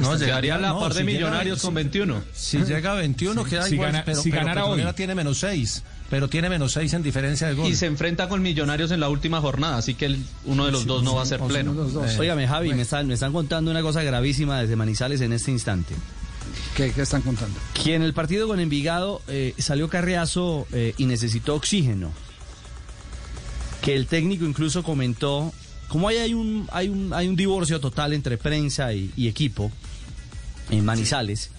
No, Quedaría a la no, par de si llega- Millonarios con 21. Si llega a 21 queda Si igual, gana- pero, si pero ganara hoy. tiene menos 6, pero tiene menos 6 en diferencia de gol. Y se enfrenta con Millonarios en la última jornada, así que el- uno de los dos no va a ser pleno. Óigame, Javi, me están, me están contando una cosa gravísima desde Manizales en este instante. ¿Qué, qué están contando? Que en el partido con Envigado eh, salió Carriazo eh, y necesitó oxígeno. Que el técnico incluso comentó, como hay, hay, un, hay, un, hay un divorcio total entre prensa y, y equipo en Manizales,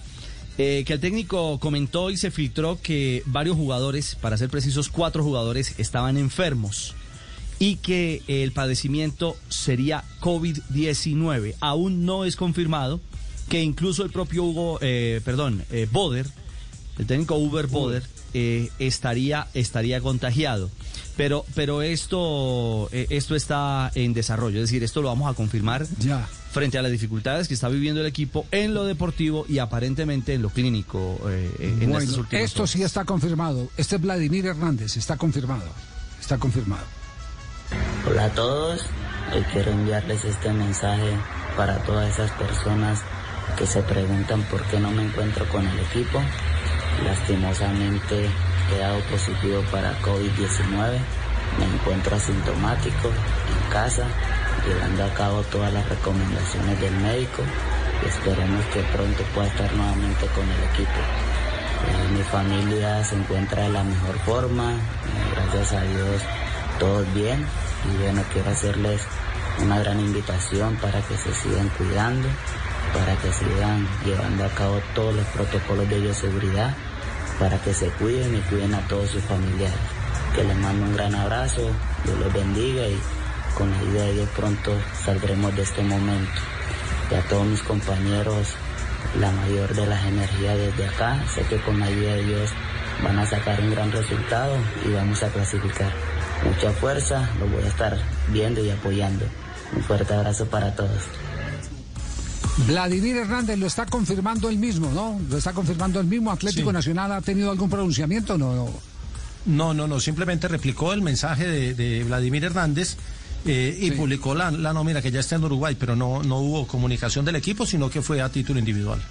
eh, que el técnico comentó y se filtró que varios jugadores, para ser precisos, cuatro jugadores estaban enfermos y que el padecimiento sería COVID-19. Aún no es confirmado que incluso el propio Hugo, eh, perdón, eh, Boder, el técnico Uber Boder, eh, estaría, estaría contagiado. Pero, pero esto, eh, esto está en desarrollo, es decir, esto lo vamos a confirmar Ya. frente a las dificultades que está viviendo el equipo en lo deportivo y aparentemente en lo clínico eh, en Bueno, estas últimas esto horas. sí está confirmado. Este es Vladimir Hernández, está confirmado. Está confirmado. Hola a todos, hoy quiero enviarles este mensaje para todas esas personas que se preguntan por qué no me encuentro con el equipo. Lastimosamente he dado positivo para COVID-19, me encuentro asintomático en casa, llevando a cabo todas las recomendaciones del médico y esperemos que pronto pueda estar nuevamente con el equipo. Eh, mi familia se encuentra de la mejor forma, eh, gracias a Dios todos bien. Y bueno quiero hacerles una gran invitación para que se sigan cuidando, para que sigan llevando a cabo todos los protocolos de bioseguridad, para que se cuiden y cuiden a todos sus familiares. Que les mando un gran abrazo, Dios los bendiga y con la ayuda de Dios pronto saldremos de este momento. Y a todos mis compañeros, la mayor de las energías desde acá, sé que con la ayuda de Dios van a sacar un gran resultado y vamos a clasificar. Mucha fuerza, los voy a estar viendo y apoyando. Un fuerte abrazo para todos. Vladimir Hernández lo está confirmando él mismo, ¿no? Lo está confirmando él mismo. ¿Atlético Sí. Nacional ha tenido algún pronunciamiento? No, no. No, no, no, simplemente replicó el mensaje de, de Vladimir Hernández eh, y publicó la, la nómina que ya está en Uruguay, pero no, no hubo comunicación del equipo, sino que fue a título individual.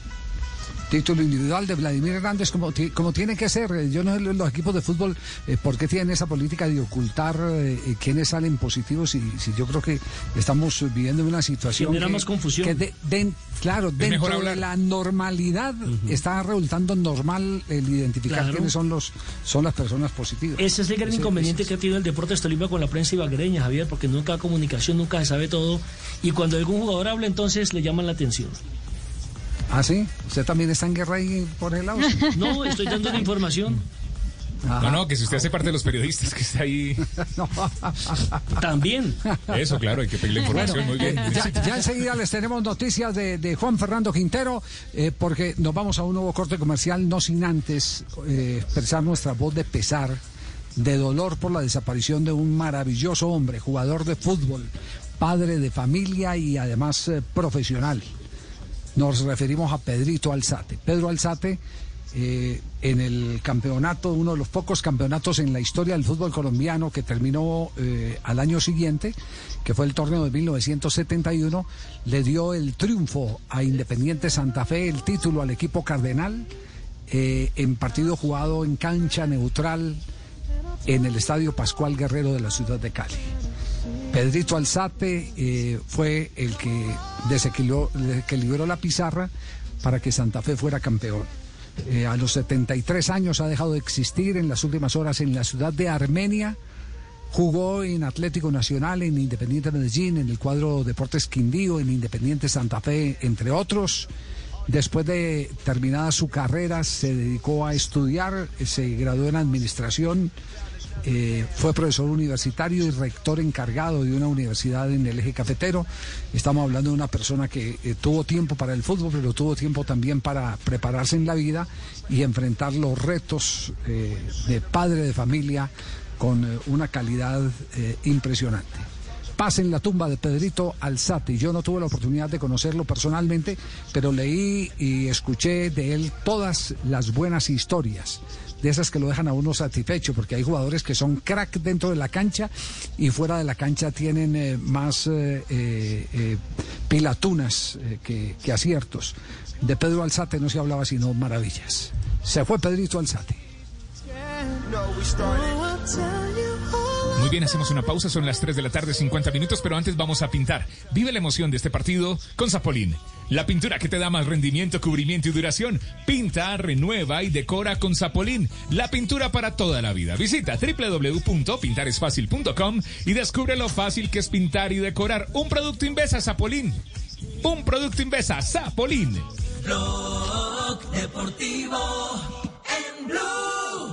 Título individual de Vladimir Hernández como, como tiene que ser. Yo no sé los equipos de fútbol eh, por qué tienen esa política de ocultar eh, eh, quiénes salen positivos y si yo creo que estamos viviendo una situación Genera que, más confusión. que de- claro, dentro de la normalidad está resultando normal el identificar Claro. quiénes son los son las personas positivas. Ese es el gran Ese- inconveniente que ha tenido el Deportes Tolima con la prensa ibaguereña, Javier, porque nunca hay comunicación, nunca se sabe todo. Y cuando algún jugador habla, entonces le llaman la atención. Ah, sí, usted también está en guerra ahí por el lado. No, estoy dando la información. No, no, que si usted hace parte de los periodistas que está ahí. También. Eso, claro, hay que pedir la información. Muy bien. Ya, ya enseguida les tenemos noticias de, de Juan Fernando Quintero, eh, porque nos vamos a un nuevo corte comercial, no sin antes eh, expresar nuestra voz de pesar, de dolor por la desaparición de un maravilloso hombre, jugador de fútbol, padre de familia y además eh, profesional. Nos referimos a Pedrito Alzate. Pedro Alzate, eh, en el campeonato, uno de los pocos campeonatos en la historia del fútbol colombiano que terminó eh, al año siguiente, que fue el torneo de 1971, le dio el triunfo a Independiente Santa Fe, el título al equipo cardenal, eh, en partido jugado en cancha neutral en el Estadio Pascual Guerrero de la ciudad de Cali. Pedrito Alzate eh, fue el que desequilibró, desequilibró la pizarra para que Santa Fe fuera campeón. Eh, a los 73 años ha dejado de existir en las últimas horas en la ciudad de Armenia. Jugó en Atlético Nacional, en Independiente Medellín, en el cuadro Deportes Quindío, en Independiente Santa Fe, entre otros. Después de terminada su carrera, se dedicó a estudiar, se graduó en administración, eh, fue profesor universitario y rector encargado de una universidad en el eje cafetero. Estamos hablando de una persona que eh, tuvo tiempo para el fútbol, pero tuvo tiempo también para prepararse en la vida y enfrentar los retos eh, de padre de familia con una calidad impresionante. Paz en la tumba de Pedrito Alzate. Yo no tuve la oportunidad de conocerlo personalmente, pero leí y escuché de él todas las buenas historias, de esas que lo dejan a uno satisfecho, porque hay jugadores que son crack dentro de la cancha y fuera de la cancha tienen eh, más eh, eh, pilatunas eh, que, que aciertos. De Pedro Alzate no se hablaba sino maravillas. Se fue Pedrito Alzate. Muy bien, hacemos una pausa, son las 3 de la tarde, 50 minutos, pero antes vamos a pintar. Vive la emoción de este partido con Zapolín. La pintura que te da más rendimiento, cubrimiento y duración. Pinta, renueva y decora con Zapolín. La pintura para toda la vida. Visita www.pintaresfacil.com y descubre lo fácil que es pintar y decorar. Un producto Invesa Zapolín. Un producto Invesa Zapolín. Blog Deportivo en Blue.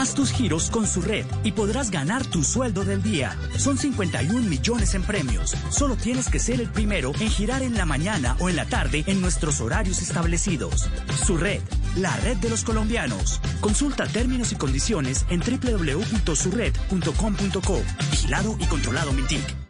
Haz tus giros con su red y podrás ganar tu sueldo del día. Son 51 millones en premios. Solo tienes que ser el primero en girar en la mañana o en la tarde en nuestros horarios establecidos. Su red, la red de los colombianos. Consulta términos y condiciones en www.surred.com.co. Vigilado y controlado Mintic.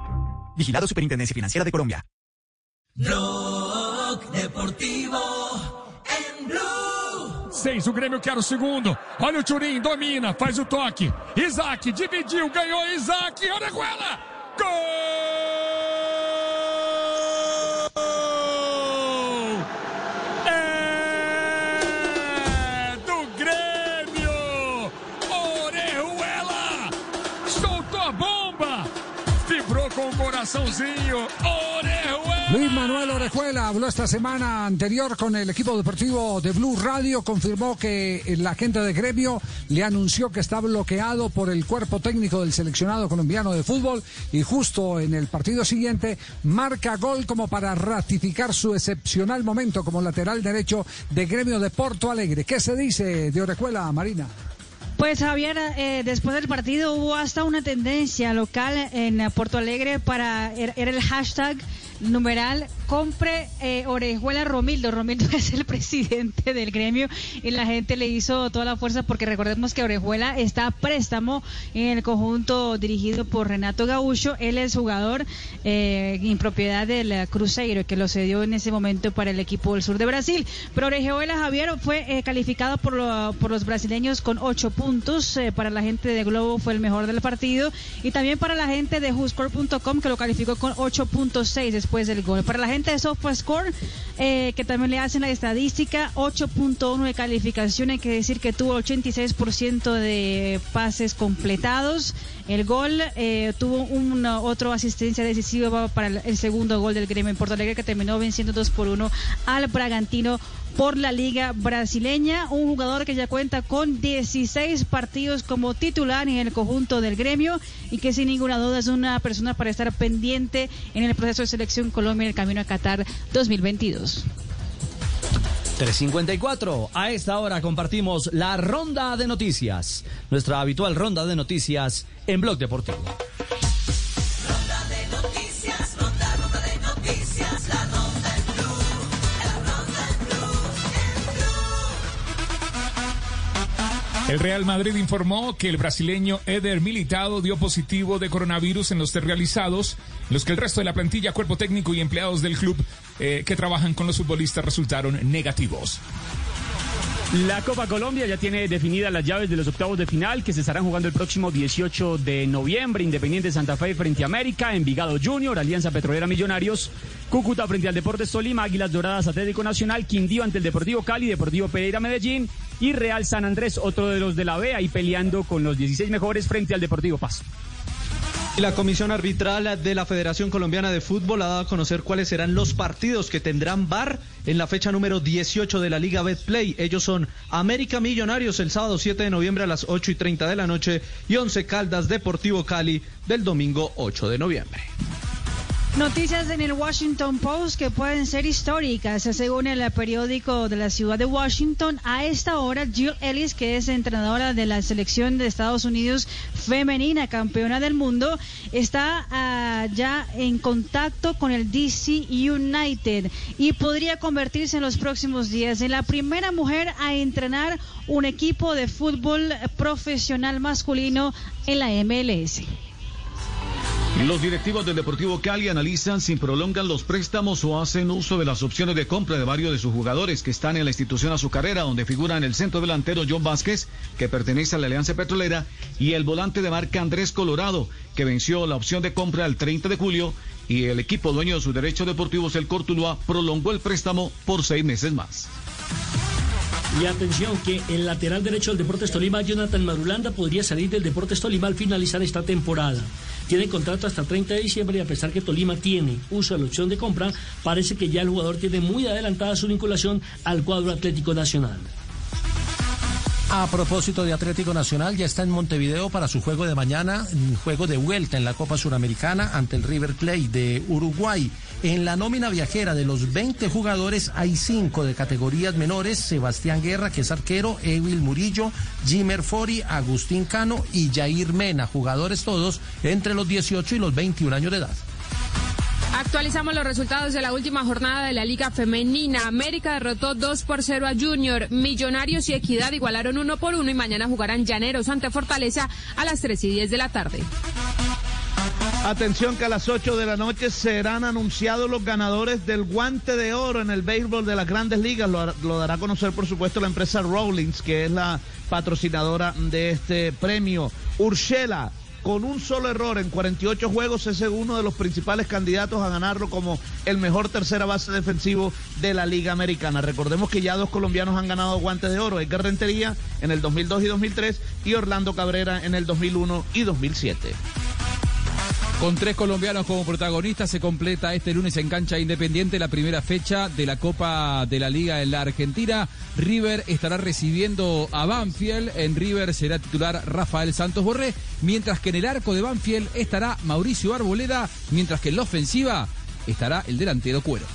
Vigilado Superintendencia Financiera de Colombia. Blog Deportivo en Blue. Seis, o Grêmio quer o segundo. Olha o Turim, domina, faz o toque. Isaac dividiu, ganhou Isaac. Orejuela! Gol! Luis Manuel Orejuela habló esta semana anterior con el equipo deportivo de Blue Radio, confirmó que la gente de gremio le anunció que está bloqueado por el cuerpo técnico del seleccionado colombiano de fútbol y justo en el partido siguiente marca gol como para ratificar su excepcional momento como lateral derecho de gremio de Porto Alegre. ¿Qué se dice de Orejuela, Marina? Pues Javier, eh, después del partido hubo hasta una tendencia local en Porto Alegre para, era era el hashtag numeral compre eh, Orejuela Romildo. Romildo es el presidente del gremio y la gente le hizo toda la fuerza porque recordemos que Orejuela está a préstamo en el conjunto dirigido por Renato Gaúcho. Él es jugador eh, en propiedad del eh, Cruzeiro que lo cedió en ese momento para el equipo del sur de Brasil. Pero Orejuela Javier fue calificado por, por los brasileños con ocho puntos. Para la gente de Globo fue el mejor del partido y también para la gente de WhoScore.com que lo calificó con 8.6 después del gol. Para la gente de SofaScore eh, que también le hacen la estadística 8.1 de calificación, hay que decir que tuvo 86% de pases completados. El gol eh, tuvo una otra asistencia decisiva para el, el segundo gol del Gremio en Porto Alegre que terminó venciendo 2 por 1 al Bragantino por la Liga Brasileña. Un jugador que ya cuenta con 16 partidos como titular en el conjunto del gremio y que sin ninguna duda es una persona para estar pendiente en el proceso de selección Colombia en el camino a Qatar 2022. 354. A esta hora compartimos la ronda de noticias. Nuestra habitual ronda de noticias en Blog Deportivo. El Real Madrid informó que el brasileño Eder Militado dio positivo de coronavirus en los test realizados, los que el resto de la plantilla, cuerpo técnico y empleados del club eh, que trabajan con los futbolistas resultaron negativos. La Copa Colombia ya tiene definidas las llaves de los octavos de final que se estarán jugando el próximo 18 de noviembre. Independiente Santa Fe frente a América, Envigado Junior, Alianza Petrolera Millonarios, Cúcuta frente al Deportes Tolima, Águilas Doradas Atlético Nacional, Quindío ante el Deportivo Cali, Deportivo Pereira Medellín y Real San Andrés, otro de los de la B, ahí peleando con los 16 mejores frente al Deportivo Pasto. La Comisión Arbitral de la Federación Colombiana de Fútbol ha dado a conocer cuáles serán los partidos que tendrán VAR en la fecha número 18 de la Liga Betplay. Ellos son América Millonarios el sábado 7 de noviembre a las 8 y 30 de la noche y Once Caldas Deportivo Cali del domingo 8 de noviembre. Noticias en el Washington Post que pueden ser históricas. Según el periódico de la ciudad de Washington, a esta hora Jill Ellis, que es entrenadora de la selección de Estados Unidos femenina, campeona del mundo, está ah, ya en contacto con el DC United y podría convertirse en los próximos días en la primera mujer a entrenar un equipo de fútbol profesional masculino en la MLS. Los directivos del Deportivo Cali analizan si prolongan los préstamos o hacen uso de las opciones de compra de varios de sus jugadores que están en la institución azucarera, donde figuran el centro delantero John Vázquez, que pertenece a la Alianza Petrolera, y el volante de marca Andrés Colorado, que venció la opción de compra el 30 de julio, y el equipo dueño de sus derechos deportivos, el Cortuluá, prolongó el préstamo por seis meses más. Y atención que el lateral derecho del Deportes Tolima, Jonathan Marulanda, podría salir del Deportes Tolima al finalizar esta temporada. Tiene contrato hasta el 30 de diciembre y a pesar que Tolima tiene uso de la opción de compra, parece que ya el jugador tiene muy adelantada su vinculación al cuadro Atlético Nacional. A propósito de Atlético Nacional, ya está en Montevideo para su juego de mañana, juego de vuelta en la Copa Suramericana ante el River Plate de Uruguay. En la nómina viajera de los 20 jugadores hay 5 de categorías menores, Sebastián Guerra, que es arquero, Evil Murillo, Jimer Fori, Agustín Cano y Jair Mena, jugadores todos entre los 18 y los 21 años de edad. Actualizamos los resultados de la última jornada de la Liga Femenina. América derrotó 2 por 0 a Junior. Millonarios y Equidad igualaron 1 por 1 y mañana jugarán Llaneros ante Fortaleza a las 3 y 10 de la tarde. Atención que a las 8 de la noche serán anunciados los ganadores del guante de oro en el béisbol de las grandes ligas. Lo, dará a conocer, por supuesto, la empresa Rawlings, que es la patrocinadora de este premio. Urshela, con un solo error en 48 juegos, es uno de los principales candidatos a ganarlo como el mejor tercera base defensivo de la Liga Americana. Recordemos que ya dos colombianos han ganado guantes de oro, Edgar Rentería en el 2002 y 2003 y Orlando Cabrera en el 2001 y 2007. Con tres colombianos como protagonistas se completa este lunes en cancha independiente la primera fecha de la Copa de la Liga en la Argentina. River estará recibiendo a Banfield. En River será titular Rafael Santos Borré, mientras que en el arco de Banfield estará Mauricio Arboleda, mientras que en la ofensiva estará el delantero Cuero.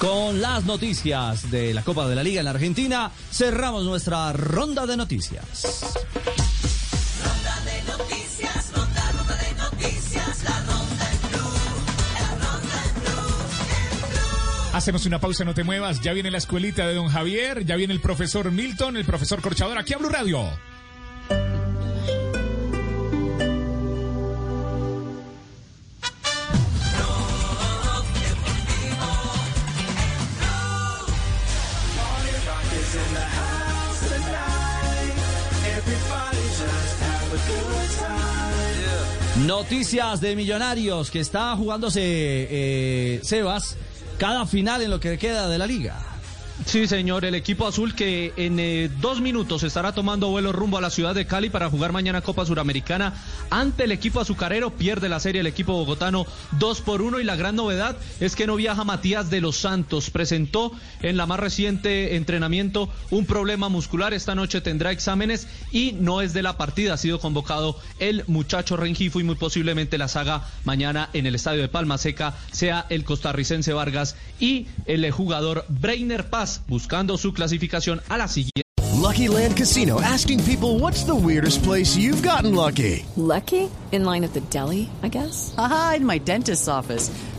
Con las noticias de la Copa de la Liga en la Argentina, cerramos nuestra ronda de noticias. Hacemos una pausa, no te muevas. Ya viene la escuelita de don Javier, ya viene el profesor Milton, el profesor Corchador, aquí a Radio. Noticias de Millonarios que está jugándose eh, Sebas cada final en lo que queda de la liga. Sí, señor, el equipo azul que en eh, dos minutos estará tomando vuelo rumbo a la ciudad de Cali para jugar mañana Copa Suramericana ante el equipo azucarero. Pierde la serie el equipo bogotano 2 por 1 y la gran novedad es que no viaja Matías de los Santos. Presentó en la más reciente entrenamiento un problema muscular. Esta noche tendrá exámenes y no es de la partida. Ha sido convocado el muchacho Rengifo y muy posiblemente la saga mañana en el estadio de Palma Seca sea el costarricense Vargas y el jugador Breiner Paz buscando su clasificación a la siguiente. Lucky Land Casino asking people what's the weirdest place you've gotten lucky? Lucky? In line at the deli, I guess? Aha, in my dentist's office.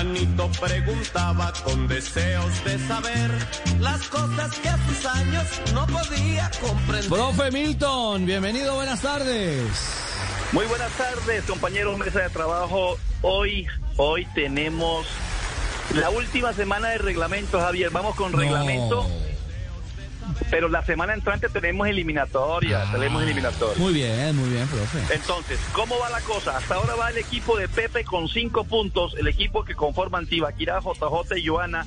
Juanito preguntaba con deseos de saber las cosas que a sus años no podía comprender. Profe Milton, bienvenido, buenas tardes. Muy buenas tardes, compañeros mesa de trabajo. Hoy, hoy tenemos la última semana de reglamento, Javier. Vamos con reglamento. Pero la semana entrante tenemos eliminatoria, tenemos eliminatoria. Muy bien, muy bien, profe. Entonces, ¿cómo va la cosa? Hasta ahora va el equipo de Pepe con cinco puntos, el equipo que conforma Antibaquirá, JJ y Joana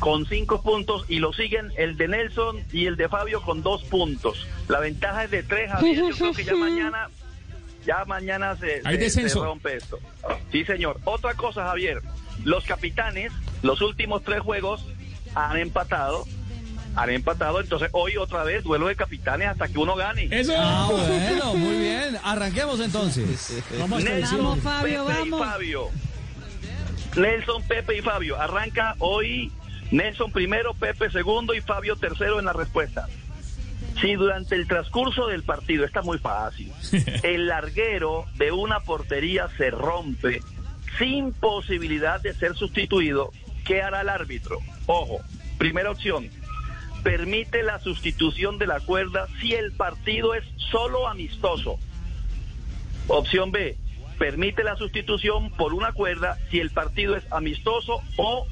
con cinco puntos y lo siguen el de Nelson y el de Fabio con dos puntos. La ventaja es de tres, Javier. Yo creo que ya mañana, ya mañana se, Hay se- descenso. se rompe esto. Sí, señor. Otra cosa, Javier. Los capitanes, los últimos tres juegos han empatado. Han empatado, entonces hoy otra vez duelo de capitanes hasta que uno gane. Ah, bueno, muy bien. Arranquemos entonces. Nelson, Fabio, Pepe vamos. y Fabio. Nelson, Pepe y Fabio. Arranca hoy Nelson primero, Pepe segundo y Fabio tercero en la respuesta. Si durante el transcurso del partido, está muy fácil, el larguero de una portería se rompe sin posibilidad de ser sustituido, ¿qué hará el árbitro? Ojo, primera opción, permite la sustitución de la cuerda si el partido es solo amistoso. Opción B, permite la sustitución por una cuerda si el partido es amistoso o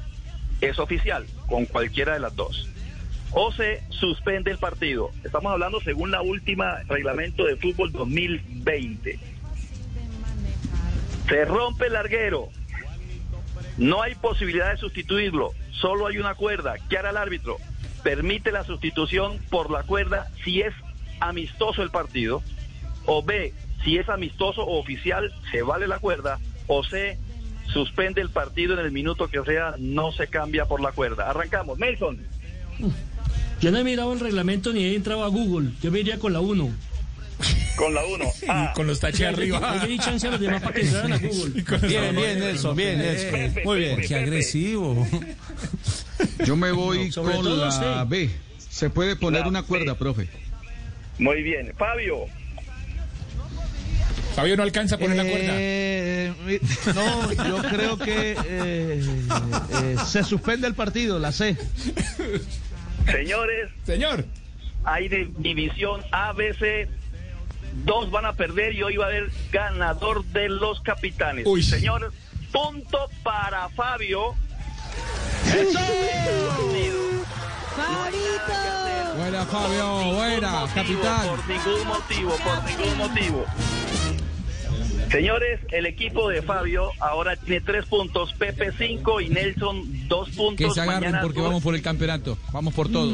es oficial, con cualquiera de las dos. O se suspende el partido. Estamos hablando según la última reglamento de fútbol 2020. Se rompe el larguero. No hay posibilidad de sustituirlo. Solo hay una cuerda. ¿Qué hará el árbitro? Permite la sustitución por la cuerda si es amistoso el partido. O B, si es amistoso o oficial, se vale la cuerda. O C, suspende el partido en el minuto que sea, no se cambia por la cuerda. Arrancamos. Nelson. Yo no he mirado el reglamento ni he entrado a Google. Yo me iría con la 1. Con la 1. Ah. Con los taches arriba. Yo le di chance a los demás para que entraran a Google. Bien, bien, Nelson, bien, Nelson. Muy bien. Qué agresivo. Yo me voy con todo la. B. Se puede poner La una B. cuerda, profe. Muy bien. Fabio. Fabio no alcanza a poner la cuerda. Eh, no, yo creo que eh, eh, se suspende el partido, la C. Señores, Señor. hay de división ABC. Dos van a perder y hoy va a haber ganador de los capitanes. Uy. Señores, punto para Fabio. ¡Fabito! Buena, Fabio, buena, capitán. Por ningún motivo, por ningún motivo. Señores, el equipo de Fabio ahora tiene tres puntos, Pepe cinco y Nelson dos puntos. Que se agarren Mañana porque dos. vamos por el campeonato. Vamos por todo.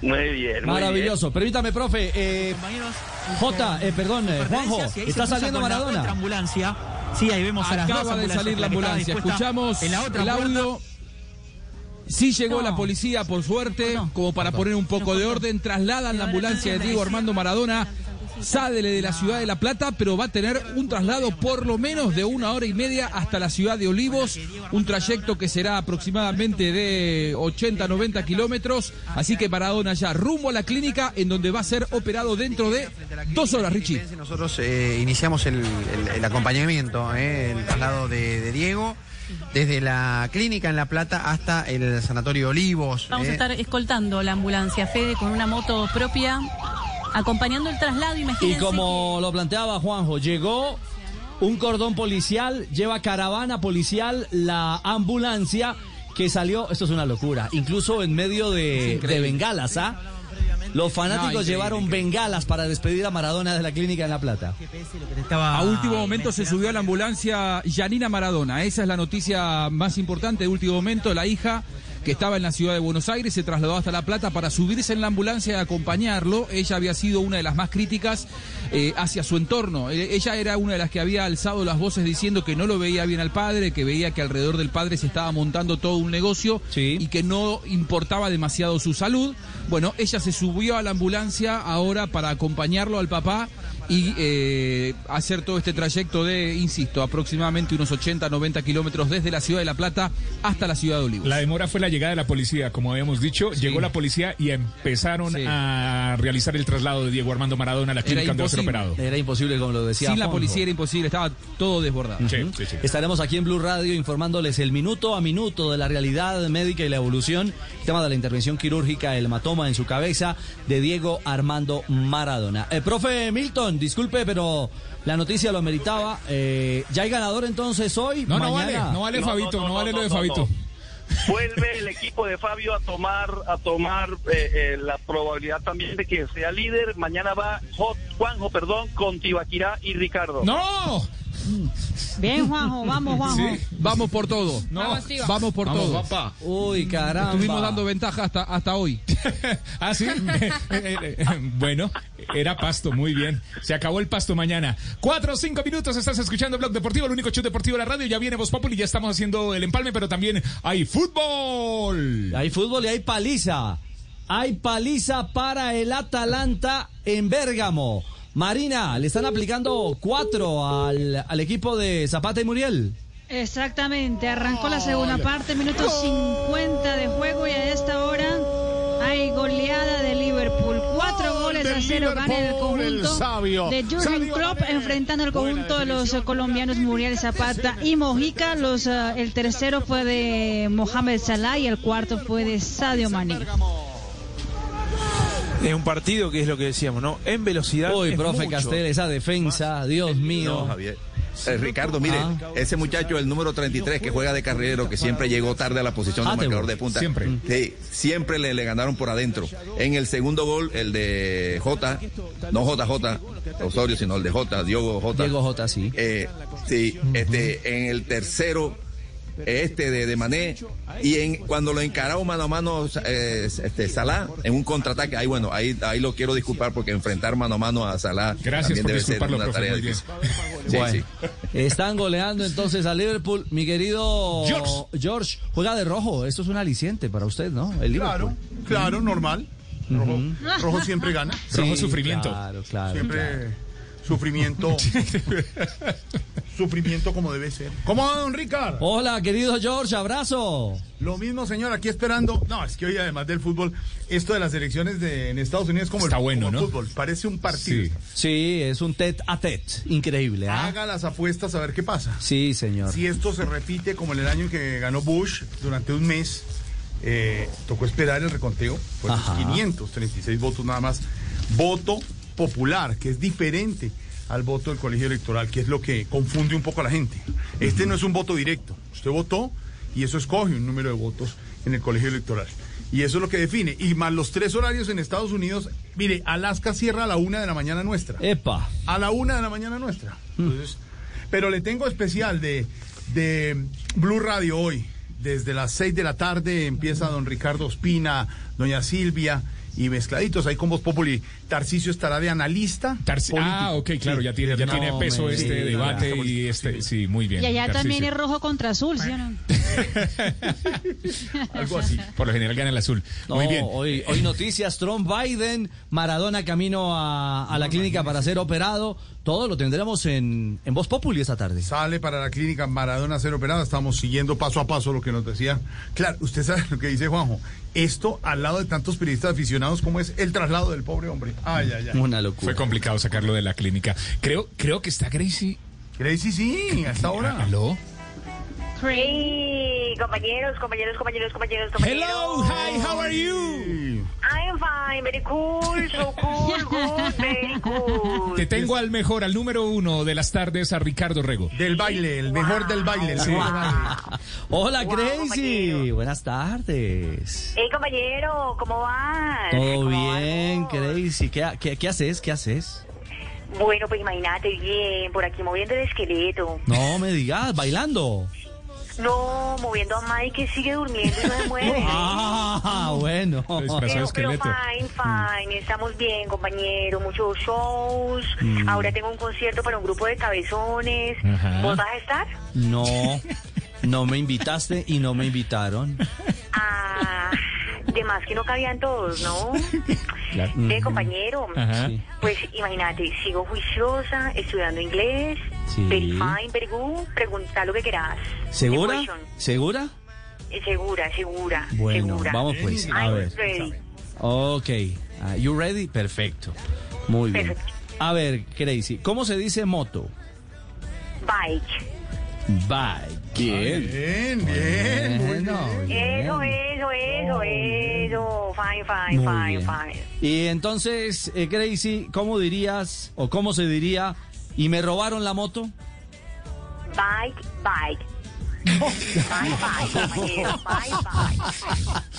Muy bien, muy Maravilloso. Permítame, profe. Eh, J, eh, perdón, eh, Juanjo, está saliendo Maradona. ambulancia. Sí, ahí vemos a las dos Acaba de salir la ambulancia. Escuchamos en la otra el puerta. audio. Sí llegó la policía, por suerte, como para poner un poco de orden. Trasladan la ambulancia de Diego Armando Maradona. Sale de la ciudad de La Plata, pero va a tener un traslado por lo menos de una hora y media hasta la ciudad de Olivos. Un trayecto que será aproximadamente de 80, 90 kilómetros. Así que Maradona ya rumbo a la clínica en donde va a ser operado dentro de dos horas, Richie. Nosotros eh, iniciamos el, el- el acompañamiento, eh, el traslado de, de Diego, desde la clínica en La Plata hasta el Sanatorio Olivos. Vamos a eh. estar escoltando la ambulancia Fede con una moto propia, acompañando el traslado, Y imagínense. como lo planteaba Juanjo, llegó un cordón policial, lleva caravana policial, la ambulancia que salió, esto es una locura, incluso en medio de, de bengalas, ¿ah? Los fanáticos llevaron bengalas para despedir a Maradona de la clínica en La Plata. A último momento se subió a la ambulancia Yanina Maradona. Esa es la noticia más importante de último momento. La hija que estaba en la ciudad de Buenos Aires se trasladó hasta La Plata para subirse en la ambulancia y acompañarlo. Ella había sido una de las más críticas eh, hacia su entorno. Eh, Ella era una de las que había alzado las voces diciendo que no lo veía bien al padre, que veía que alrededor del padre se estaba montando todo un negocio y que no importaba demasiado su salud. Bueno, ella se subió a la ambulancia ahora para acompañarlo al papá y eh, hacer todo este trayecto de, insisto, aproximadamente unos 80, 90 kilómetros desde la ciudad de La Plata hasta la ciudad de Olivos. La demora fue la llegada de la policía, como habíamos dicho. Llegó la policía y empezaron a realizar el traslado de Diego Armando Maradona a la clínica donde va a ser operado. Era imposible, como lo decía Sin la policía era imposible, estaba todo desbordado. Ujú. Estaremos aquí en Blue Radio informándoles el minuto a minuto de la realidad médica y la evolución, el tema de la intervención quirúrgica, el hematoma en su cabeza de Diego Armando Maradona. El profe Milton, disculpe, pero la noticia lo meritaba. Eh, ¿Ya hay ganador entonces hoy? No, no vale, no vale Fabito, no, vale lo de no, Fabito. Vuelve el equipo de Fabio a tomar a tomar eh, eh, la probabilidad también de que sea líder. Mañana va Jo- Juanjo, perdón, con Tibaquirá y Ricardo. ¡No! Bien, Juanjo, vamos, Juanjo. Vamos por todo. No. Vamos, por Vamos, todo. papá. Uy, caramba. Estuvimos dando ventaja hasta, hasta hoy. Ah, sí. Eh, eh, eh, bueno, era pasto, muy bien. Se acabó el pasto mañana. Cuatro o cinco minutos, estás escuchando Blog Deportivo, el único show deportivo de la radio. Ya viene Voz Populi, ya estamos haciendo el empalme, pero también hay fútbol. Hay fútbol y hay paliza. Hay paliza para el Atalanta en Bérgamo. Marina, le están aplicando cuatro al, al equipo de Zapata y Muriel. Exactamente, arrancó la segunda parte, minuto 50 de juego y a esta hora hay goleada de Liverpool. Cuatro goles a del cero gana el conjunto de Jurgen Klopp enfrentando al conjunto de los colombianos Muriel Zapata y Mojica. Los, eh, el tercero fue de Mohamed Salah y el cuarto fue de Sadio Mané. Es un partido que es lo que decíamos, ¿no? En velocidad. Uy, profe mucho. Castel, esa defensa, Dios mío. No, Javier. Eh, Ricardo, mire, Ah. ese muchacho, el número 33, que juega de carrilero, que siempre llegó tarde a la posición de Hathaway. marcador de punta. Siempre. Sí, siempre le, le ganaron por adentro. En el segundo gol, el de J, no JJ Osorio, sino el de J, Diogo J. Diego J, sí. Eh, sí, este, en el tercero, este de, de Mané y en cuando lo encaró mano a mano eh, este Salah en un contraataque ahí bueno ahí ahí lo quiero disculpar porque enfrentar mano a mano a Salah Gracias también por debe ser disculparlo, una profe, tarea difícil. Sí, Bueno, sí. están goleando entonces a Liverpool. Mi querido George. George, juega de rojo. Esto es un aliciente para usted, ¿no? El Claro, Liverpool. claro, normal. Rojo, rojo siempre gana. Rojo sufrimiento. Claro, claro. Siempre claro. Sufrimiento. sufrimiento como debe ser. ¿Cómo va, don Ricardo? Hola, querido George, abrazo. Lo mismo, señor, aquí esperando. No, es que hoy, además del fútbol, esto de las elecciones de, en Estados Unidos es como Está el, bueno, como ¿no? fútbol. Parece un partido. Sí. Sí, es un tet a tet. Increíble, ¿ah? Haga las apuestas a ver qué pasa. Sí, señor. Si esto se repite como en el año en que ganó Bush durante un mes, eh, tocó esperar el reconteo. Fueron Ajá. 536 votos nada más. Voto popular, que es diferente al voto del colegio electoral, que es lo que confunde un poco a la gente. Este no es un voto directo. Usted votó y eso escoge un número de votos en el colegio electoral. Y eso es lo que define. Y más los tres horarios en Estados Unidos. Mire, Alaska cierra a la una de la mañana nuestra Epa. a la una de la mañana nuestra. Entonces, pero le tengo especial de, de Blue Radio hoy. Desde las seis de la tarde empieza don Ricardo Espina, doña Silvia y mezcladitos ahí con Voz Populi. Tarcisio estará de analista. Tarci- político. ah, ok, claro, ya tiene, ya No, tiene peso me este debate y este, sí, muy bien. Y allá también es rojo contra azul, ¿sí o no? Algo así. Por lo general gana el azul. Muy bien. Hoy, hoy noticias, Trump, Biden, Maradona camino a, a la clínica para ser operado. Todo lo tendremos en, en Voz Populi esta tarde. Sale para la clínica Maradona a ser operada. Estamos siguiendo paso a paso lo que nos decía. Claro, usted sabe lo que dice Juanjo. Esto al lado de tantos periodistas aficionados como es el traslado del pobre hombre. Ay, ay, ay. Una locura. Fue complicado sacarlo de la clínica. Creo, creo que está Gracie. Gracie, sí, hasta ahora. ¿Aló? Hey, compañeros, compañeros, compañeros, compañeros, compañeros. Hello, hi, how are you? I'm fine, very cool, so cool, good, very cool. Te tengo al mejor, al número uno de las tardes, a Ricardo Rego. Del baile, el mejor del baile. el Sí. baile. Hola, Wow, Gracie. compañero. Buenas tardes. Hey, compañero, ¿cómo vas? Todo ¿Cómo bien, vas? Gracie. ¿Qué, qué, qué haces? ¿Qué haces? Bueno, pues imagínate bien, por aquí moviendo el esqueleto. No me digas, bailando. No, moviendo a Mike que sigue durmiendo y no se mueve. Ah, bueno. Disfrazado Pero, pero esqueleto. fine, fine, estamos bien, compañero, muchos shows. Mm. Ahora tengo un concierto para un grupo de cabezones. Ajá. ¿Vos vas a estar? No, no me invitaste y no me invitaron. Ah, de más que no cabían todos, ¿no? Claro. De compañero. Ajá. Pues imagínate, sigo juiciosa, estudiando inglés. Sí. Very fine, very good. Pregunta lo que quieras. ¿Segura? ¿Segura? Eh, Segura, segura. Bueno, segura. vamos pues, a I'm ver. ready. Ok. Ah, you ready? Perfecto. Muy bien. A ver, Crazy, ¿cómo se dice moto? Bike. Bye. Bien. Bien, Bueno, bien. Eso, eso, eso, eso. Fine, fine, Muy fine, bien. fine. Y entonces, eh, Crazy, ¿cómo dirías o cómo se diría? ¿Y me robaron la moto? Bike, bike. Bye, bye, compañero. Bye, bye.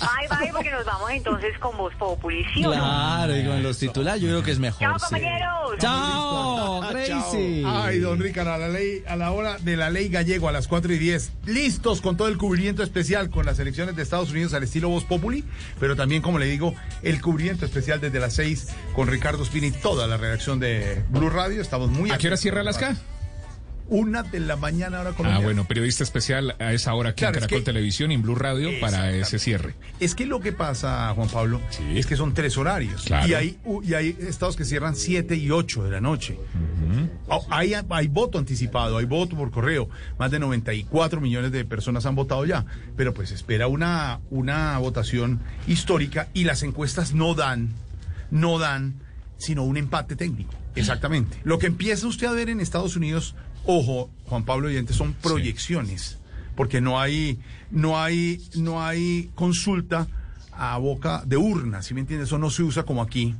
Bye, bye, porque nos vamos entonces con Voz Populi, ¿sí o no? Claro, y con los titulares yo creo que es mejor. Chao, sí. compañeros. Chao, Gracie. Ay, don Ricardo, a la ley, a la hora de la ley gallego a las 4 y 10, listos con todo el cubrimiento especial con las elecciones de Estados Unidos al estilo Voz Populi, pero también, como le digo, el cubrimiento especial desde las 6 con Ricardo Spini, toda la redacción de Blue Radio. Estamos muy ¿A qué hora cierra Alaska? Una de la mañana ahora con Ah, bueno, periodista especial a esa hora aquí Claro, en es Caracol que- Televisión y en Blue Radio para ese cierre. Es que lo que pasa, Juan Pablo, es que son tres horarios. Claro. Y, hay, y hay estados que cierran 7 y 8 de la noche. Oh, hay, hay voto anticipado, hay voto por correo. Más de 94 millones de personas han votado ya. Pero pues espera una, una votación histórica y las encuestas no dan, no dan, sino un empate técnico. Exactamente. Lo que empieza usted a ver en Estados Unidos, ojo, Juan Pablo Oyente, son proyecciones. Porque no hay, no hay, no hay consulta a boca de urna, ¿sí me entiende? Eso no se usa como aquí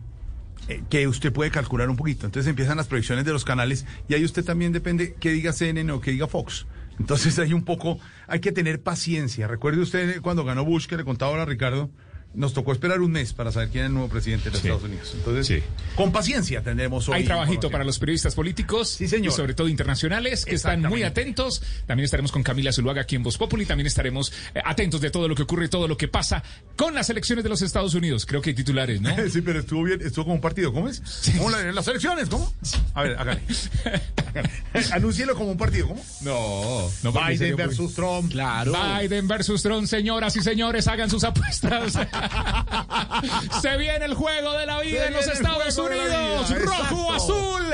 eh, que usted puede calcular un poquito. Entonces empiezan las proyecciones de los canales y ahí usted también depende que diga CNN o que diga Fox. Entonces hay un poco, hay que tener paciencia. Recuerde usted cuando ganó Bush, que le contaba ahora a Ricardo, nos tocó esperar un mes para saber quién es el nuevo presidente de los Estados Unidos. Entonces, con paciencia tendremos hoy. Hay trabajito para los periodistas políticos señor. y sobre todo internacionales que están muy atentos. También estaremos con Camila Zuluaga aquí en Voz Populi. También estaremos eh, atentos de todo lo que ocurre, todo lo que pasa con las elecciones de los Estados Unidos. Creo que hay titulares, ¿no? sí, pero estuvo bien, estuvo como un partido. ¿Cómo es? ¿Cómo la- las elecciones? ¿Cómo? A ver, hágale. Anúncielo como un partido. ¿Cómo? No, no Biden versus Trump. Biden versus Trump, señoras y señores, hagan sus apuestas. Se viene el juego de la vida en los Estados Unidos. Rojo azul.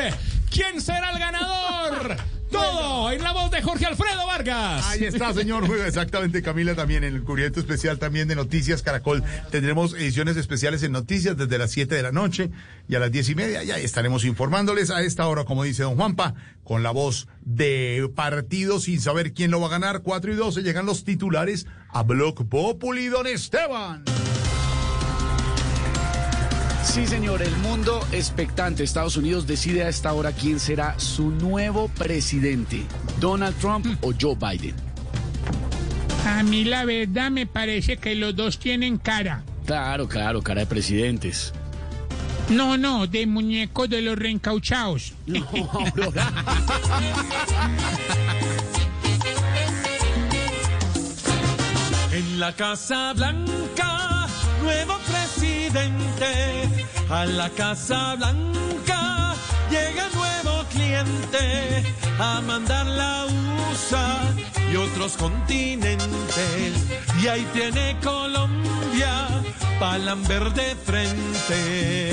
¿Quién será el ganador? Todo en la voz de Jorge Alfredo Vargas. Ahí está, señor. Exactamente, Camila, también en el cubriente especial también de Noticias Caracol. Tendremos ediciones especiales en Noticias desde las 7 de la noche y a las diez y media. Ya estaremos informándoles a esta hora, como dice don Juanpa, con la voz de partido sin saber quién lo va a ganar. 4 y 12 llegan los titulares a Block Populi, don Esteban. Sí, señor, el mundo expectante. Estados Unidos decide a esta hora quién será su nuevo presidente, Donald Trump o Joe Biden. A mí la verdad me parece que los dos tienen cara. Claro, claro, cara de presidentes. No, no, de muñecos de los reencauchados. En la Casa Blanca, nuevo presidente. A la Casa Blanca llega nuevo cliente a mandar la USA y otros continentes. Y ahí tiene Colombia, palan verde frente.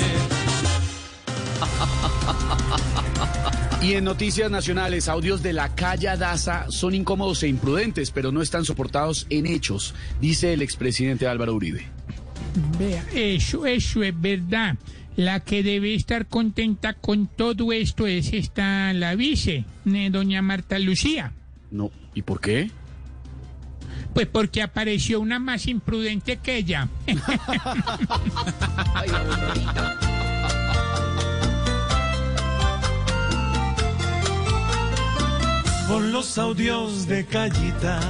Y en noticias nacionales, audios de la calle Daza son incómodos e imprudentes, pero no están soportados en hechos, dice el expresidente Álvaro Uribe. Vea, eso, eso es verdad. La que debe estar contenta con todo esto es esta, la vice, eh, doña Marta Lucía. No, ¿y por qué? Pues porque apareció una más imprudente que ella. Con los audios de Callita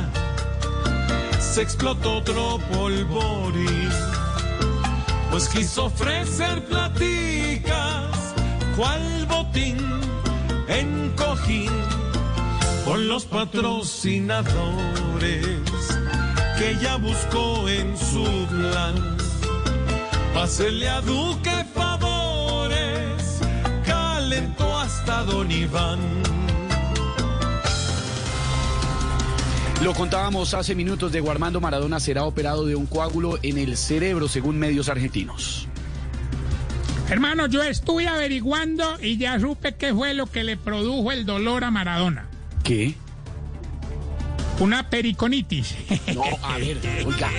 se explotó otro polvorín, pues quiso ofrecer platicas, cual botín en cojín, con los patrocinadores que ya buscó en su plan. Pásele a Duque favores, calentó hasta Don Iván. Lo contábamos hace minutos, de Armando Maradona será operado de un coágulo en el cerebro, según medios argentinos. Hermano, yo estuve averiguando y ya supe qué fue lo que le produjo el dolor a Maradona. ¿Qué? Una periconitis. No, a ver, oiga.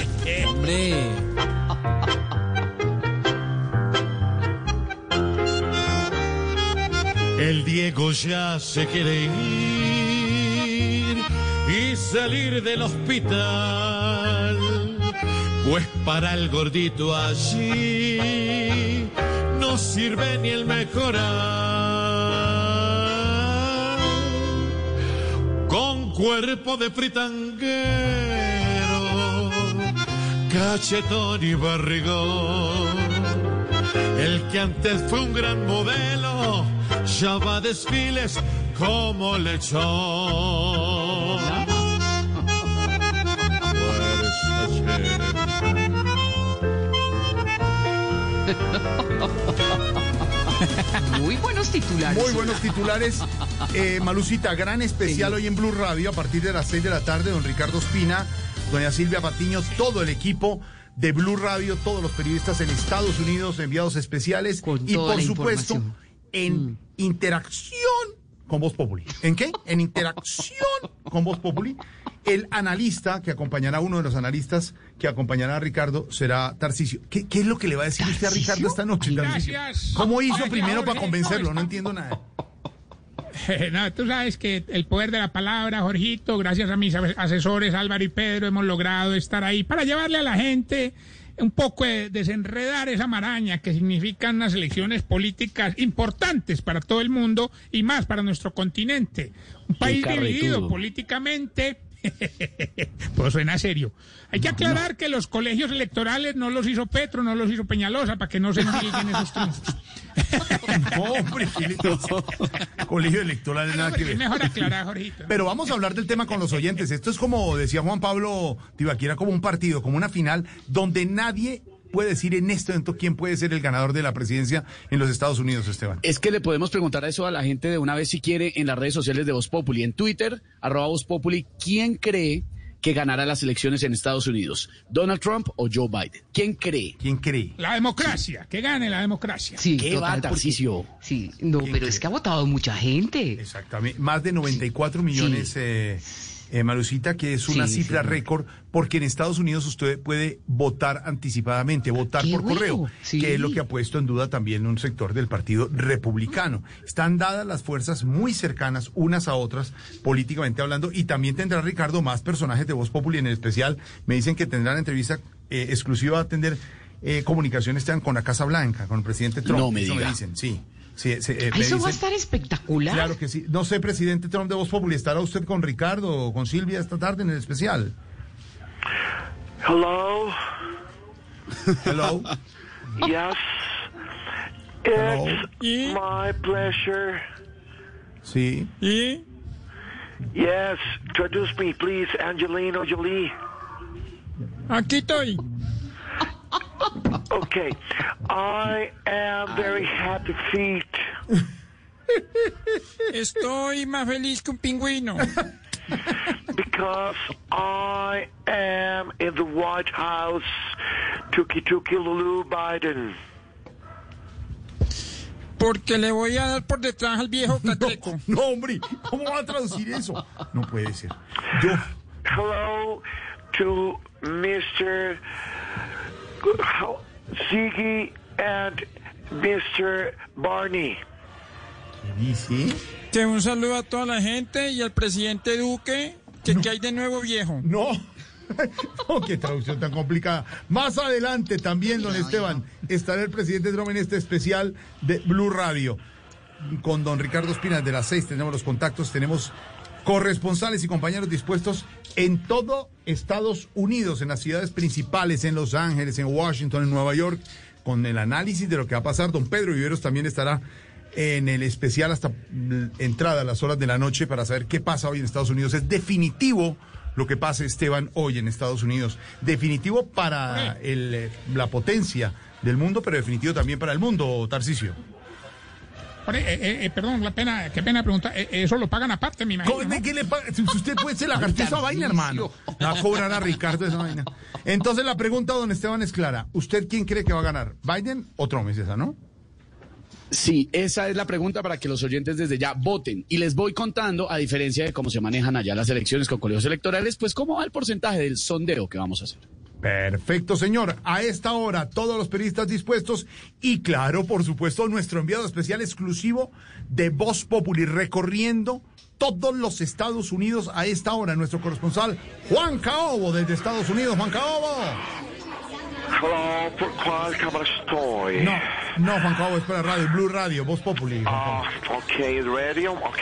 Hombre. El Diego ya se quiere ir salir del hospital. Pues para el gordito allí no sirve ni el mejorar. Con cuerpo de fritanguero, cachetón y barrigón. El que antes fue un gran modelo, ya va desfiles como lechón. Muy buenos titulares. Muy buenos titulares. Eh, Malucita, gran especial hoy en Blue Radio a partir de las 6 de la tarde. Don Ricardo Espina, doña Silvia Patiño, todo el equipo de Blue Radio, todos los periodistas en Estados Unidos, enviados especiales y por supuesto en interacción con Voz Populi. ¿En qué? En interacción con Voz Populi. El analista que acompañará, uno de los analistas que acompañará a Ricardo será Tarcisio. ¿Qué, qué es lo que le va a decir usted a Ricardo esta noche, Tarcisio? ¿Cómo hizo primero para convencerlo? no, entiendo nada. No, tú sabes que el poder de la palabra, Jorgito, gracias a mis ase- asesores Álvaro y Pedro, hemos logrado estar ahí para llevarle a la gente un poco de desenredar esa maraña que significan unas elecciones políticas importantes para todo el mundo y más para nuestro continente. Un país dividido políticamente Pues suena serio. Hay que aclarar que los colegios electorales no los hizo Petro, no los hizo Peñalosa, para que no se endilguen esos triunfos. No, hombre, electoral nada que Es ver. mejor aclarar, Jorgito. Pero vamos a hablar del tema con los oyentes. Esto es como decía Juan Pablo Tibaquira, como un partido, como una final, donde nadie puede decir en este momento quién puede ser el ganador de la presidencia en los Estados Unidos, Esteban. Es que le podemos preguntar eso a la gente de una vez si quiere en las redes sociales de Voz Populi, en Twitter, arroba Voz Populi, ¿quién cree que ganará las elecciones en Estados Unidos? ¿Donald Trump o Joe Biden? ¿Quién cree? ¿Quién cree? La democracia, que gane la democracia. Sí, ¿Qué va, total, porque- Tarcisio? Sí, no, pero es que ha votado mucha gente. Exactamente. Más de 94 millones, eh, eh, Marucita, que es una Sí, cifra sí. récord, porque en Estados Unidos usted puede votar anticipadamente, votar Qué por bueno, correo, sí. que es lo que ha puesto en duda también un sector del Partido Republicano. Están dadas las fuerzas muy cercanas unas a otras, políticamente hablando, y también tendrá Ricardo más personajes de Voz Populi en el especial. Me dicen que tendrán entrevista eh, exclusiva a atender eh, comunicaciones con la Casa Blanca, con el presidente Trump. No me diga. dicen, sí. Sí, sí, eh, Ah, Eso va a dicen- estar espectacular. Claro que sí. No sé, presidente Trump de Voz Populi, ¿estará usted con Ricardo o con Silvia esta tarde en el especial? Hello. Hello. Yes. Hello. It's my pleasure. Sí. ¿Y? Yes. Introduce me, please, Angelino Jolie. Aquí estoy. Okay. I am very happy feet. Estoy más feliz que un pingüino. Because I am in the White House. Tuki Tuki Lulu Biden. Porque le voy a dar por detrás al viejo catreco. No, hombre, ¿cómo va a traducir eso? No puede ser. Yo. Hello to Mr. Ziggy and Mr. Barney. ¿Dice? Que un saludo a toda la gente y al presidente Duque, que, que hay de nuevo viejo. No. Oh, qué traducción tan complicada. Más adelante también, don Esteban, estará el presidente Trump en este especial de Blue Radio. Con don Ricardo Espinas de las seis tenemos los contactos, tenemos corresponsales y compañeros dispuestos en todo Estados Unidos, en las ciudades principales, en Los Ángeles, en Washington, en Nueva York, con el análisis de lo que va a pasar. Don Pedro Viveros también estará en el especial hasta entrada a las horas de la noche para saber qué pasa hoy en Estados Unidos. Es definitivo lo que pase, Esteban, hoy en Estados Unidos. Definitivo para el, la potencia del mundo, pero definitivo también para el mundo, Tarcisio. Eh, eh, eh, perdón, la pena, qué pena preguntar. eh, eso lo pagan aparte, me imagino. ¿Cómo- ¿no? ¿De qué le paga? Si usted puede ser lagarto esa vaina, hermano. La va a cobrar a Ricardo esa vaina. Entonces la pregunta, don Esteban, es clara. ¿Usted quién cree que va a ganar? ¿Biden o Trump? Es esa, ¿no? Sí, esa es la pregunta para que los oyentes desde ya voten. Y les voy contando, a diferencia de cómo se manejan allá las elecciones con colegios electorales, pues cómo va el porcentaje del sondeo que vamos a hacer. Perfecto, señor. A esta hora, todos los periodistas dispuestos y claro, por supuesto, nuestro enviado especial exclusivo de Voz Populi recorriendo todos los Estados Unidos a esta hora. Nuestro corresponsal Juan Caobo desde Estados Unidos. Juan Caobo. Hello, ¿por cuál cámara estoy? No, no, Juan Caobo, es para radio, Blue Radio, Voz Populi. Ah, ok, radio, ok.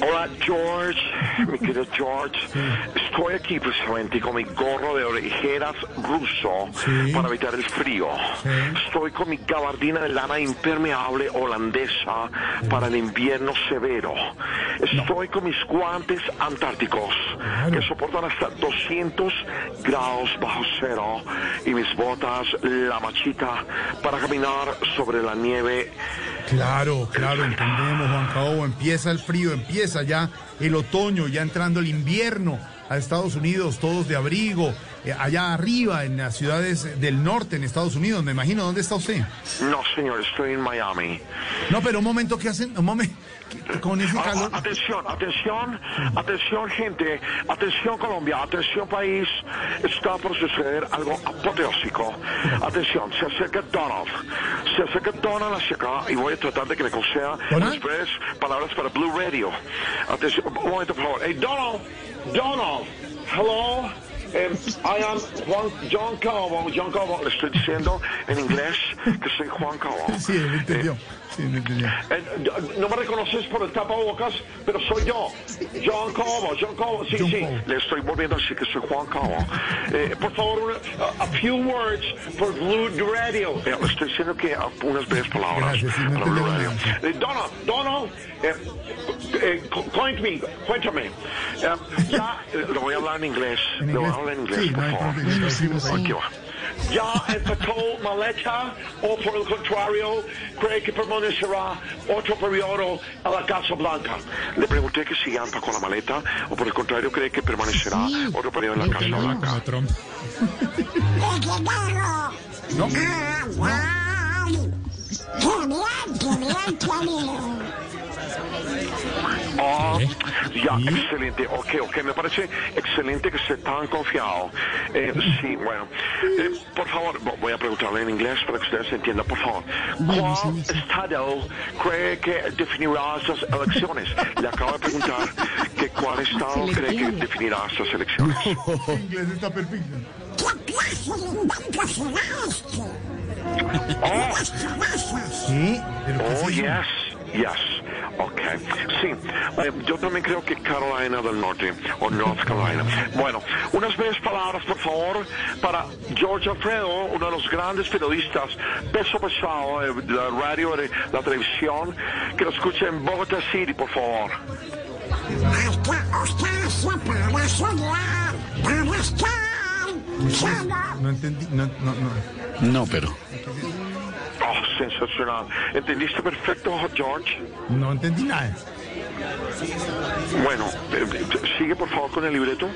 Hola, George, mi querido George. Estoy aquí precisamente con mi gorro de orejeras ruso para evitar el frío. Estoy con mi gabardina de lana impermeable holandesa para el invierno severo. Estoy con mis guantes antárticos que soportan hasta 200 grados bajo cero y mis botas la machita para caminar sobre la nieve Claro, claro, entendemos, Juan Caobo. Empieza el frío, empieza ya el otoño, ya entrando el invierno a Estados Unidos, todos de abrigo, eh, allá arriba en las ciudades del norte en Estados Unidos. Me imagino, ¿dónde está usted? No, señor, estoy en Miami. No, pero un momento, ¿qué hacen? Un momento, con ese Ah, calor. ah, atención, atención, atención, gente, atención, Colombia, atención, país. Está por suceder algo apoteósico. Atención, se acerca Donald. Se acerca Donald hacia acá y voy a tratar de que me conceda breves palabras para Blue Radio. Atención, un momento, por favor. Hey, Donald, Donald, hello. Em, I am Juan, John Calvo, John Calvo, le estoy diciendo en inglés que soy Juan Calvo. Sí, entendió. Eh, no me reconoces por el tapabocas, pero soy yo. John Cobo, John Cobo. Sí, sí, le estoy volviendo a decir que soy Juan Cobo. Eh, por favor, una- a, a few words for Blue Radio. Eh, estoy diciendo que unas breves palabras para Blue Radio. Eh, Donald, Donald, eh, eh, cu- cuéntame, cuéntame. Eh, ya, eh, lo voy a hablar en inglés. Lo voy a hablar en inglés, Sí, no por hay favor. Aquí va. ¿Ya empató Maleta o por el contrario cree que permanecerá otro periodo a la Casa Blanca? Le pregunté que si ya empacó la maleta o por el contrario cree que permanecerá otro periodo en la Casa Blanca. No. Ah, ya, excelente. Ok, ok, me parece excelente que esté tan confiado. Eh, sí, bueno. Eh, por favor, vo- voy a preguntarle en inglés para que ustedes entiendan, por favor. ¿Cuál estado cree que definirá estas elecciones? Le acabo de preguntar que cuál estado cree que definirá estas elecciones. Inglés está perfecto. Sí, pero ¿qué Oh, es eso? yes, yes. Ok, sí, eh, yo también creo que Carolina del Norte o North Carolina. Bueno, unas breves palabras, por favor, para George Alfredo, uno de los grandes periodistas, peso pesado eh, de la radio y de la televisión, que lo escuche en Bogotá City, por favor. No entendí, no, no, no. No, pero. Oh, sensacional. ¿Entendiste perfecto, George? No entendí nada. Bueno, eh, eh, sigue por favor con el libreto.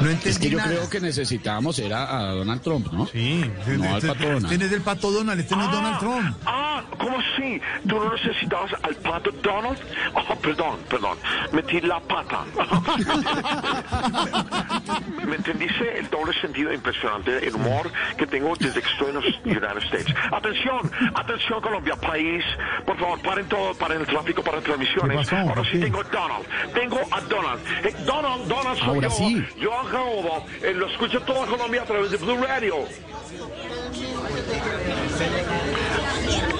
No Es que yo nada. creo que necesitábamos era a Donald Trump, ¿no? Sí, no al este, pato Donald. este no es el pato Donald, este no es Donald Trump. Ah, ¿cómo así? ¿Tú no necesitabas al pato Donald? Oh, perdón, perdón. Metí la pata. ¿Me entendiste? El doble sentido impresionante, el humor que tengo desde que estoy en los United States. Atención, atención Colombia, país. Por favor, paren todo, paren el tráfico, paren transmisiones. ¿Qué pasó? Ahora ¿Por sí tengo a Donald. Tengo a Donald. Eh, Donald, Donald soy Ahora yo. sí. Joan. Eh, lo escucha toda Colombia a través de Blue Radio.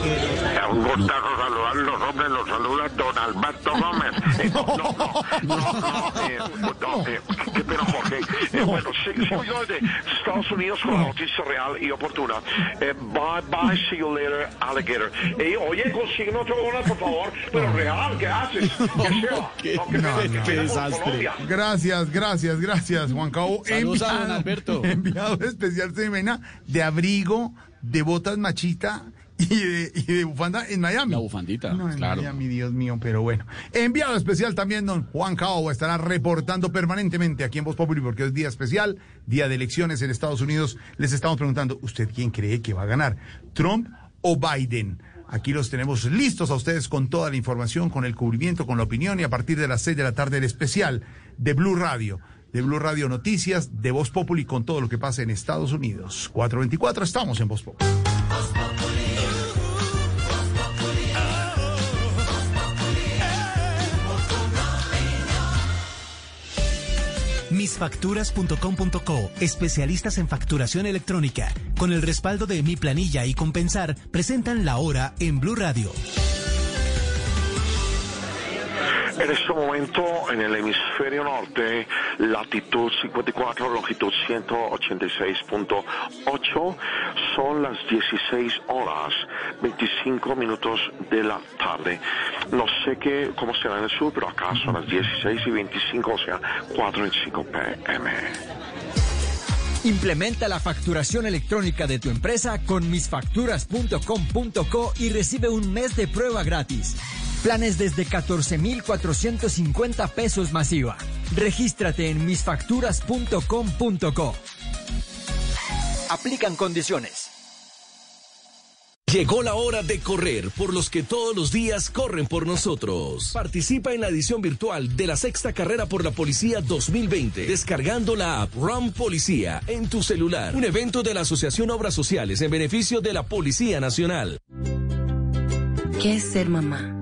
Un gustazo saludarlos, hombre, los saluda Don Alberto Gómez. Eh, no, no, no, no, eh, no, eh, qué pena, Jorge. Eh, bueno, sigo yo desde Estados Unidos con la noticia real y oportuna. Eh, bye, bye, see you later, alligator. Eh, oye, consígueme otro Donald, por favor, pero real, ¿qué haces? ¿Qué por desastre. Gracias, gracias, gracias, Juan Cabo. Saludos a don Alberto. Enviado especial Semena de abrigo, de botas machita y de, y de bufanda en Miami. La bufandita, No, en claro. Miami, Dios mío, pero bueno. Enviado especial también, don Juan Cao estará reportando permanentemente aquí en Voz Populi porque es día especial, día de elecciones en Estados Unidos. Les estamos preguntando, ¿usted quién cree que va a ganar? ¿Trump o Biden? Aquí los tenemos listos a ustedes con toda la información, con el cubrimiento, con la opinión y a partir de las seis de la tarde el especial de Blue Radio. De Blue Radio Noticias, de Voz Populi con todo lo que pasa en Estados Unidos. 424, estamos en Voz Populi. Misfacturas.com.co, especialistas en facturación electrónica, con el respaldo de Mi Planilla y Compensar, presentan la hora en Blue Radio. En este momento, en el hemisferio norte, latitud 54, longitud 186.8, son las 16 horas 25 minutos de la tarde. No sé qué, cómo será en el sur, pero acá son las 16 y 25, o sea, 4.25 pm. Implementa la facturación electrónica de tu empresa con misfacturas.com.co y recibe un mes de prueba gratis. Planes desde 14,450 pesos masiva. Regístrate en misfacturas.com.co. Aplican condiciones. Llegó la hora de correr por los que todos los días corren por nosotros. Participa en la edición virtual de la sexta carrera por la policía 2020, descargando la app Run Policía en tu celular. Un evento de la Asociación Obras Sociales en beneficio de la Policía Nacional. ¿Qué es ser mamá?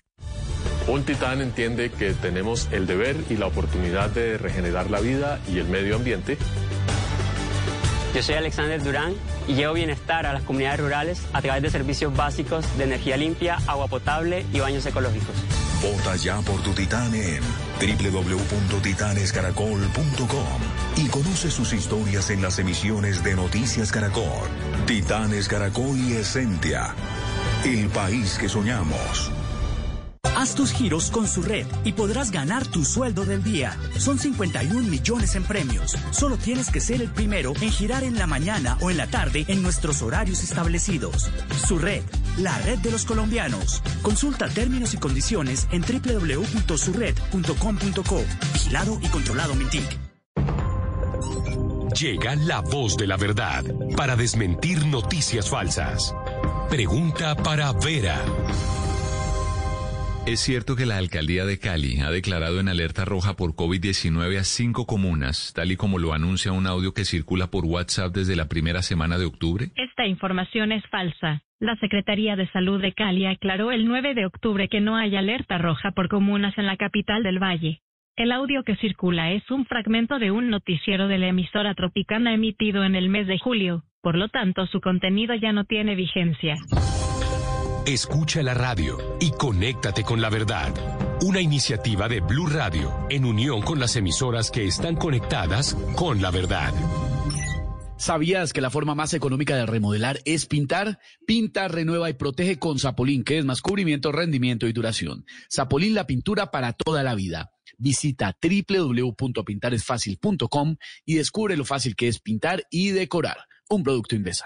Un titán entiende que tenemos el deber y la oportunidad de regenerar la vida y el medio ambiente. Yo soy Alexander Durán y llevo bienestar a las comunidades rurales a través de servicios básicos de energía limpia, agua potable y baños ecológicos. Vota ya por tu titán en www.titanescaracol.com y conoce sus historias en las emisiones de Noticias Caracol. Titanes Caracol y Esencia. El país que soñamos. Haz tus giros con su red y podrás ganar tu sueldo del día. Son 51 millones en premios. Solo tienes que ser el primero en girar en la mañana o en la tarde en nuestros horarios establecidos. Su red, la red de los colombianos. Consulta términos y condiciones en www.surred.com.co. Vigilado y controlado Mintic. Llega la voz de la verdad para desmentir noticias falsas. Pregunta para Vera. Es cierto que la alcaldía de Cali ha declarado en alerta roja por COVID-19 a cinco comunas, tal y como lo anuncia un audio que circula por WhatsApp desde la primera semana de octubre. Esta información es falsa. La Secretaría de Salud de Cali aclaró el 9 de octubre que no hay alerta roja por comunas en la capital del Valle. El audio que circula es un fragmento de un noticiero de la emisora Tropicana emitido en el mes de julio. Por lo tanto, su contenido ya no tiene vigencia. Escucha la radio y conéctate con la verdad. Una iniciativa de Blue Radio en unión con las emisoras que están conectadas con la verdad. ¿Sabías que la forma más económica de remodelar es pintar? Pinta, renueva y protege con Zapolín, que es más cubrimiento, rendimiento y duración. Zapolín, la pintura para toda la vida. Visita www.pintaresfacil.com y descubre lo fácil que es pintar y decorar. Un producto Invesa.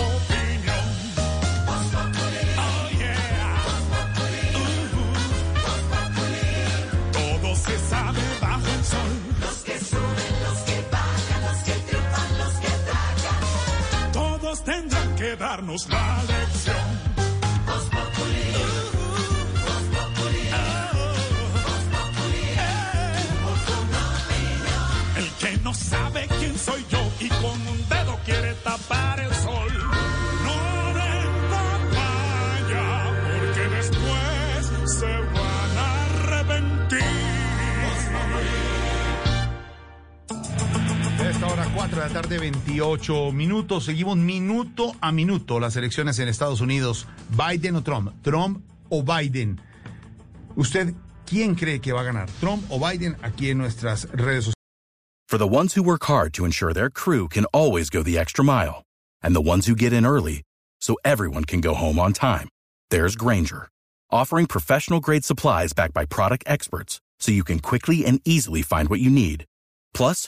darnos la lección. 4 de la tarde, 28 minutos. Seguimos minuto a minuto las elecciones en Estados Unidos. Biden o Trump. Trump o Biden. ¿Usted quién cree que va a ganar? ¿Trump o Biden? Aquí en nuestras redes sociales. For the ones who work hard to ensure their crew can always go the extra mile, and the ones who get in early so everyone can go home on time, there's Granger, offering professional grade supplies backed by product experts so you can quickly and easily find what you need. Plus,